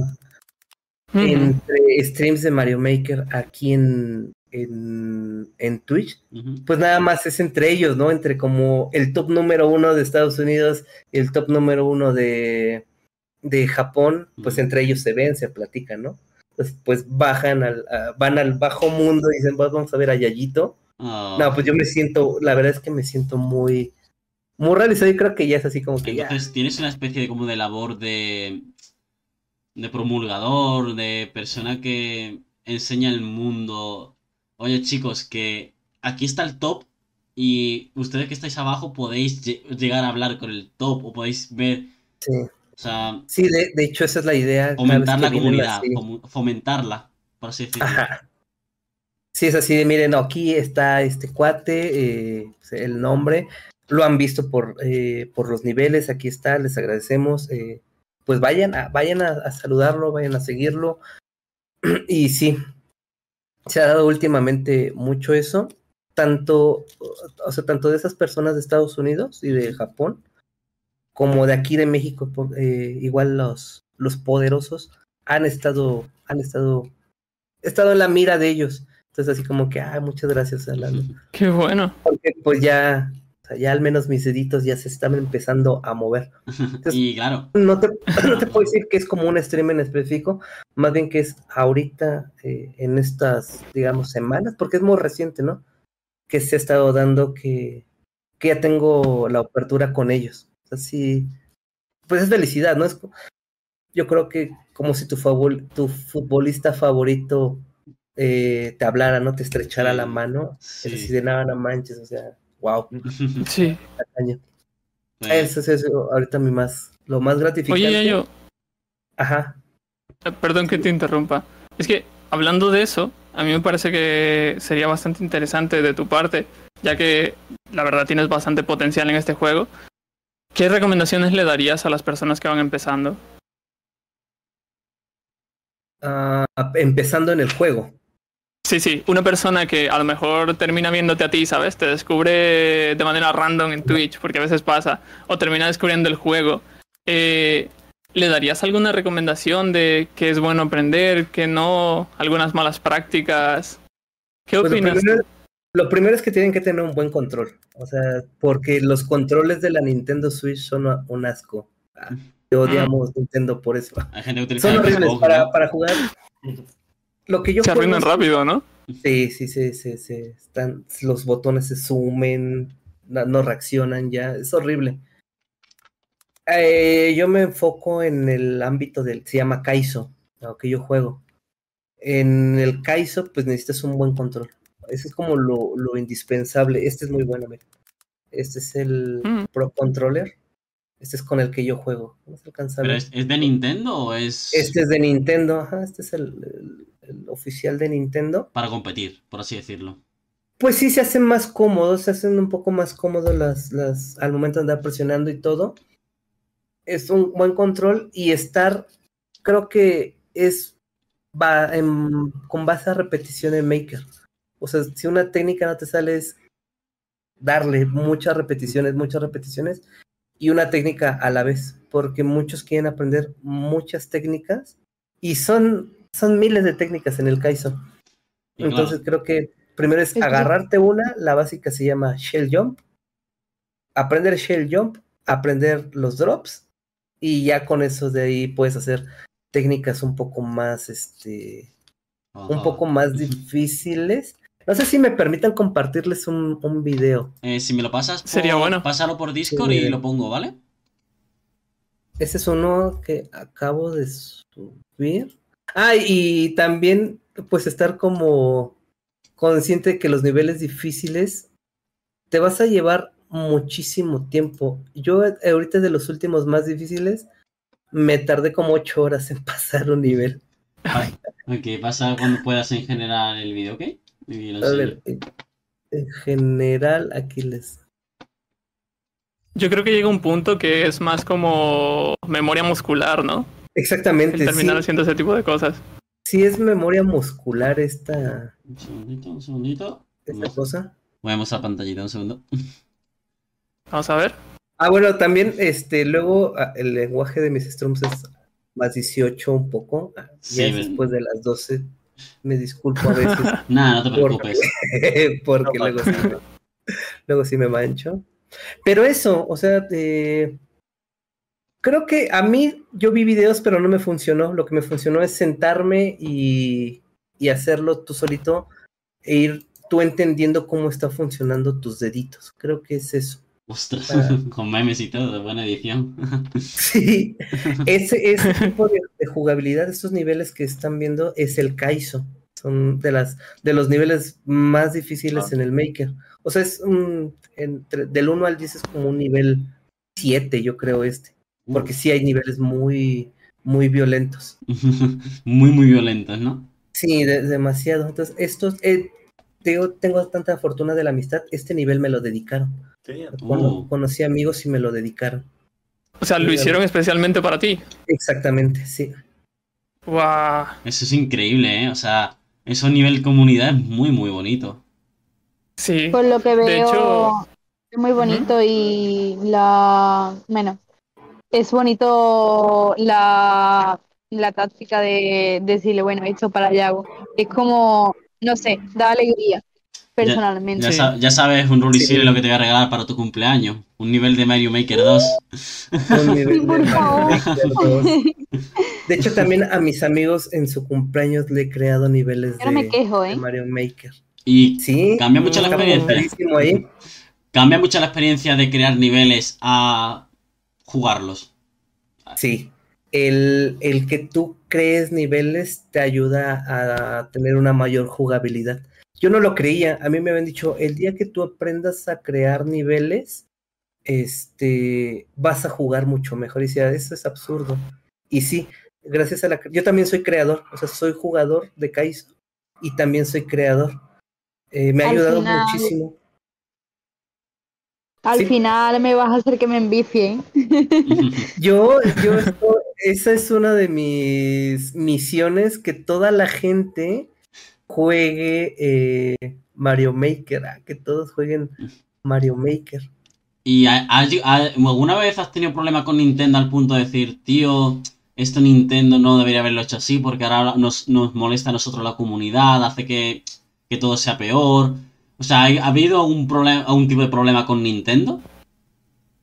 entre streams de Mario Maker aquí en, en, en Twitch, pues nada más es entre ellos, ¿no? Entre como el top número uno de Estados Unidos y el top número uno de, de Japón, pues entre ellos se ven, se platican, ¿no? Pues, pues bajan al, a- van al bajo mundo y dicen, "Pues vamos a ver a Yayito. Ah, No, pues yo me siento, la verdad es que me siento muy, muy realizado y creo que ya es así como que ya. Entonces tienes una especie de como de labor de, de promulgador, de persona que enseña el mundo. Oye chicos, que aquí está el top y ustedes que estáis abajo podéis lle- llegar a hablar con el top o podéis ver, Sí, o sea, Sí, de, de hecho esa es la idea. fomentar la comunidad, fomentarla, por así decirlo. Ajá. Sí, es así de, miren, aquí está este cuate, eh, el nombre, lo han visto por, eh, por los niveles, aquí está, les agradecemos, eh, pues vayan, a, vayan a, a saludarlo, vayan a seguirlo. (clears throat) Y sí, se ha dado últimamente mucho eso, tanto, o sea, tanto de esas personas de Estados Unidos y de Japón, como de aquí de México, eh, igual los, los poderosos han estado, han estado, estado en la mira de ellos. Entonces así como que, ah, muchas gracias, Alano. Qué bueno. Porque pues ya, o sea, ya al menos mis deditos ya se están empezando a mover. (laughs) Y claro, No te, (clears throat) no te puedo decir que es como un stream en específico, más bien que es ahorita, eh, en estas, digamos, semanas, porque es muy reciente, ¿no? Que se ha estado dando que, que ya tengo la apertura con ellos. O sea, sí, pues es felicidad, ¿no? Es, yo creo que como si tu, favor, tu futbolista favorito eh, te hablara, ¿no? Te estrechara la mano. sí. Es así de nada, no manches, o sea, wow, (laughs) Sí. Eso es eso, ahorita mi más, lo más gratificante. Oye, yo, Ajá. perdón que te interrumpa. Es que hablando de eso, a mí me parece que sería bastante interesante de tu parte, ya que la verdad tienes bastante potencial en este juego. ¿Qué recomendaciones le darías a las personas que van empezando? Ah, empezando en el juego. Sí, sí, una persona que a lo mejor termina viéndote a ti, ¿sabes? Te descubre de manera random en Twitch, porque a veces pasa, o termina descubriendo el juego. Eh, ¿Le darías alguna recomendación de qué es bueno aprender, qué no, algunas malas prácticas? ¿Qué Pues lo, opinas? primero, lo primero es que tienen que tener un buen control. O sea, porque los controles de la Nintendo Switch son un asco. Ah, odiamos Nintendo por eso. Hay gente que utiliza Son horribles para, para jugar. Lo que yo Se arruinan es- rápido, ¿no? Sí, sí, sí, sí, sí. Están, los botones se sumen, no, no reaccionan ya, es horrible. Eh, yo me enfoco en el ámbito del, se llama Kaizo, lo que yo juego. En el Kaizo, pues necesitas un buen control. Ese es como lo, lo indispensable. Este es muy bueno, mira. Este es el Mm. Pro Controller. Este es con el que yo juego. ¿Cómo se alcanza a ¿Pero ver? es, es de Nintendo o es Este es de Nintendo, ajá, este es el, el- el oficial de Nintendo. para competir, por así decirlo? Pues sí, se hacen más cómodos, se hacen un poco más cómodos las, las, al momento de andar presionando y todo. Es un buen control y estar, creo que es va en- con base a repetición en Maker. O sea, si una técnica no te sale es darle muchas repeticiones, muchas repeticiones y una técnica a la vez, porque muchos quieren aprender muchas técnicas y son, son miles de técnicas en el Kaizo. Y claro, Entonces creo que primero es agarrarte una, la básica se llama Shell Jump, aprender Shell Jump, aprender los drops y ya con eso de ahí puedes hacer técnicas un poco más, este, un poco más difíciles. No sé si me permitan compartirles un, un video. Eh, si me lo pasas, por- Sería bueno. Pásalo por Discord Sí. y lo pongo, ¿vale? Ese es uno que acabo de subir. Ah, y también pues estar como consciente de que los niveles difíciles te vas a llevar muchísimo tiempo. Yo eh, ahorita de los últimos más difíciles me tardé como ocho horas en (laughs) pasar un nivel. Ok, pasa cuando puedas en general el vídeo, ¿ok? A ver, en- en general aquí les... Yo creo que llega un punto que es más como memoria muscular, ¿no? El Exactamente, sí, terminar haciendo ese tipo de cosas. sí es memoria muscular esta, Un segundito, un segundito. esta cosa. Voy a pantallita un segundo. Vamos a ver. Ah, bueno, también este, luego ah, el lenguaje de mis strums es más 18 un poco. Sí, ya después de las 12. Me disculpo a (laughs) veces Nada, no te preocupes. porque No luego, sí me, luego sí me mancho. Pero eso, o sea, eh, creo que a mí yo vi videos, pero no me funcionó. Lo que me funcionó es sentarme y, y hacerlo tú solito e ir tú entendiendo cómo está funcionando tus deditos. Creo que es eso. Ostras, Ah. (laughs) con memes y todo, buena edición. (laughs) Sí, ese, ese (laughs) tipo de, de jugabilidad, estos niveles que están viendo, es el Kaizo. Son de las de los niveles más difíciles Ah. en el Maker. O sea, es un entre, del 1 al 10 es como un nivel 7, yo creo este. Porque sí hay niveles muy, muy violentos. (laughs) muy, muy violentos, ¿no? Sí, de- demasiado. Entonces, estos, eh, digo, tengo tanta fortuna de la amistad, este nivel me lo dedicaron. Sí, Uh. Conocí amigos y me lo dedicaron. O sea, lo hicieron especialmente para ti. Exactamente, sí. Guau. Eso es increíble, ¿eh? O sea, eso a nivel comunidad es muy, muy bonito. Sí. Por lo que veo, De hecho- es muy bonito y la, bueno, es bonito la, la táctica de, decirle, bueno, esto para Yago. Es como, no sé, da alegría, personalmente. Ya, Sí. sa- ya sabes, un Rully Sí. Lo que te voy a regalar para tu cumpleaños. Un nivel de Mario Maker 2. Un nivel de (laughs) por favor. Mario Maker 2. De hecho, también a mis amigos en su cumpleaños le he creado niveles Yo no me de, de ¿eh? Mario Maker. Y Sí, Cambia mucho la experiencia. ahí. cambia mucho la experiencia de crear niveles a jugarlos. Sí. El, el que tú crees niveles te ayuda a tener una mayor jugabilidad. Yo no lo creía. A mí me habían dicho, el día que tú aprendas a crear niveles, este, vas a jugar mucho mejor. Y decía, eso es absurdo. Y sí, gracias a la... Yo también soy creador, o sea, soy jugador de Kaizo y también soy creador. Eh, me ha Al ayudado final- muchísimo. Al Sí. final me vas a hacer que me envicie. (laughs) Yo, yo, esto- esa es una de mis misiones, que toda la gente juegue eh, Mario Maker, ah, que todos jueguen Mario Maker. ¿Y alguna vez has tenido problema con Nintendo al punto de decir, tío, esto Nintendo no debería haberlo hecho así porque ahora nos, nos molesta a nosotros la comunidad, hace que, que todo sea peor? O sea, ¿ha, ha habido algún, problema, algún tipo de problema con Nintendo?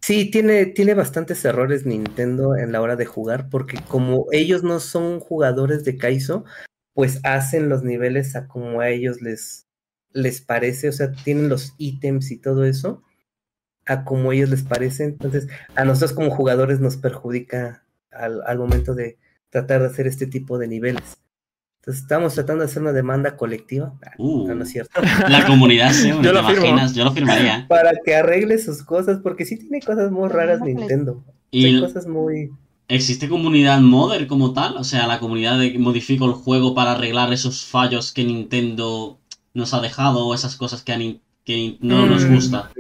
Sí, tiene, tiene bastantes errores Nintendo en la hora de jugar, porque como ellos no son jugadores de Kaizo, pues hacen los niveles a como a ellos les, les parece, o sea, tienen los ítems y todo eso a como ellos les parece. Entonces, a nosotros como jugadores nos perjudica al, al momento de tratar de hacer este tipo de niveles. Entonces estamos tratando de hacer una demanda colectiva. Ah, Uh. no, no es cierto. La comunidad, sí, (laughs) Yo ¿te lo firmo. imaginas? Yo lo firmaría. (laughs) Para que arregle sus cosas, porque sí tiene cosas muy raras Nintendo. Y Tiene cosas muy... ¿existe comunidad modder como tal? O sea, la comunidad de que modifica el juego para arreglar esos fallos que Nintendo nos ha dejado o esas cosas que, a Nin- que no nos Mm, gusta.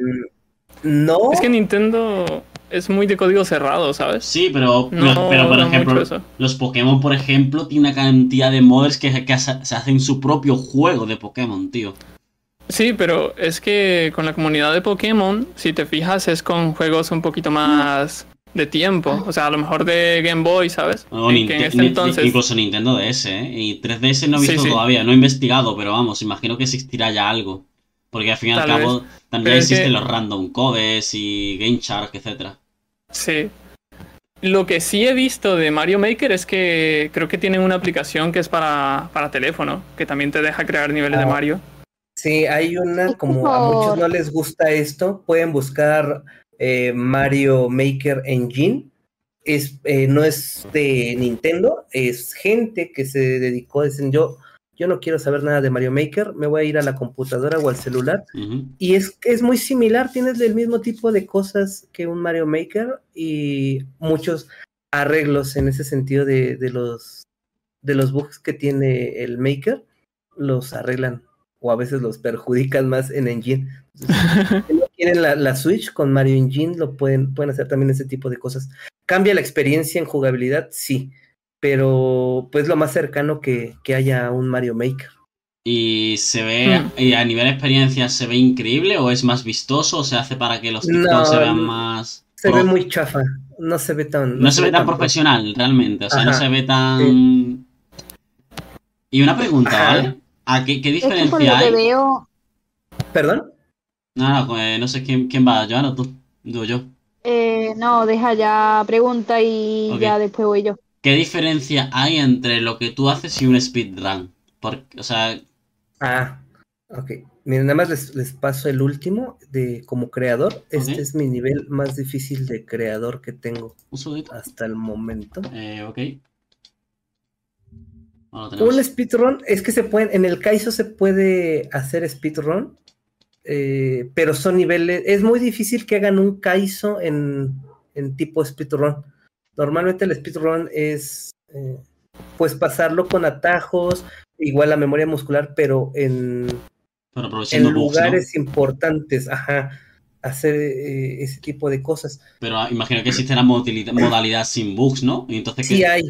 No, Es que Nintendo es muy de código cerrado, ¿sabes? Sí, pero, No, pero, pero, por no ejemplo, los Pokémon, por ejemplo, tiene una cantidad de modders que, que se hacen su propio juego de Pokémon, tío. Sí, pero es que con la comunidad de Pokémon, si te fijas, es con juegos un poquito más de tiempo. O sea, a lo mejor de Game Boy, ¿sabes? O Y que en este entonces. Incluso Nintendo DS, ¿eh? Y 3DS no he visto sí. todavía, no he investigado, pero vamos, imagino que existirá ya algo. Porque al fin y al Tal cabo también Pero existen que- los random codes y Game Shark, etcétera. Sí. Lo que sí he visto de Mario Maker es que creo que tienen una aplicación que es para, para teléfono, que también te deja crear niveles de Ah. Mario. sí, hay una, como a muchos no les gusta esto, pueden buscar eh, Mario Maker Engine. Es, eh, no es de Nintendo, es gente que se dedicó, dicen yo, yo no quiero saber nada de Mario Maker, me voy a ir a la computadora o al celular. Y es, es muy similar, tienes el mismo tipo de cosas que un Mario Maker y muchos arreglos en ese sentido de, de los de los bugs que tiene el Maker, los arreglan o a veces los perjudican más en Engine. Entonces, (laughs) si no quieren la, la Switch con Mario Engine, lo pueden, pueden hacer también ese tipo de cosas. ¿Cambia la experiencia en jugabilidad? Sí, pero pues lo más cercano que, que haya un Mario Maker. Y se ve, Hmm. y a nivel experiencia, ¿se ve increíble o es más vistoso o se hace para que los No, se vean más... Se pro? ve muy chafa, no se ve tan... No se ve tan pro. profesional, realmente. O sea, no se ve tan... Y una pregunta, Ajá. ¿vale? ¿A qué, qué Es que por lo diferencia que hay? veo, ¿Perdón? No, no, no sé quién, quién va, Joan o tú. Digo yo. eh, no, deja ya pregunta y ya después voy yo. ¿Qué diferencia hay entre lo que tú haces y un speedrun? Porque, o sea, Ah, ok. Miren, nada más les, les paso el último de como creador. Este es mi nivel más difícil de creador que tengo hasta el momento. Eh, ok. Un speedrun es que se pueden, en el Kaizo se puede hacer speedrun, eh, pero son niveles, es muy difícil que hagan un Kaizo en, en tipo speedrun. Normalmente el speedrun es eh, pues pasarlo con atajos, igual la memoria muscular, pero en, Pero en aprovechando bugs, ¿no? lugares importantes, ajá, hacer eh, ese tipo de cosas. Pero ah, imagino que existe la modalidad, sin bugs, ¿no? Y entonces, Sí hay,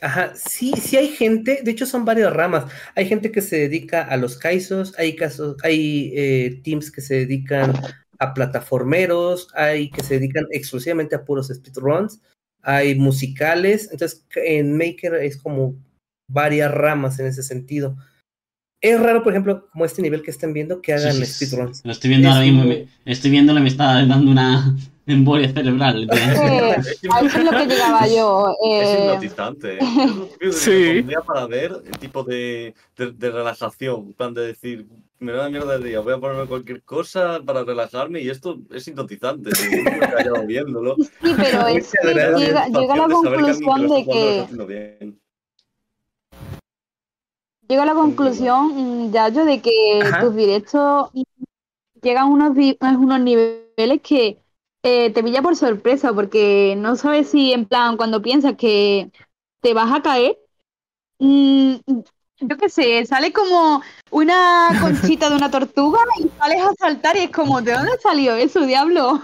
ajá, sí, sí hay gente, de hecho son varias ramas. Hay gente que se dedica a los kaisos, hay casos, hay eh, teams que se dedican a plataformeros, hay que se dedican exclusivamente a puros speedruns, hay musicales, entonces en Maker es como varias ramas en ese sentido. Es raro, por ejemplo, como este nivel que están viendo, que hagan Sí, sí, sí. speedruns. Lo estoy viendo Es ahora mismo, me- estoy viéndole, me está (laughs) dando una embolia cerebral. Eh, Es a eso es lo que llegaba yo. Es eh, hipnotizante. ¿eh? (laughs) Es típico que Sí. para ver el tipo de, de, de relajación. En plan de decir, me da mierda el día, voy a ponerme cualquier cosa para relajarme y esto es hipnotizante. tío. Yo me he callado viéndolo. sí, pero es que llega, llega a la conclusión de que. Llego a la conclusión, mm, ya yo, de que Ajá. tus directos llegan a unos, unos niveles que eh, te pilla por sorpresa, porque no sabes si en plan, cuando piensas que te vas a caer, mm, yo qué sé, sale como una conchita de una tortuga y sales a saltar y es como, ¿de dónde salió eso, diablo?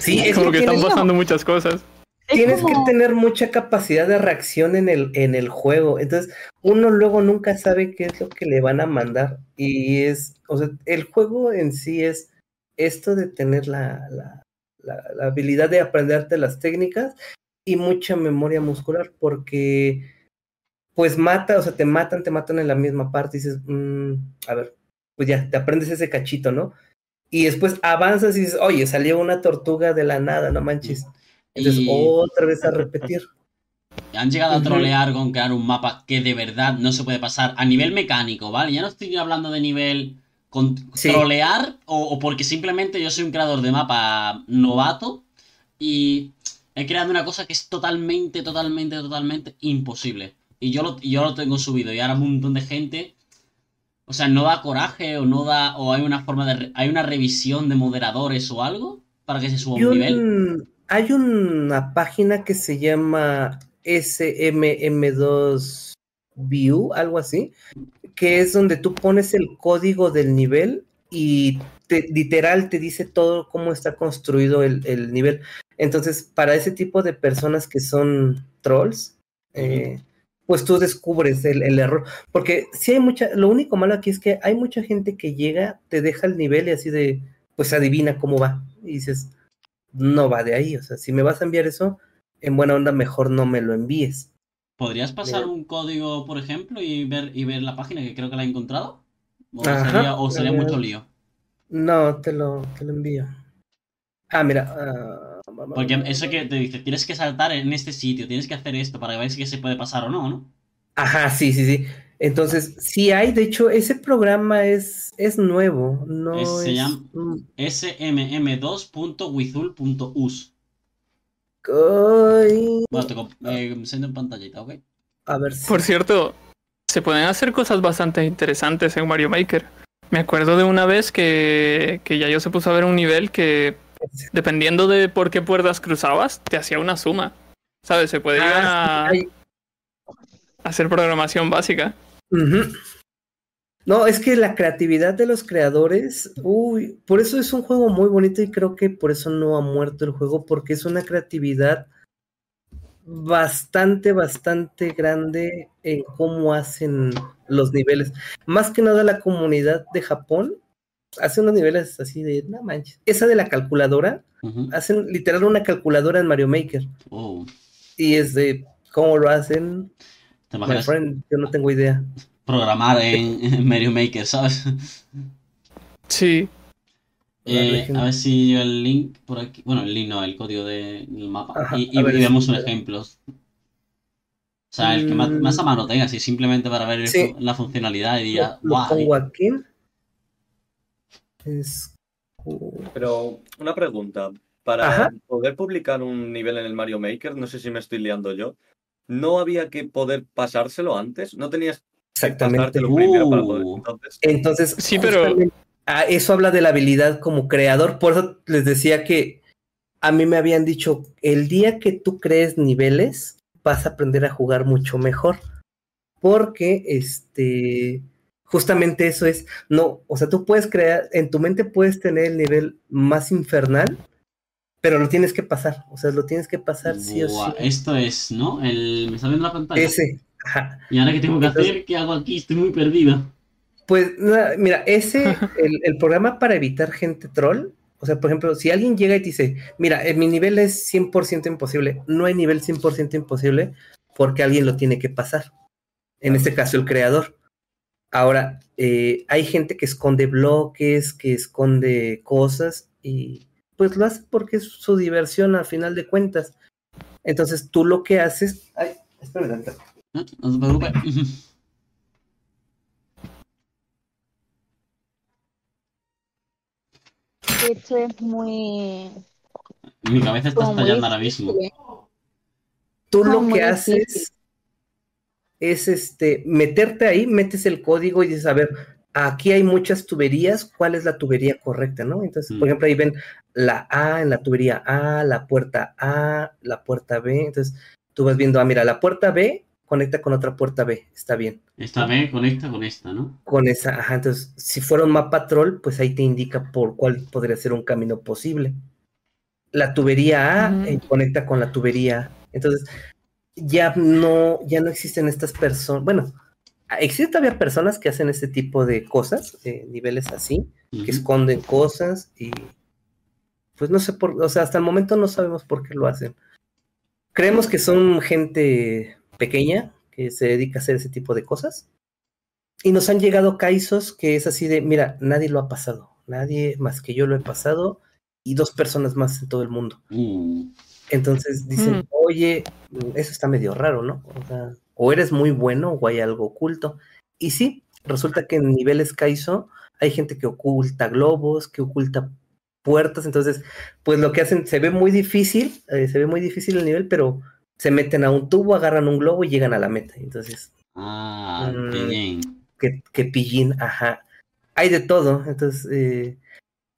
Sí, es Como que están pasando muchas cosas. Es Tienes como- que tener mucha capacidad de reacción en el, en el juego. Entonces, uno luego nunca sabe qué es lo que le van a mandar. Y es, o sea, el juego en sí es esto de tener la, la, la- la habilidad de aprenderte las técnicas y mucha memoria muscular, porque pues mata, o sea, te matan, te matan en la misma parte y dices, "Mm, a ver, pues ya, te aprendes ese cachito, ¿no? y después avanzas y dices, oye, salió una tortuga de la nada, no manches. Entonces, Y- otra vez a repetir. Han llegado a trolear con crear un mapa que de verdad no se puede pasar a nivel mecánico, ¿vale? Ya no estoy hablando de nivel con Sí. trolear o, o porque simplemente yo soy un creador de mapa novato y he creado una cosa que es totalmente, totalmente, totalmente imposible. Y yo lo, y yo lo tengo subido y ahora un montón de gente... O sea, no da coraje o no da... O hay una forma de... Hay una revisión de moderadores o algo para que se suba un nivel. hay una página que se llama SMM2 View, algo así, que es donde tú pones el código del nivel y te- literal te dice todo cómo está construido el, el nivel. Entonces, para ese tipo de personas que son trolls, eh, pues tú descubres el, el error. Porque si hay mucha, lo único malo aquí es que hay mucha gente que llega, te deja el nivel y así de, pues adivina cómo va. Y dices, no va de ahí. O sea, si me vas a enviar eso, en buena onda, mejor no me lo envíes. ¿Podrías pasar Mira. un código, por ejemplo, y ver, y ver la página que creo que la he encontrado? ¿O Ajá, sería, o mucho lío? No, te lo, te lo envío. Ah, mira. ah, Porque eso que te dice, tienes que saltar en este sitio, tienes que hacer esto para ver si se puede pasar o no, ¿no? Ajá, sí, sí, sí. Entonces, sí hay, de hecho, ese programa es, es nuevo, no Es- se es- llama- mm, smm2.withul.us. ay, Bueno, te eh, en pantallita, ¿ok? a ver si. Por cierto, se pueden hacer cosas bastante interesantes en Mario Maker. Me acuerdo de una vez que, que ya yo se puso a ver un nivel que, dependiendo de por qué puertas cruzabas, te hacía una suma. ¿Sabes? Se puede llegar Ah, a sí, hacer programación básica. No, es que la creatividad de los creadores, uy, por eso es un juego muy bonito y creo que por eso no ha muerto el juego, porque es una creatividad bastante, bastante grande en cómo hacen los niveles. Más que nada la comunidad de Japón hace unos niveles así de, no manches. Esa de la calculadora, hacen literal una calculadora en Mario Maker Oh, y es de cómo lo hacen, ¿Te imaginas friend, yo no tengo idea. programar en, en Mario Maker, ¿sabes? Sí. Eh, a ver si yo el link por aquí. Bueno, el link no, el código de- del mapa. Ajá, y, y- ver y vemos un ejemplo. O sea, el que más, Mm. más a mano tenga, así simplemente para ver Sí. la funcionalidad y diga, Lo, lo "Guau, pongo aquí. Es. Pero una pregunta. Para Ajá. poder publicar un nivel en el Mario Maker, no sé si me estoy liando yo, ¿no había que poder pasárselo antes? ¿No tenías que Exactamente. primero para poder? Uh. Entonces, Entonces, Sí, pero- ah, eso habla de la habilidad como creador. Por eso les decía que a mí me habían dicho, el día que tú crees niveles, vas a aprender a jugar mucho mejor. Porque, este, justamente eso es, no, o sea, tú puedes crear, en tu mente puedes tener el nivel más infernal, pero lo tienes que pasar. O sea, lo tienes que pasar sí o sí. Esto es, ¿no? El... Me está viendo la pantalla. Ese, ajá. Y ahora qué tengo que Entonces- hacer, ¿qué hago aquí? Estoy muy perdido. Pues nada, mira, ese, (laughs) el, el programa para evitar gente troll, o sea, por ejemplo, si alguien llega y te dice, mira, eh, mi nivel es 100% imposible, no hay nivel 100% imposible porque alguien lo tiene que pasar. En este caso, el creador. Ahora, eh, hay gente que esconde bloques, que esconde cosas y pues lo hace porque es su diversión al final de cuentas. Entonces, tú lo que haces... Ay, espérame. No, no te preocupes. Esto es muy. Mi cabeza está estallando ahora mismo. ¿eh? tú lo que haces difícil. Es este meterte ahí, metes el código y dices, a ver, aquí hay muchas tuberías, ¿cuál es la tubería correcta, no? Entonces, Mm. por ejemplo, ahí ven la A en la tubería A, la puerta A, la puerta B, entonces tú vas viendo, ah, mira, la puerta B conecta con otra puerta B, está bien. Esta B conecta con esta, ¿no? Con esa, ajá, entonces, si fuera un mapa troll, pues ahí te indica por cuál podría ser un camino posible. La tubería A eh, conecta con la tubería. A. Entonces, ya no, ya no existen estas personas. Bueno, existen todavía personas que hacen este tipo de cosas, eh, niveles así, que esconden cosas y pues no sé por, o sea, hasta el momento no sabemos por qué lo hacen. Creemos que son gente pequeña que se dedica a hacer ese tipo de cosas. Y nos han llegado casos que es así de, mira, nadie lo ha pasado, nadie más que yo lo he pasado y dos personas más en todo el mundo. Uh, Entonces dicen, Mm. oye, eso está medio raro, ¿no? O, sea, o eres muy bueno o hay algo oculto. Y sí, resulta que en niveles Kaizo hay gente que oculta globos, que oculta puertas. Entonces, pues lo que hacen, se ve muy difícil, eh, se ve muy difícil el nivel, pero se meten a un tubo, agarran un globo y llegan a la meta. Entonces, ah, qué Mm. que, que pillín, ajá. Hay de todo. Entonces, eh,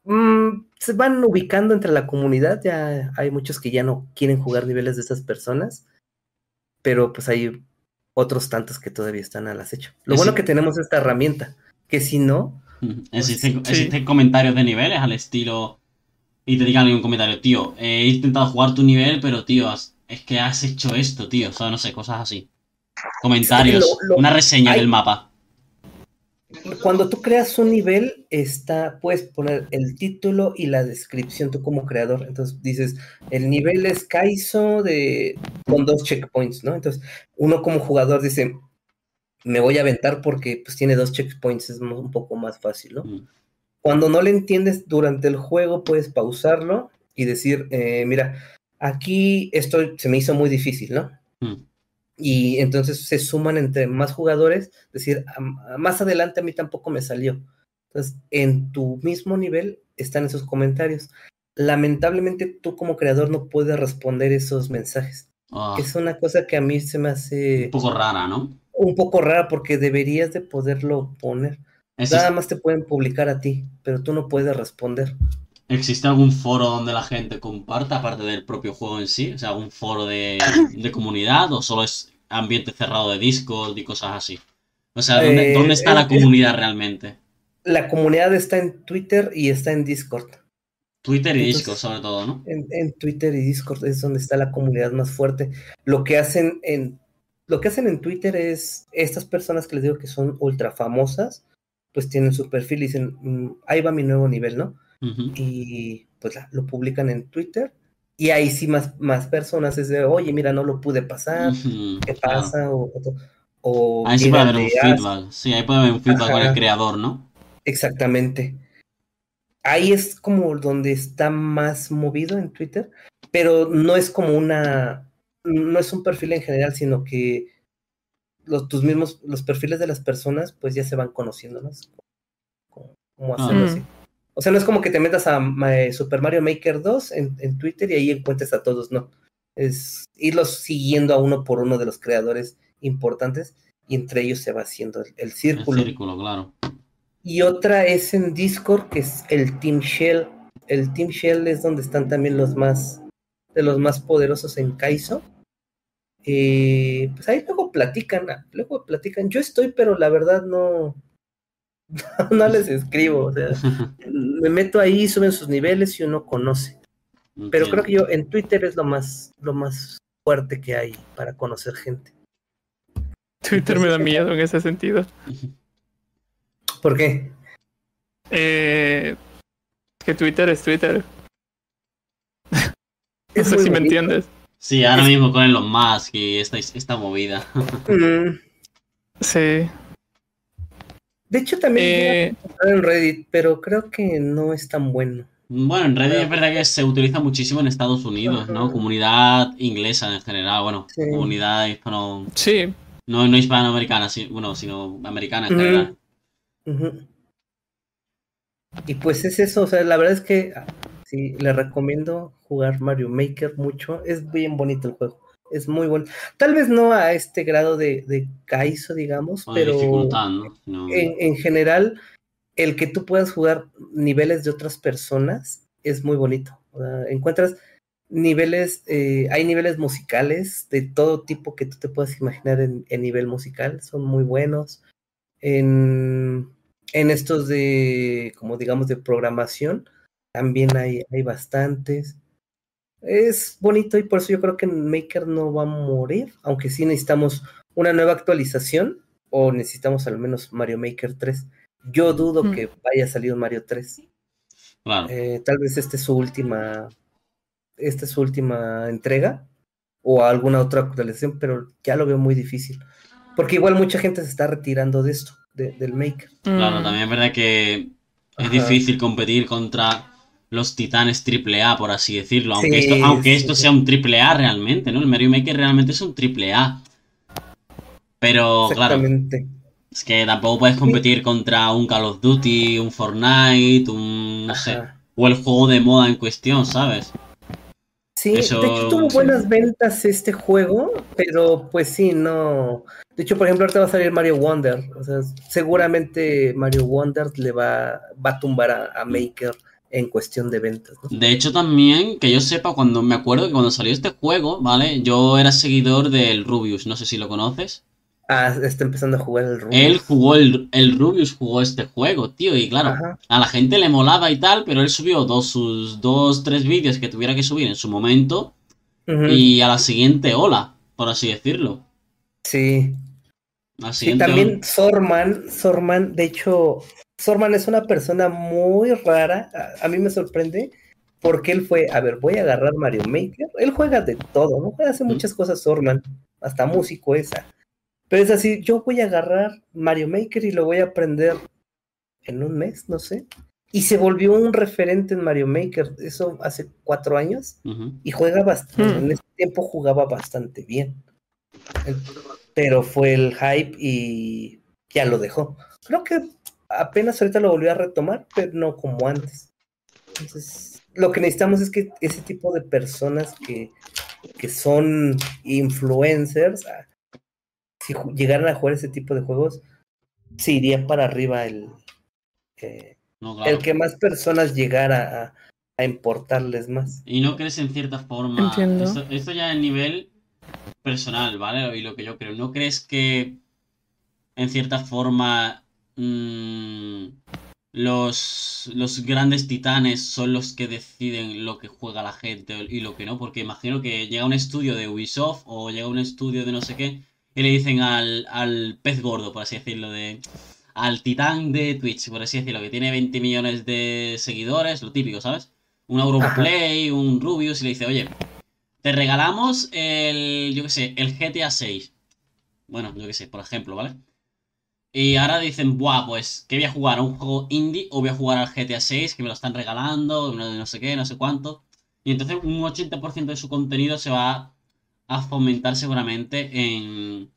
mm, se van ubicando entre la comunidad. Ya hay muchos que ya no quieren jugar niveles de esas personas. Pero pues hay otros tantos que todavía están al acecho. Lo bueno que tenemos esta herramienta. Que si no, Existen, sí. existen comentarios de niveles al estilo. Y te digan en un comentario, tío, he intentado jugar tu nivel, pero tío, has- es que has hecho esto, tío. O sea, no sé, cosas así. Comentarios, lo- lo- una reseña hay- del mapa. Cuando tú creas un nivel, está, puedes poner el título y la descripción tú como creador. Entonces dices, el nivel es Kaizo de, con dos checkpoints, ¿no? Entonces, uno como jugador dice, me voy a aventar porque pues tiene dos checkpoints, es un poco más fácil, ¿no? Mm. Cuando no le entiendes durante el juego, puedes pausarlo y decir, eh, mira, aquí esto se me hizo muy difícil, ¿no? Mm. Y entonces se suman entre más jugadores, decir, "Am- a- más adelante a mí tampoco me salió. Entonces, en tu mismo nivel están esos comentarios. Lamentablemente tú como creador no puedes responder esos mensajes. Ah, Es una cosa que a mí se me hace un poco rara, ¿no? un poco rara porque deberías de poderlo poner. Nada más te pueden publicar a ti, pero tú no puedes responder. ¿Existe algún foro donde la gente comparta, aparte del propio juego en sí? O sea, algún foro de, de comunidad o solo es ambiente cerrado de Discord y cosas así. O sea, ¿dónde, Eh, dónde está la comunidad realmente? La comunidad está en Twitter y está en Discord. Twitter y entonces- Discord, sobre todo, ¿no? En, en Twitter y Discord es donde está la comunidad más fuerte. Lo que hacen en lo que hacen en Twitter es estas personas que les digo que son ultra famosas, pues tienen su perfil y dicen, "Mm, ahí va mi nuevo nivel, ¿no? Y pues la- lo publican en Twitter y ahí sí más, más personas es de, oye, mira, no lo pude pasar, ¿qué claro. pasa? O, o- o Ahí sí puede haber un "Ah, feedback. Sí, ahí puede haber un feedback con el Ajá. creador, ¿no? Exactamente. Ahí es como donde está más movido en Twitter, pero no es como una, no es un perfil en general, sino que los, tus mismos, los perfiles de las personas, pues ya se van conociendo, ¿no? Como, como hacerlo Ah. así. O sea, no es como que te metas a ma- Super Mario Maker 2 en, en Twitter y ahí encuentres a todos, no. Es irlos siguiendo a uno por uno de los creadores importantes y entre ellos se va haciendo el, el El círculo. círculo, claro. Y otra es en Discord, que es el Team Shell. El Team Shell es donde están también los más, de los más poderosos en Kaizo. Eh, pues ahí luego platican, luego platican. Yo estoy, pero la verdad no, (laughs) no les escribo. O sea, (laughs) me meto ahí, suben sus niveles y uno conoce. Pero creo que yo en Twitter es lo más, lo más fuerte que hay para conocer gente. Twitter me da miedo en ese sentido. (laughs) ¿Por qué? Eh, que Twitter es Twitter. No sé si me entiendes. Sí, ahora mismo con Elon Musk y esta, esta movida. Mm, Sí. De hecho, también Eh, en Reddit, pero creo que no es tan bueno. Bueno, en Reddit es verdad que se utiliza muchísimo en Estados Unidos, ¿no? Comunidad inglesa en general, bueno, Sí. comunidad hispano, sí. no, no hispanoamericana, sí, bueno, sino americana en general. Y pues es eso, o sea, la verdad es que ah, sí, le recomiendo jugar Mario Maker mucho. Es bien bonito el juego, es muy bueno. Tal vez no a este grado de, de Kaizo, digamos, pero en, en general, el que tú puedas jugar niveles de otras personas es muy bonito. Encuentras niveles, eh, hay niveles musicales de todo tipo que tú te puedas imaginar en, en nivel musical, son muy buenos. En, en estos de, como digamos, de programación, también hay, hay bastantes. Es bonito y por eso yo creo que Maker no va a morir, aunque sí necesitamos una nueva actualización o necesitamos al menos Mario Maker 3. Yo dudo Mm. que vaya a salir un Mario 3. Claro. Eh, tal vez esta es su última, esta es su última entrega o alguna otra actualización, pero ya lo veo muy difícil. Porque igual mucha gente se está retirando de esto, de- del Maker. Claro, Mm, también es verdad que Es Ajá. difícil competir contra los titanes AAA, por así decirlo. Aunque Sí, esto, aunque sí, esto sí. sea un AAA realmente, ¿no? El Mario Maker realmente es un AAA. Pero claro, es que tampoco puedes competir contra un Call of Duty, un Fortnite, un. no sé. Ajá. O el juego de moda en cuestión, ¿sabes? Sí, Eso- de hecho tuvo sí. buenas ventas este juego, pero pues sí, no. De hecho, por ejemplo, ahorita va a salir Mario Wonder. O sea, seguramente Mario Wonder le va, va a tumbar a, a Maker en cuestión de ventas, ¿no? De hecho, también, que yo sepa, cuando me acuerdo que cuando salió este juego, ¿vale? Yo era seguidor del Rubius, no sé si lo conoces. Ah, está empezando a jugar el Rubius. Él jugó, el, el Rubius jugó este juego, tío, y claro, Ajá. a la gente le molaba y tal, pero él subió dos, sus dos, tres vídeos que tuviera que subir en su momento y a la siguiente ola, por así decirlo. Sí. La Sí, siguiente también ola. Sorman, Sorman, de hecho, Sorman es una persona muy rara. A, a mí me sorprende porque él fue, a ver, voy a agarrar Mario Maker. Él juega de todo, ¿no? Juega hace muchas cosas Sorman, hasta músico esa. Pero es así, yo voy a agarrar Mario Maker y lo voy a aprender en un mes, no sé. Y se volvió un referente en Mario Maker, eso hace cuatro años Ujú. y juega bastante, Hmm. en ese tiempo jugaba bastante bien. El- Pero fue el hype y ya lo dejó. Creo que apenas ahorita lo volvió a retomar, pero no como antes. Entonces, lo que necesitamos es que ese tipo de personas que, que son influencers, ah, si llegaran a jugar ese tipo de juegos, se iría para arriba el, eh, No, claro. el que más personas llegara a, a importarles más. Y no crees en cierta forma. Entiendo. Esto, esto ya a nivel personal, ¿vale? Y lo que yo creo. ¿No crees que en cierta forma mm, los, los grandes titanes son los que deciden lo que juega la gente y lo que no? Porque imagino que llega un estudio de Ubisoft o llega un estudio de no sé qué y le dicen al, al pez gordo, por así decirlo, de al titán de Twitch, por así decirlo, que tiene 20 millones de seguidores, lo típico, ¿sabes? Un Auronplay, un Rubius, y le dice, oye, te regalamos el, yo qué sé, el GTA 6. Bueno, yo qué sé, por ejemplo, ¿vale? Y ahora dicen, buah, pues, ¿qué voy a jugar? ¿A un juego indie o voy a jugar al GTA 6 que me lo están regalando? No, sé qué, no sé cuánto. Y entonces un 80% de su contenido se va a fomentar seguramente en,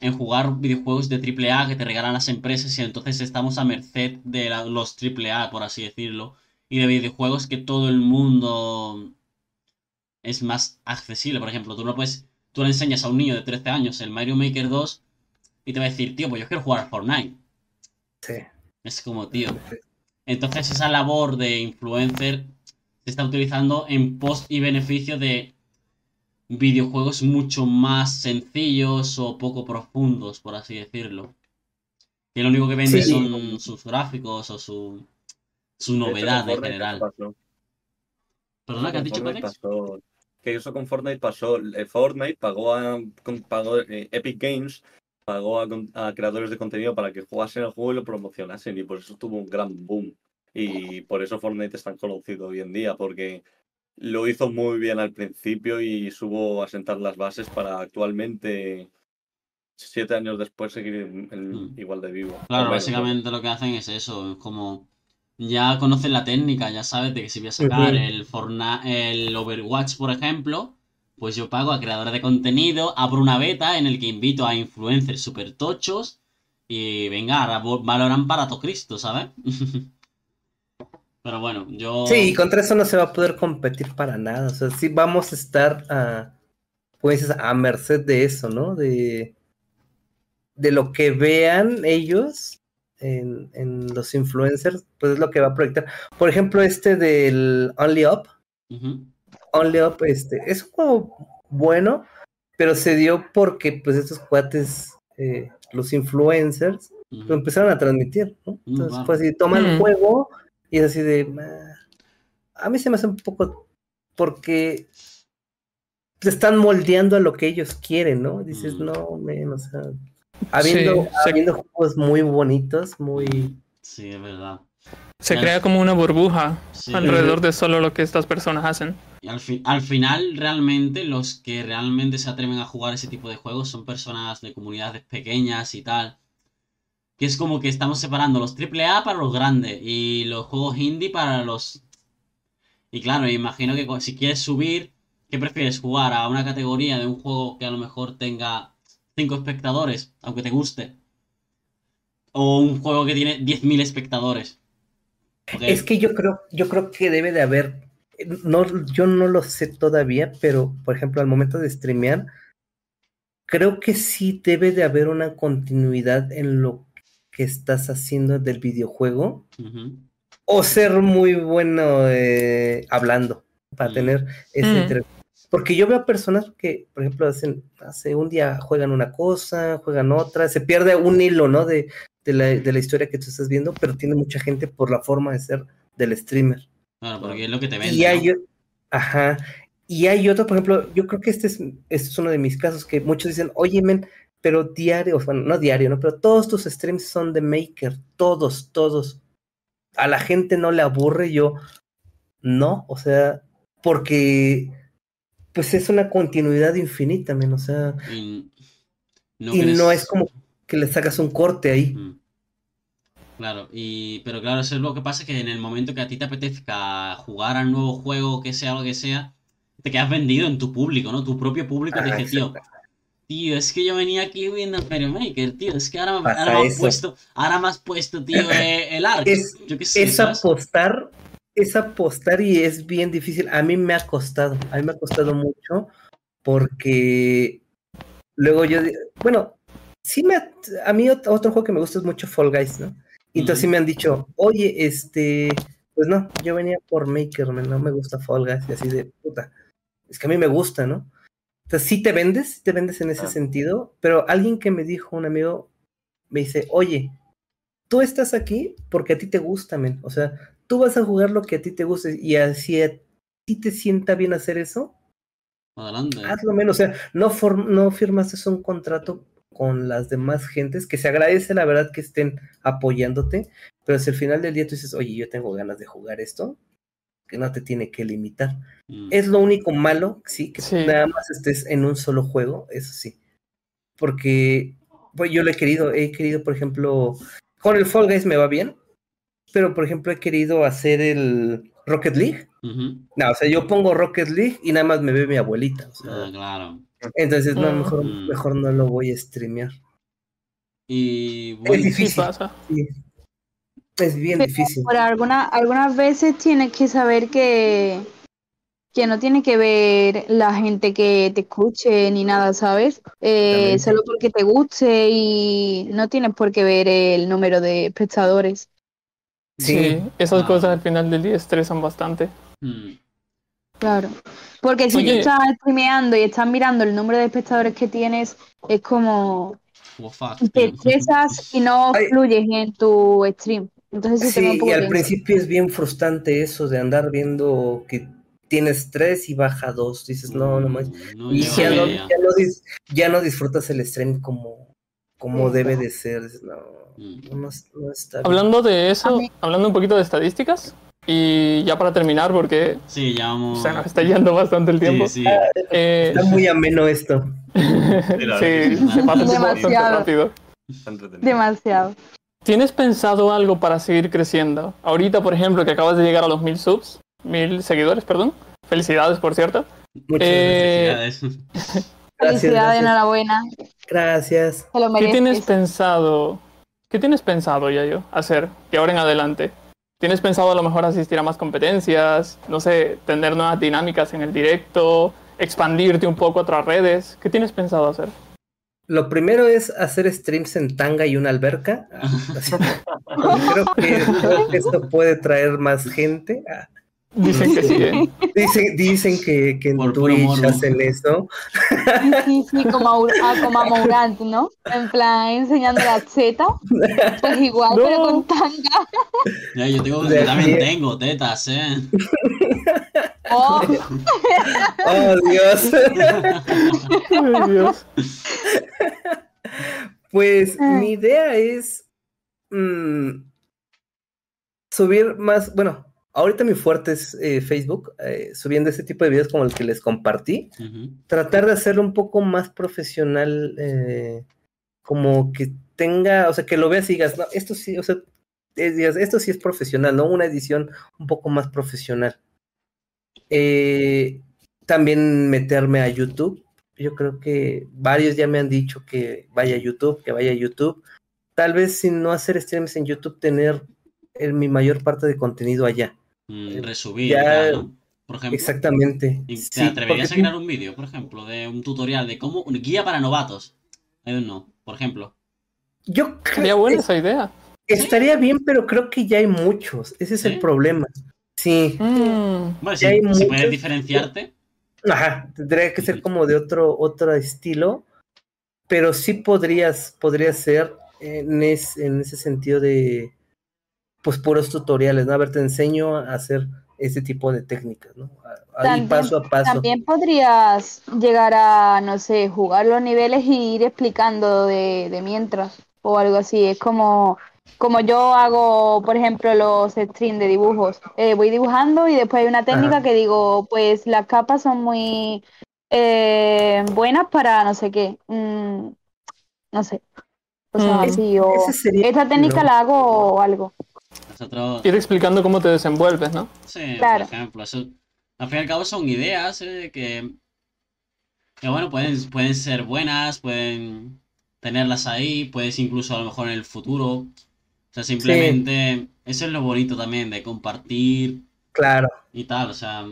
en jugar videojuegos de AAA que te regalan las empresas y entonces estamos a merced de la- los AAA, por así decirlo, y de videojuegos que todo el mundo es más accesible. Por ejemplo, tú no puedes, tú le enseñas a un niño de 13 años el Mario Maker 2 y te va a decir, tío, pues yo quiero jugar a Fortnite. Sí. Es como, tío. Entonces esa labor de influencer se está utilizando en pos y beneficio de videojuegos mucho más sencillos o poco profundos, por así decirlo. Que lo único que vende Sí. son sus gráficos o su, su novedad hecho, en general. ¿Perdona, qué has Con dicho, pasó- Que eso con Fortnite pasó. eh, Fortnite pagó a pagó, eh, Epic Games pagó a, con- a creadores de contenido para que jugasen el juego y lo promocionasen y por eso tuvo un gran boom. Y por eso Fortnite es tan conocido hoy en día, porque lo hizo muy bien al principio y supo asentar las bases para actualmente, siete años después, seguir en- en- Mm. igual de vivo. Claro, básicamente lo que hacen es eso, es como ya conocen la técnica, ya sabes de que si voy a sacar el Fortnite, el Overwatch, por ejemplo, pues yo pago a creadores de contenido, abro una beta en el que invito a influencers super tochos y venga, ahora valoran para todo Cristo, ¿sabes? (laughs) Pero bueno, yo Sí, y contra eso no se va a poder competir para nada. O sea, sí vamos a estar a, pues, a merced de eso, ¿no? De, de lo que vean ellos en, en los influencers, pues es lo que va a proyectar. Por ejemplo, este del Only Up, Ujú, Only Up, este, es un juego bueno, pero se dio porque, pues, estos cuates, eh, los influencers, lo empezaron a transmitir, ¿no? Mm, Entonces claro. fue así, toma el juego y es así de... A mí se me hace un poco porque te están moldeando a lo que ellos quieren, ¿no? Dices, Mm. no, men, o sea, habiendo, Sí, se- habiendo juegos muy bonitos, muy... Sí, es verdad. Se crea como una burbuja Sí. alrededor de solo lo que estas personas hacen. Y al, fi- al final, realmente, los que realmente se atreven a jugar ese tipo de juegos son personas de comunidades pequeñas y tal. que es como que estamos separando los AAA para los grandes y los juegos indie para los... Y claro, imagino que si quieres subir, ¿qué prefieres? ¿Jugar a una categoría de un juego que a lo mejor tenga 5 espectadores, aunque te guste? ¿O un juego que tiene 10.000 espectadores? Es que yo creo, yo creo que debe de haber, no, yo no lo sé todavía, pero por ejemplo al momento de streamear, creo que sí debe de haber una continuidad en lo que estás haciendo del videojuego o ser muy bueno eh, hablando para tener ese mm. Porque yo veo personas que, por ejemplo, hacen, hace un día juegan una cosa, juegan otra, se pierde un hilo, ¿no? De, de, la, de la historia que tú estás viendo, pero tiene mucha gente por la forma de ser del streamer. Claro, porque es lo que te vende. Y hay, Ajá. Y hay otro, por ejemplo, yo creo que este es, este es uno de mis casos que muchos dicen, oye, men, pero diario, bueno, no diario, ¿no? Pero todos tus streams son de Maker, todos, todos. A la gente no le aburre, yo no, o sea, porque pues es una continuidad infinita, men, o sea, y no, es como que le sacas un corte ahí. Claro, y pero claro, eso es lo que pasa que en el momento que a ti te apetezca jugar al nuevo juego, que sea lo que sea, te quedas vendido en tu público, ¿no? Tu propio público te dice, tío, Tío, es que yo venía aquí viendo Mario Maker, tío. Es que ahora, me has puesto, ahora me has puesto, tío, (clears throat) eh, el arco. Es, yo qué sé, es apostar, es apostar y es bien difícil. A mí me ha costado, a mí me ha costado mucho porque luego yo, bueno, sí me, a mí otro, juego que me gusta es mucho Fall Guys, ¿no? Y entonces sí me han dicho, oye, este, pues no, yo venía por Maker, no me gusta Fall Guys y así de puta. Es que a mí me gusta, ¿no? Entonces, sí te vendes, te vendes en ese ah. sentido, pero alguien que me dijo, un amigo, me dice, oye, tú estás aquí porque a ti te gusta, men. O sea, tú vas a jugar lo que a ti te guste y así a ti te sienta bien hacer eso. Adelante. Hazlo menos. O sea, no, no firmaste un contrato con las demás gentes, que se agradece la verdad que estén apoyándote, pero si al final del día tú dices, oye, yo tengo ganas de jugar esto, que no te tiene que limitar. Mm. Es lo único malo, sí, que nada más estés en un solo juego, eso sí. Porque pues, yo lo he querido, he querido, por ejemplo, con el Fall Guys me va bien, pero por ejemplo he querido hacer el Rocket League. No, o sea, yo pongo Rocket League y nada más me ve mi abuelita. ah, claro. Entonces, no, mejor, mm. mejor no lo voy a streamear. Y es difícil. Es bien difícil. Por alguna, algunas veces tienes que saber que, que no tiene que ver la gente que te escuche ni nada, ¿sabes? Eh, solo porque te guste y no tienes por qué ver el número de espectadores. Sí, esas ah. cosas al final del día estresan bastante. Mm. Claro, porque si tú estás streameando y estás mirando el número de espectadores que tienes, es como te estresas y no fluyes en tu stream. Sí, y al principio es bien frustrante eso de andar viendo que tienes tres y baja dos. Dices, no, no más. y ya, no, ya, no, disfrutas el stream como, como debe de ser. No, no, está Hablando de eso, hablando un poquito de estadísticas, y ya para terminar, porque sí, ya vamos... se nos está yendo bastante el tiempo. Sí, eh, está muy ameno esto. (laughs) sí, se pasa bastante rápido. Demasiado. ¿Tienes pensado algo para seguir creciendo? Ahorita, por ejemplo, que acabas de llegar a los mil subs, mil seguidores, perdón. Felicidades, por cierto. Muchas eh, felicidades. (laughs) Felicidades, enhorabuena. Gracias. ¿Qué tienes pensado? ¿Qué tienes pensado, Yayo, hacer que ahora en adelante? ¿Tienes pensado a lo mejor asistir a más competencias? No sé, tener nuevas dinámicas en el directo, expandirte un poco a otras redes. ¿Qué tienes pensado hacer? Lo primero es hacer streams en tanga y una alberca. (laughs) creo, que, esto puede traer más gente. Dicen que sí. ¿eh? (laughs) Dicen, que, que en Twitch hacen eso. Sí, sí, como a, como a ¿no? En plan, enseñando la zeta. Pues igual, pero con tanga. Ya, yo, tengo, yo también tengo tetas, ¿eh? Oh, (laughs) oh Dios. oh, Dios. Pues mi idea es mm, subir más, bueno, ahorita mi fuerte es eh, Facebook, eh, subiendo ese tipo de videos como el que les compartí, tratar de hacerlo un poco más profesional, eh, como que tenga, o sea, que lo veas y digas, no, esto sí, o sea, es- digas, esto sí es profesional, ¿no? Una edición un poco más profesional. También meterme a YouTube. Yo creo que varios ya me han dicho que vaya a YouTube, que vaya a YouTube. Tal vez sin no hacer streams en YouTube, tener mi mayor parte de contenido allá. Mm, resubir, Ya- tal, ¿no? Por ejemplo. Exactamente. ¿Y ¿Te Sí, atreverías a crear un vídeo, por ejemplo, de un tutorial de cómo. Una guía para novatos? I don't know, por ejemplo. Yo creo Sería buena esa idea. estaría bien, pero creo que ya hay muchos. Ese es ¿Sí? el problema. Sí. Mm, Bueno, si, si puedes diferenciarte. Ajá, tendría que ser como de otro, otro estilo, pero sí podrías, podría ser en, es- en ese sentido de, pues, puros tutoriales, ¿no? A ver, te enseño a hacer ese tipo de técnicas, ¿no? Ahí También- paso a paso. También podrías llegar a, no sé, jugar los niveles y ir explicando de, de mientras o algo así. Es como, como yo hago, por ejemplo, los streams de dibujos. Eh, voy dibujando y después hay una técnica Ajá. que digo, pues las capas son muy eh, buenas para no sé qué. mm, no sé. Cosas Mm. así. O esta técnica la hago o algo. Nosotros. ir explicando cómo te desenvuelves, ¿no? Sí, Claro. por ejemplo. Eso, al fin y al cabo son ideas eh, que. Que bueno, pueden, pueden ser buenas, pueden tenerlas ahí, puedes incluso a lo mejor en el futuro. O sea, simplemente. Eso es lo bonito también de compartir Claro. y tal, o sea.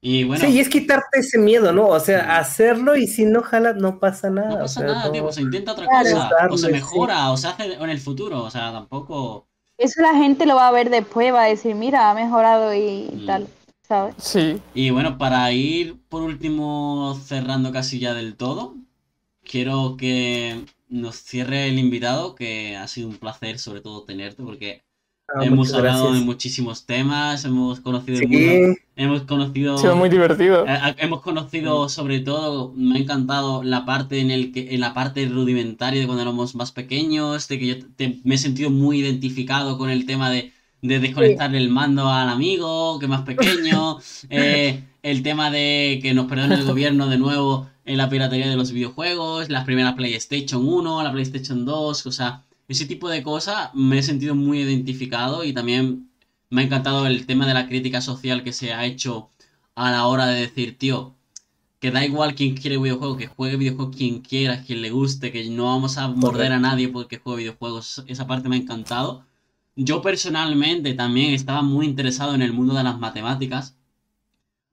Y bueno. Sí, y es quitarte ese miedo, ¿no? O sea, Sí. hacer y si no jala, no pasa nada. No o pasa sea, nada, tío, pues se intenta otra Claro. cosa, o se sí. mejora, o se hace en el futuro, o sea, tampoco... Eso la gente lo va a ver después, va a decir, mira, ha mejorado y Mm. tal, ¿sabes? Sí. Y bueno, para ir por último cerrando casi ya del todo, quiero que nos cierre el invitado, que ha sido un placer sobre todo tenerte, porque Ah, hemos hablado gracias. de muchísimos temas, hemos conocido el Sí, mundo, hemos conocido... Ha sido muy divertido. Eh, eh, Hemos conocido sobre todo, me ha encantado la parte en el que, en la parte rudimentaria de cuando éramos más pequeños, de que yo te- me he sentido muy identificado con el tema de, de desconectar el mando al amigo, que más pequeño, (laughs) eh, el tema de que nos perdone el gobierno de nuevo en la piratería de los videojuegos, las primeras PlayStation 1, la PlayStation 2, o sea, ese tipo de cosas me he sentido muy identificado y también me ha encantado el tema de la crítica social que se ha hecho a la hora de decir, tío, que da igual quien quiere videojuegos, que juegue videojuegos quien quiera, quien le guste, que no vamos a morder a nadie porque juegue videojuegos. Esa parte me ha encantado. Yo personalmente también estaba muy interesado en el mundo de las matemáticas,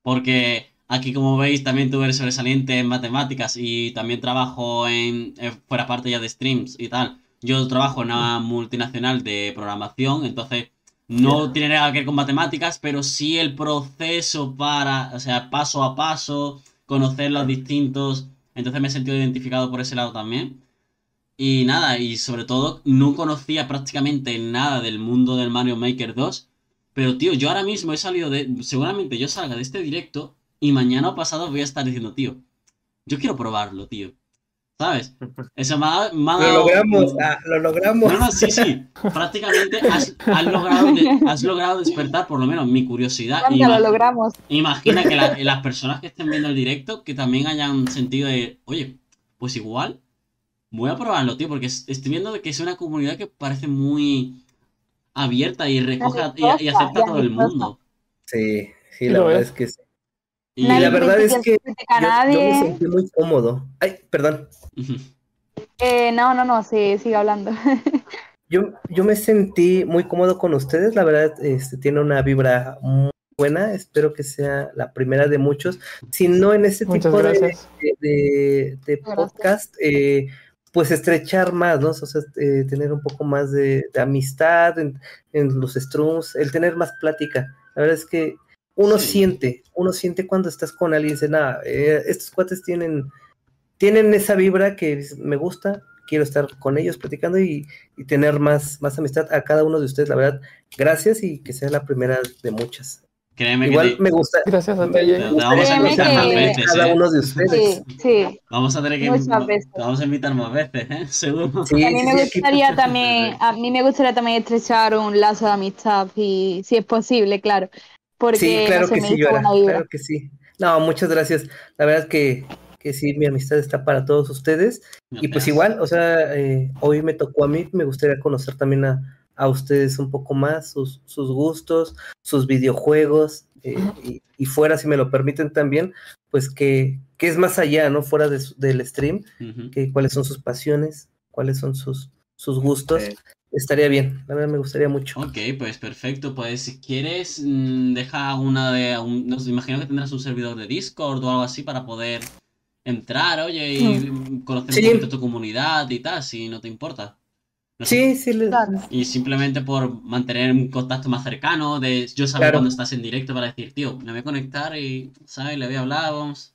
porque aquí como veis también tú eres sobresaliente en matemáticas y también trabajo en, eh, fuera parte ya de streams y tal. Yo trabajo en una multinacional de programación, entonces no tiene nada que ver con matemáticas, pero sí el proceso para, o sea, paso a paso, conocer los distintos. Entonces me he sentido identificado por ese lado también. Y nada, y sobre todo no conocía prácticamente nada del mundo del Mario Maker 2. Pero tío, yo ahora mismo he salido de. Seguramente yo salga de este directo y mañana o pasado voy a estar diciendo, tío, yo quiero probarlo, tío. ¿Sabes? Eso me ha, me ha Lo dado- logramos, ah, lo logramos. no, no, sí, sí. Prácticamente has, has logrado, de- has logrado despertar por lo menos mi curiosidad. Cuando Ima- lo logramos. Imagina que la- las personas que estén viendo el directo que también hayan sentido de, oye, pues igual voy a probarlo, tío, porque es- estoy viendo que es una comunidad que parece muy abierta y recoge y, acepta a todo el mundo. Sí, sí, la verdad es. que sí. Y Y la verdad es que yo, me sentí muy cómodo. Ay, perdón. Eh, no, no, no, sí, sigue hablando. (laughs) Yo, yo me sentí muy cómodo con ustedes, la verdad, este, tiene una vibra muy buena, espero que sea la primera de muchos, si no en este Muchas tipo de, gracias. de, de- de Gracias. podcast, eh, pues estrechar más, ¿no? O sea, eh, tener un poco más de, de amistad en, en los streams, el tener más plática, la verdad es que uno Sí. siente, uno siente cuando estás con alguien, dice, nada, eh, estos cuates tienen, tienen esa vibra que me gusta, quiero estar con ellos platicando y, y tener más, más amistad a cada uno de ustedes, la verdad, gracias y que sea la primera de muchas. Créeme que te- me gusta, Gracias a ti. vamos a invitar que- más veces, cada ¿eh? uno de ustedes. Sí, sí. Vamos a tener que Muchas veces. te vamos a invitar más veces, ¿eh? (laughs) Seguro. Sí, A mí sí, me gustaría también, a mí me gustaría también estrechar un lazo de amistad, y si es posible, claro. Porque Sí, claro no que sí, Yora, claro que sí. No, muchas gracias. La verdad que, que sí, mi amistad está para todos ustedes. Y pues igual, o sea, eh, hoy me tocó a mí, me gustaría conocer también a, a ustedes un poco más, sus, sus gustos, sus videojuegos, eh, y, y fuera, si me lo permiten también, pues que, que es más allá, ¿no? Fuera de del stream, Ujú. que cuáles son sus pasiones, cuáles son sus, sus gustos. Eh, Estaría bien, la verdad me gustaría mucho. Ok, pues perfecto. Pues si quieres, mm, deja una de. un- no imagino que tendrás un servidor de Discord o algo así para poder entrar, oye, y mm, conocer Sí. un poquito tu comunidad y tal, si no te importa. No sé. Sí, sí, le- Claro. Y simplemente por mantener un contacto más cercano, de yo saber Claro. cuando estás en directo para decir, tío, me voy a conectar y, ¿sabes? Le voy a hablar, vamos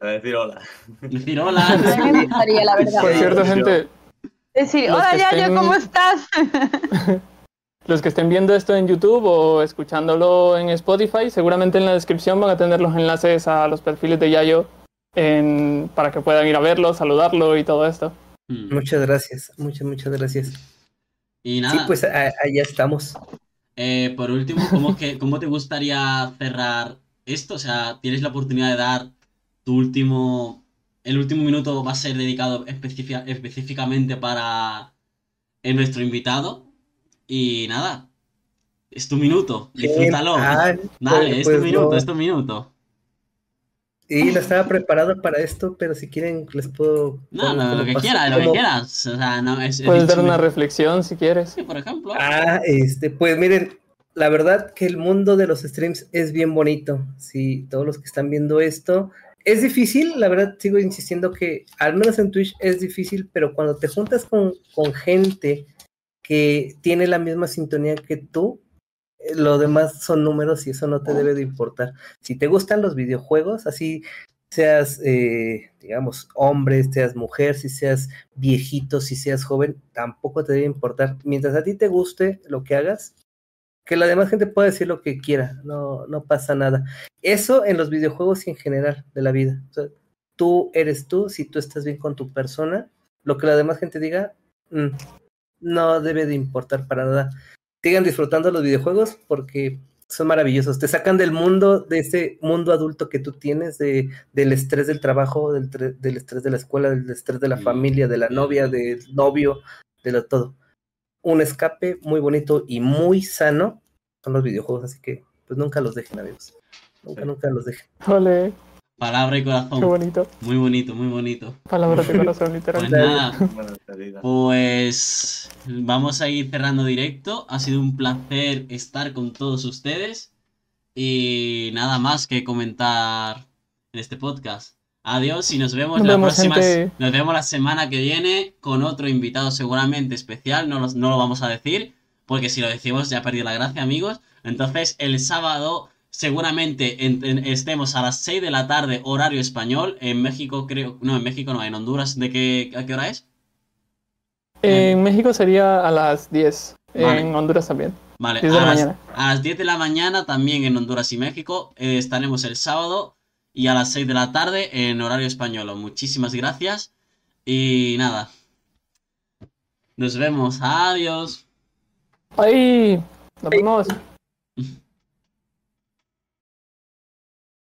a decir hola. a decir A hola. mí me gustaría, la verdad. Por Sí, cierto, gente, Decir, Los hola Yayo, estén- ¿cómo estás? (laughs) los que estén viendo esto en YouTube o escuchándolo en Spotify, seguramente en la descripción van a tener los enlaces a los perfiles de Yayo en- para que puedan ir a verlo, saludarlo y todo esto. Mm. muchas gracias, muchas, muchas gracias. Y Sí, nada, pues a- allá estamos. eh, por último, ¿cómo, que, ¿cómo te gustaría cerrar esto? O sea, tienes la oportunidad de dar tu último... El último minuto va a ser dedicado específicamente para eh, nuestro invitado. Y nada, es tu minuto, disfrútalo. Ah, Dale, pues- es pues tu minuto, no. es tu minuto. Y no estaba preparado para esto, pero si quieren les puedo... No, lo que quieras, lo que quieras. O sea, no, es, he Puedes dar una reflexión si quieres. Sí, por ejemplo. Ah, este, pues miren, la verdad que el mundo de los streams es bien bonito. Sí, todos los que están viendo esto, es difícil, la verdad sigo insistiendo que al menos en Twitch es difícil, pero cuando te juntas con, con gente que tiene la misma sintonía que tú, lo demás son números y eso no te debe de importar. Si te gustan los videojuegos, así seas, eh, digamos, hombre, seas mujer, si seas viejito, si seas joven, tampoco te debe importar. Mientras a ti te guste lo que hagas, que la demás gente pueda decir lo que quiera, no, no pasa nada. Eso en los videojuegos y en general de la vida. Tú eres tú, si tú estás bien con tu persona, lo que la demás gente diga, mm, no debe de importar para nada. Sigan disfrutando los videojuegos porque son maravillosos. Te sacan del mundo, de ese mundo adulto que tú tienes, de, del estrés del trabajo, del, del estrés de la escuela, del estrés de la familia, de la novia, del novio, de lo todo. Un escape muy bonito y muy sano son los videojuegos, así que pues nunca los dejen, amigos. Nunca, Sí. nunca los dejen. Ole, Palabra y qué corazón. bonito. Muy bonito, muy bonito. Palabras de (laughs) corazón, Pues literal. nada, pues vamos a ir cerrando directo. Ha sido un placer estar con todos ustedes. Y nada más que comentar en este podcast. Adiós y nos vemos Nos la vemos, próxima. gente. Nos vemos la semana que viene con otro invitado seguramente especial. No, los- no lo vamos a decir. Porque si lo decimos ya ha perdido la gracia, amigos. Entonces, el sábado seguramente en- en- estemos a las 6 de la tarde, horario español. En México, creo. No, en México no, en Honduras. ¿De qué, a qué hora es? En México sería a las 10. Vale. En Honduras también. Vale, 10 de a la las, a las 10 de la mañana también en Honduras y México. eh, estaremos el sábado y a las 6 de la tarde en horario español. Muchísimas gracias. Y nada. Nos vemos. Adiós. ¡Ay! Nos vemos.